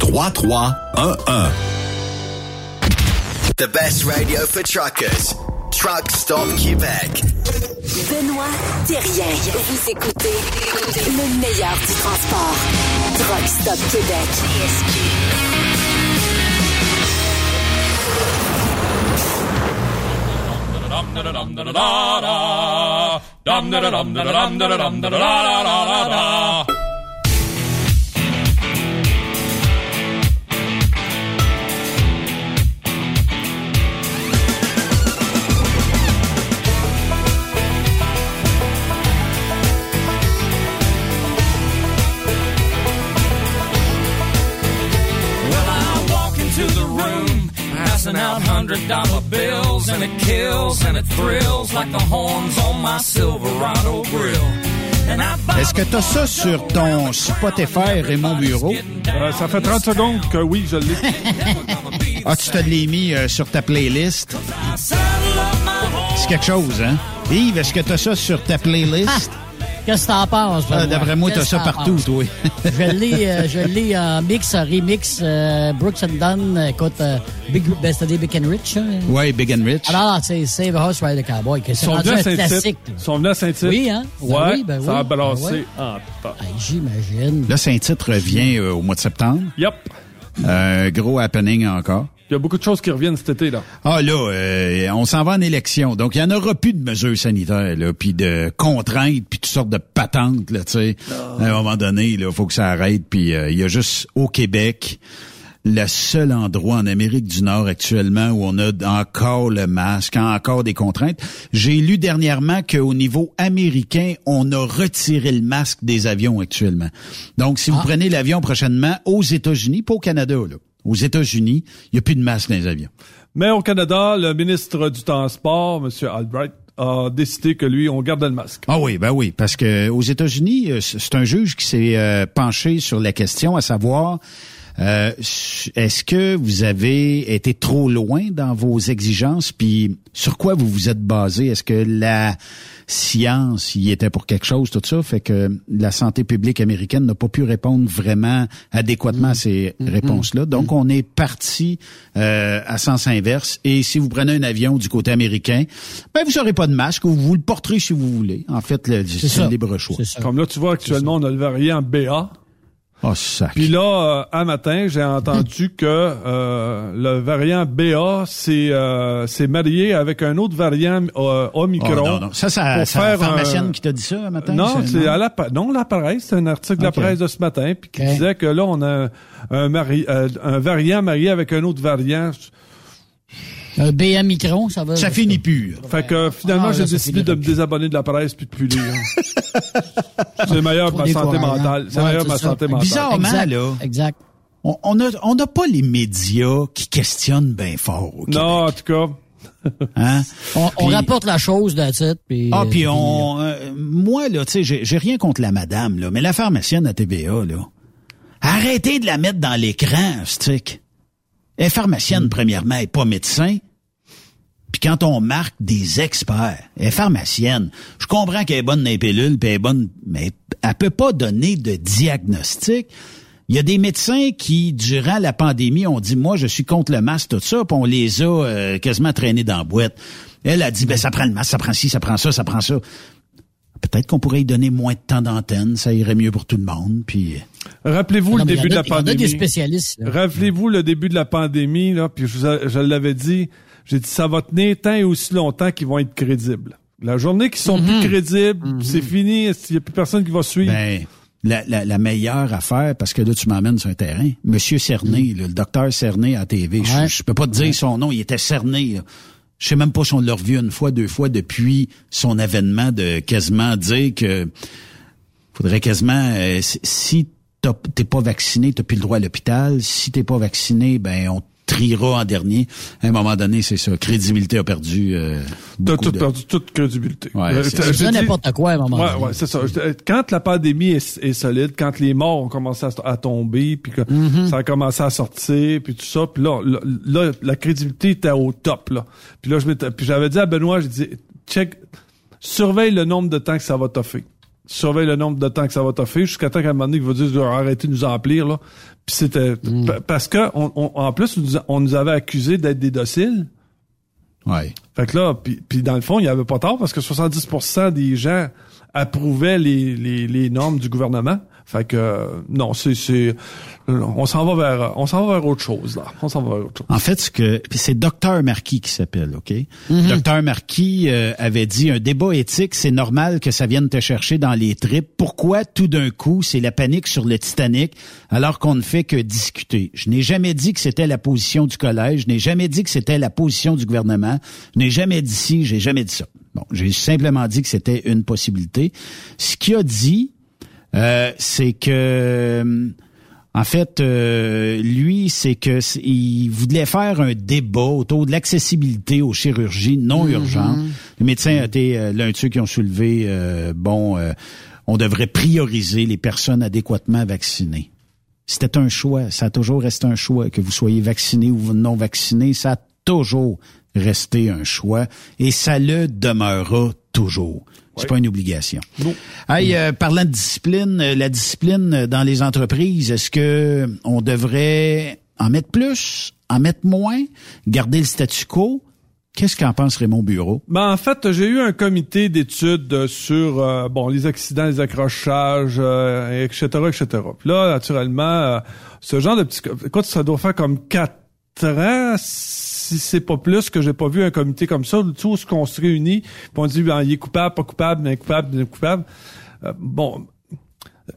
3311. The best radio for truckers. Truck Stop Québec. Benoît Thérien. Vous écoutez le meilleur du transport. Truck Stop Québec. Hundred dollar bills and it kills and it thrills like the horns on my Silverado grill. Est-ce que tu as ça sur ton Spotify Raymond Bureau? Euh, ça fait 30 secondes que oui, je l'ai. Ah, tu te l'as mis euh, sur ta playlist? C'est quelque chose, hein? Yves, est-ce que tu as ça sur ta playlist? Qu'est-ce que t'en penses? Ah? D'après moi, t'as ça partout, penses? toi. je l'ai, euh, je l'ai en mix, en remix, euh, Brooks and Dunn, écoute, euh, Big, ben, c'était Big and Rich. hein? Ouais, Big and Rich. Alors, c'est Save a Horse Ride the Cowboy, que Ils c'est rendu un classique. Ils sont venus à Saint-Tite. Oui, hein? Ben Ouais, oui, ben ça oui. a balancé Ben ouais. en. Hey, J'imagine. Là, Saint-Titre revient euh, au mois de septembre. Yep. Euh, gros happening encore. Il y a beaucoup de choses qui reviennent cet été, là. Ah là, euh, on s'en va en élection, donc il y en aura plus de mesures sanitaires, là, puis de contraintes, puis toutes sortes de patentes, là, tu sais. À un moment donné, là, faut que ça arrête, puis euh, il y a juste au Québec le seul endroit en Amérique du Nord actuellement où on a encore le masque, encore des contraintes. J'ai lu dernièrement qu'au niveau américain, on a retiré le masque des avions actuellement. Donc, si vous prenez l'avion prochainement aux États-Unis, pas au Canada, là, aux États-Unis, il n'y a plus de masque dans les avions. Mais au Canada, le ministre du Transport, M. Albright, a décidé que lui, on garde le masque. Ah oui, ben oui, parce que aux États-Unis, euh, c'est un juge qui s'est euh, penché sur la question, à savoir euh, est-ce que vous avez été trop loin dans vos exigences, puis sur quoi vous vous êtes basé? Est-ce que la science y était pour quelque chose, tout ça, fait que la santé publique américaine n'a pas pu répondre vraiment adéquatement à ces réponses-là. Donc, on est parti euh, à sens inverse. Et si vous prenez un avion du côté américain, ben vous n'aurez pas de masque, ou vous le porterez si vous voulez. En fait, le- c'est un libre choix. Comme là, tu vois, actuellement, on a le variant BA. Oh, sac. Puis là, euh, un matin, j'ai entendu que euh, le variant BA s'est euh, marié avec un autre variant euh, Omicron. Oh, non, non. Ça, ça- c'est la pharmacienne un- qui t'a dit ça un matin? Non, c'est- à la non la presse, c'est un article de la presse de ce matin puis qui disait que là on a un, mari- euh, un variant marié avec un autre variant. Un BM Micron, ça va. Ça finit plus. Fait que finalement Ah, j'ai décidé de me désabonner de la presse puis de plus lire. C'est meilleur pour ma santé décourageant. mentale. C'est Ouais, meilleur pour ma santé mentale. Bizarrement, Exact, là. Exact. On n'a on n'a pas les médias qui questionnent bien fort. au. Non, en tout cas. Hein? On, rapporte la chose de titre. Puis, Ah, euh, puis on... euh, moi, là, tu sais, j'ai rien contre la madame, là, mais la pharmacienne à TVA, là, arrêtez de la mettre dans l'écran, stick. Elle est pharmacienne, Hmm. premièrement, elle est pas médecin. Puis quand on marque des experts, elle est pharmacienne, je comprends qu'elle est bonne dans les pilules, puis elle est bonne, mais elle peut pas donner de diagnostic. Il y a des médecins qui, durant la pandémie, ont dit, moi, je suis contre le masque, tout ça, puis on les a euh, quasiment traînés dans la boîte. Elle a dit, ben ça prend le masque, ça prend ci, ça prend ça, ça prend ça. Peut-être qu'on pourrait y donner moins de temps d'antenne, ça irait mieux pour tout le monde, puis... Rappelez-vous Non, le début de la il y en a des pandémie. spécialistes. là. Rappelez-vous le début de la pandémie, là, puis je, je l'avais dit, j'ai dit ça va tenir tant et aussi longtemps qu'ils vont être crédibles. La journée qu'ils sont plus crédibles, c'est fini, il n'y a plus personne qui va suivre. Ben, la, la, la meilleure affaire, parce que là, tu m'emmènes sur un terrain. Monsieur Cerné, là, le docteur Cerné à TV, je, Ouais. je peux pas te dire son nom, il était cerné. là. Je sais même pas si on l'a revu une fois, deux fois depuis son avènement de quasiment dire que faudrait quasiment euh, si- t'es pas vacciné, t'as plus le droit à l'hôpital. Si t'es pas vacciné, ben on triera en dernier. À un moment donné, c'est ça. Crédibilité a perdu. Euh, T'as tout de- perdu toute crédibilité. Ouais, Euh, c'est n'importe quoi à un moment Ouais, donné. ouais, c'est ça. Je- Quand la pandémie est, est solide, quand les morts ont commencé à, à tomber, puis que Mm-hmm. ça a commencé à sortir, puis tout ça, puis là, là, là, la crédibilité était au top là. Puis là, je j'avais dit à Benoît, j'ai dit, check, surveille le nombre de temps que ça va toffer. Surveille le nombre de temps que ça va toffer jusqu'à temps qu'à un moment donné, il va dire arrêtez de nous emplir là. Puis c'était Mm. pa- parce que on, on- en plus on nous avait accusés d'être des dociles. Ouais. Fait que là, puis, puis dans le fond, il y avait pas tort parce que 70% des gens approuvaient les, les, les normes du gouvernement. Fait que non, c'est c'est on s'en va vers on s'en va vers autre chose là. On s'en va vers autre chose. En fait, ce que c'est Docteur Marquis qui s'appelle, ok? Docteur Marquis euh, avait dit un débat éthique, c'est normal que ça vienne te chercher dans les tripes. Pourquoi tout d'un coup c'est la panique sur le Titanic alors qu'on ne fait que discuter? Je n'ai jamais dit que c'était la position du collège, je n'ai jamais dit que c'était la position du gouvernement, je n'ai jamais dit ci, j'ai jamais dit ça. Bon, j'ai simplement dit que c'était une possibilité. Ce qu'il a dit, euh, c'est que euh, En fait, euh, lui, c'est que il voulait faire un débat autour de l'accessibilité aux chirurgies non Mhm. urgentes. Le médecin a été euh, l'un de ceux qui ont soulevé, euh, bon, euh, on devrait prioriser les personnes adéquatement vaccinées. C'était un choix, ça a toujours resté un choix, que vous soyez vacciné ou non vacciné, ça a toujours resté un choix et ça le demeurera toujours. C'est pas une obligation. Hey, euh, parlant de discipline, euh, la discipline euh, dans les entreprises, est-ce que on devrait en mettre plus, en mettre moins, garder le statu quo? Qu'est-ce qu'en pense Raymond Bureau? Ben, en fait, j'ai eu un comité d'études sur euh, bon les accidents, les accrochages, euh, etc., etc. Puis là, naturellement, ce genre de petit... Écoute, ça doit faire comme quatre ans, si c'est pas plus, que j'ai pas vu un comité comme ça, ce qu'on se réunit, puis on dit, ben, il est coupable, pas coupable, bien coupable, bien coupable. Euh, bon,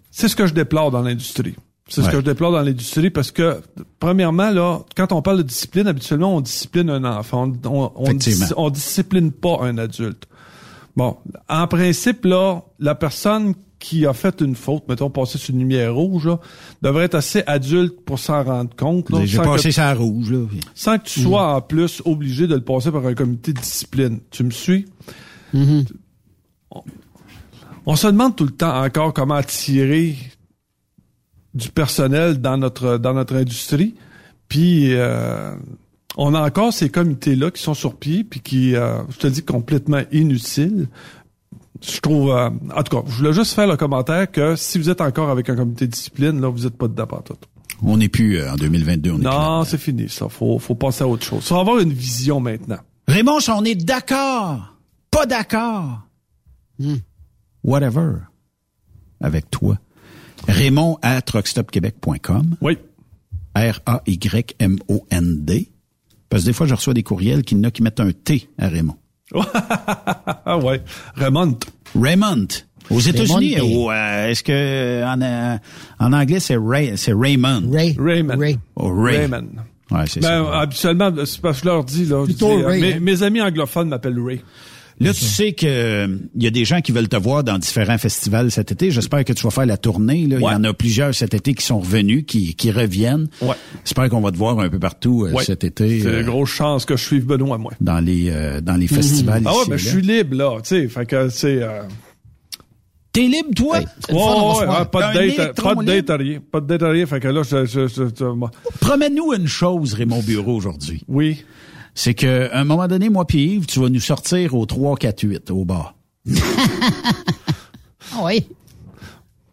c'est ce que je déplore dans l'industrie. C'est ce que je déplore dans l'industrie parce que, premièrement, là, quand on parle de discipline, habituellement, on discipline un enfant. On, on, on, Effectivement. dis- on discipline pas un adulte. Bon, en principe, là, la personne qui a fait une faute, mettons, passer sur une lumière rouge, là, devrait être assez adulte pour s'en rendre compte. là, J'ai sans passé que- ça rouge, là. sans que tu sois en plus obligé de le passer par un comité de discipline. Tu me suis? On, on se demande tout le temps encore comment attirer du personnel dans notre dans notre industrie. Puis euh, on a encore ces comités-là qui sont sur pied, puis qui, euh, je te dis, complètement inutiles. Je trouve, euh, en tout cas, je voulais juste faire le commentaire que si vous êtes encore avec un comité de discipline, là, vous êtes pas dedans tout. On n'est plus euh, en 2022, on est Non, c'est fini, ça. Faut, faut passer à autre chose. Faut avoir une vision maintenant. Raymond, si on est d'accord, pas d'accord, whatever, avec toi. Raymond à truckstopquebec.com. Oui. R-A-Y-M-O-N-D. Parce que des fois, je reçois des courriels qui, qui mettent un T à Raymond. Ah ouais. Raymond. Raymond. Aux États-Unis, ou, euh, est-ce que en, euh, en anglais c'est Ray, c'est Raymond? Ray. Raymond. Ray. Oh, Ray. Raymond. Ouais, c'est Ben, ça. habituellement, c'est parce que je leur dis, là, je Plutôt dis, euh, Ray, mes, hein. mes amis anglophones m'appellent Ray. Là, tu sais que euh, il y a des gens qui veulent te voir dans différents festivals cet été. J'espère que tu vas faire la tournée. Là. Il y en a plusieurs cet été qui sont revenus, qui, qui reviennent. Ouais. J'espère qu'on va te voir un peu partout euh, Ouais. cet été C'est euh, une grosse chance que je suive Benoît, moi. dans les euh, dans les festivals. Ah ouais, ici ben, et je suis libre, là, tu sais. Fait que, c'est, euh, T'es libre, toi? Ouais, pas de date, pas de date libre? à rien. Pas de date à rien. Fait que là, je, je, je, je- moi- Promets-nous une chose, Raymond Bureau, aujourd'hui. oui. C'est que à un moment donné, moi puis Yves, tu vas nous sortir au 3, 4, 8 au bar. Ah oui.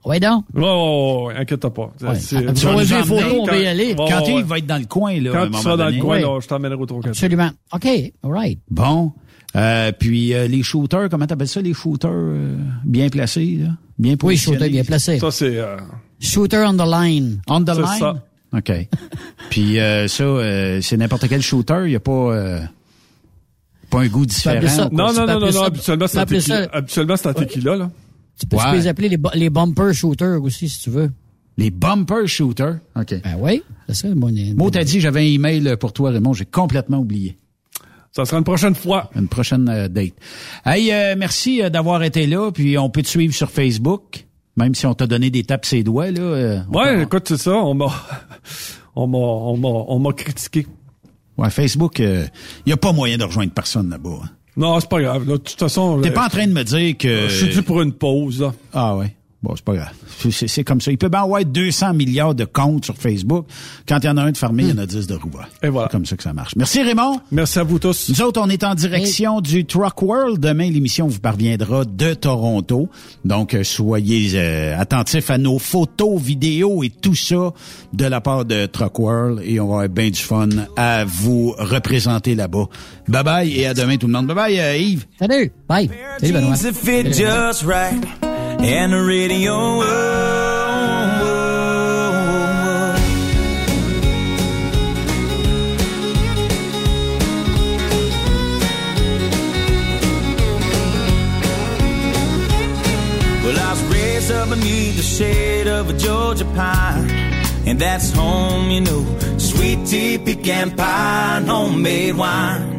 Oui, donc? Ouais, inquiète-pas. Ouais. C'est- Ah, Tu vas les photos, on va y quand- aller. Ouais, Quand ouais, Yves ouais. va être dans le coin, là, à un Quand tu moment seras dans donné. le coin, Ouais. là, je t'emmènerai au 3 4 Absolument. OK. All right. Bon. Euh, puis euh, les shooters, comment t'appelles ça, les shooters euh, bien placés, là? bien Oui, positionnés? shooter bien placé. Ça, c'est... euh, Shooter on the line. On the C'est line? ça. OK. Puis euh, ça, euh, c'est n'importe quel shooter, il n'y a pas, euh, pas un goût différent. ça-? Non, non, non, non, non, habituellement, tu c'est un tequila. ça- Habituellement, c'est un tequila, là. Tu peux, tu Ouais. peux les appeler les, bu- les bumper shooters aussi, si tu veux. Les bumper shooters? OK. Ben oui, c'est ça. Bon, Moi, t'as dit, j'avais un email pour toi, Raymond. J'ai complètement oublié. Ça sera une prochaine fois. Une prochaine euh, date. Hey, euh, merci euh, d'avoir été là. Puis on peut te suivre sur Facebook, même si on t'a donné des tapes ses doigts là. euh, Ouais, écoute, c'est ça. On m'a, on m'a, on m'a, on m'a critiqué. ouais, Facebook, il y a pas moyen de rejoindre personne là-bas. hein. Non, c'est pas grave. là. De toute façon, T'es là, pas en train de me dire que. je suis dû pour une pause, là. Ah ouais. Bon, c'est pas grave. C'est- C'est c'est comme ça. Il peut bien avoir 200 milliards de comptes sur Facebook. Quand il y en a un de fermé, il y en a 10 de rouvert. Et voilà. C'est comme ça que ça marche. Merci Raymond. Merci à vous tous. Nous autres, on est en direction du Truck World. Demain, l'émission vous parviendra de Toronto. Donc, euh, soyez euh, attentifs à nos photos, vidéos et tout ça de la part de Truck World. Et on va avoir bien du fun à vous représenter là-bas. Bye bye et à demain tout le monde. Bye bye euh, Yves. Salut. Bye. Salut, Benoît. And the radio. Well, I was raised up beneath the shade of a Georgia pine, and that's home, you know. Sweet tea, pecan pie, homemade wine.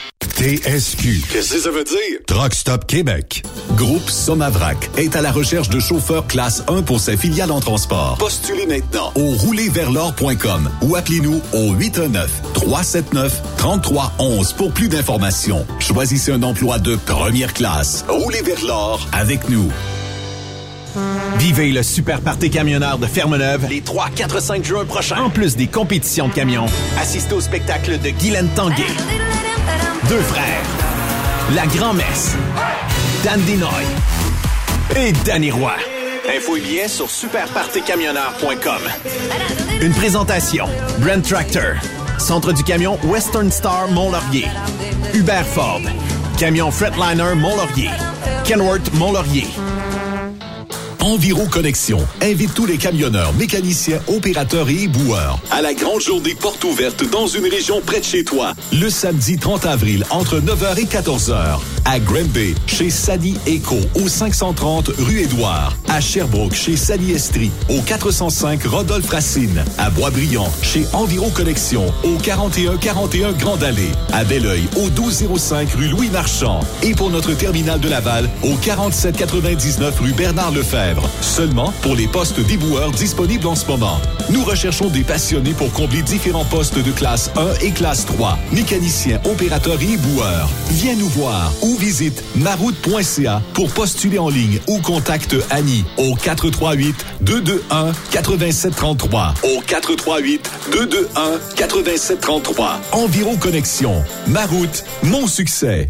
TSQ. Qu'est-ce que ça veut dire? Truck Stop Québec. Groupe Somavrac est à la recherche de chauffeurs classe 1 pour ses filiales en transport. Postulez maintenant au roulerversl'or.com ou appelez-nous au 819-379-3311 pour plus d'informations. Choisissez un emploi de première classe. Roulez vers l'or avec nous. Vivez le super party camionneur de Fermeneuve les 3, 4, 5 juin prochains. En plus des compétitions de camions, assistez au spectacle de Guylaine Tanguay. Deux frères. La grand-messe. Dan Dinoy. Et Danny Roy. Info et billets sur superpartycamionneur.com. Une présentation. Brand Tractor. Centre du camion Western Star Mont-Laurier. Hubert Ford. Camion Fretliner Mont-Laurier. Kenworth Mont-Laurier. Enviro Connexion invite tous les camionneurs, mécaniciens, opérateurs et éboueurs à la grande journée porte ouverte dans une région près de chez toi, le samedi 30 avril entre 9h et 14h à Granby chez Sally Eco au 530 rue Édouard, à Sherbrooke chez Sally Estrie au 405 Rodolphe Racine, à Boisbriand chez Enviro Connexion au 4141 Grande Allée, à Belleuil au 1205 rue Louis Marchand et pour notre terminal de Laval au 4799 rue Bernard Lefebvre. Seulement pour les postes d'éboueurs disponibles en ce moment. Nous recherchons des passionnés pour combler différents postes de classe 1 et classe 3. Mécaniciens, opérateurs et éboueurs. Viens nous voir ou visite maroute.ca pour postuler en ligne ou contacte Annie au 438 221 8733 au 438 221 8733. Environ Connexion. Maroute, mon succès.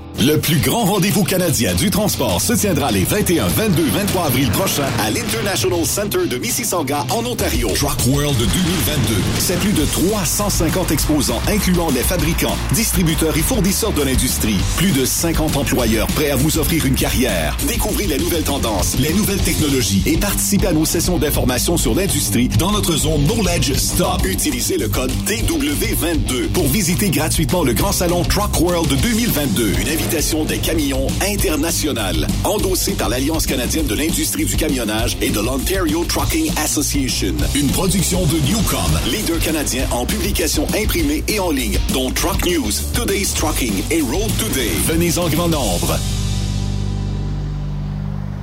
Le plus grand rendez-vous canadien du transport se tiendra les 21, 22, 23 avril prochains à l'International Center de Mississauga en Ontario. Truck World 2022. C'est plus de 350 exposants incluant les fabricants, distributeurs et fournisseurs de l'industrie. Plus de 50 employeurs prêts à vous offrir une carrière. Découvrez les nouvelles tendances, les nouvelles technologies et participez à nos sessions d'information sur l'industrie dans notre zone Knowledge Stop. Utilisez le code DW22 pour visiter gratuitement le grand salon Truck World 2022. Une invitation des camions internationales, endossée par l'Alliance canadienne de l'industrie du camionnage et de l'Ontario Trucking Association. Une production de Newcom, leader canadien en publication imprimée et en ligne, dont Truck News, Today's Trucking et Road Today. Venez en grand nombre.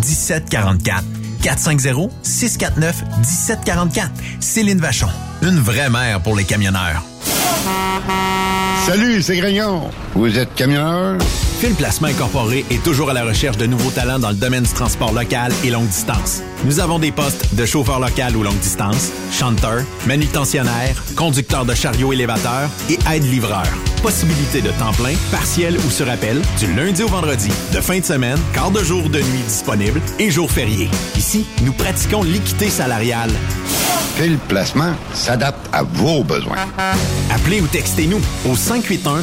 1744. 450-649-1744. Céline Vachon. Une vraie mère pour les camionneurs. Salut, c'est Grignon. Vous êtes camionneur? Fil Placement Incorporé est toujours à la recherche de nouveaux talents dans le domaine du transport local et longue distance. Nous avons des postes de chauffeur local ou longue distance, chanteur, manutentionnaire, conducteur de chariot élévateur et aide-livreur. Possibilité de temps plein, partiel ou sur appel, du lundi au vendredi, de fin de semaine, quart de jour de nuit disponible et jours fériés. Ici, nous pratiquons l'équité salariale. Fil Placement s'adapte à vos besoins. Appelez ou textez-nous au 581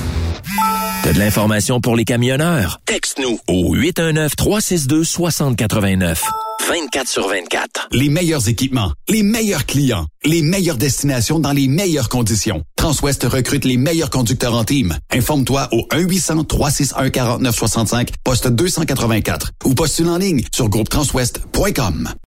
T'as de l'information pour les camionneurs? Texte-nous au 819-362-6089. 24 sur 24. Les meilleurs équipements, les meilleurs clients, les meilleures destinations dans les meilleures conditions. Transwest recrute les meilleurs conducteurs en team. Informe-toi au 1-800-361-4965, poste 284 ou postule en ligne sur groupetranswest.com.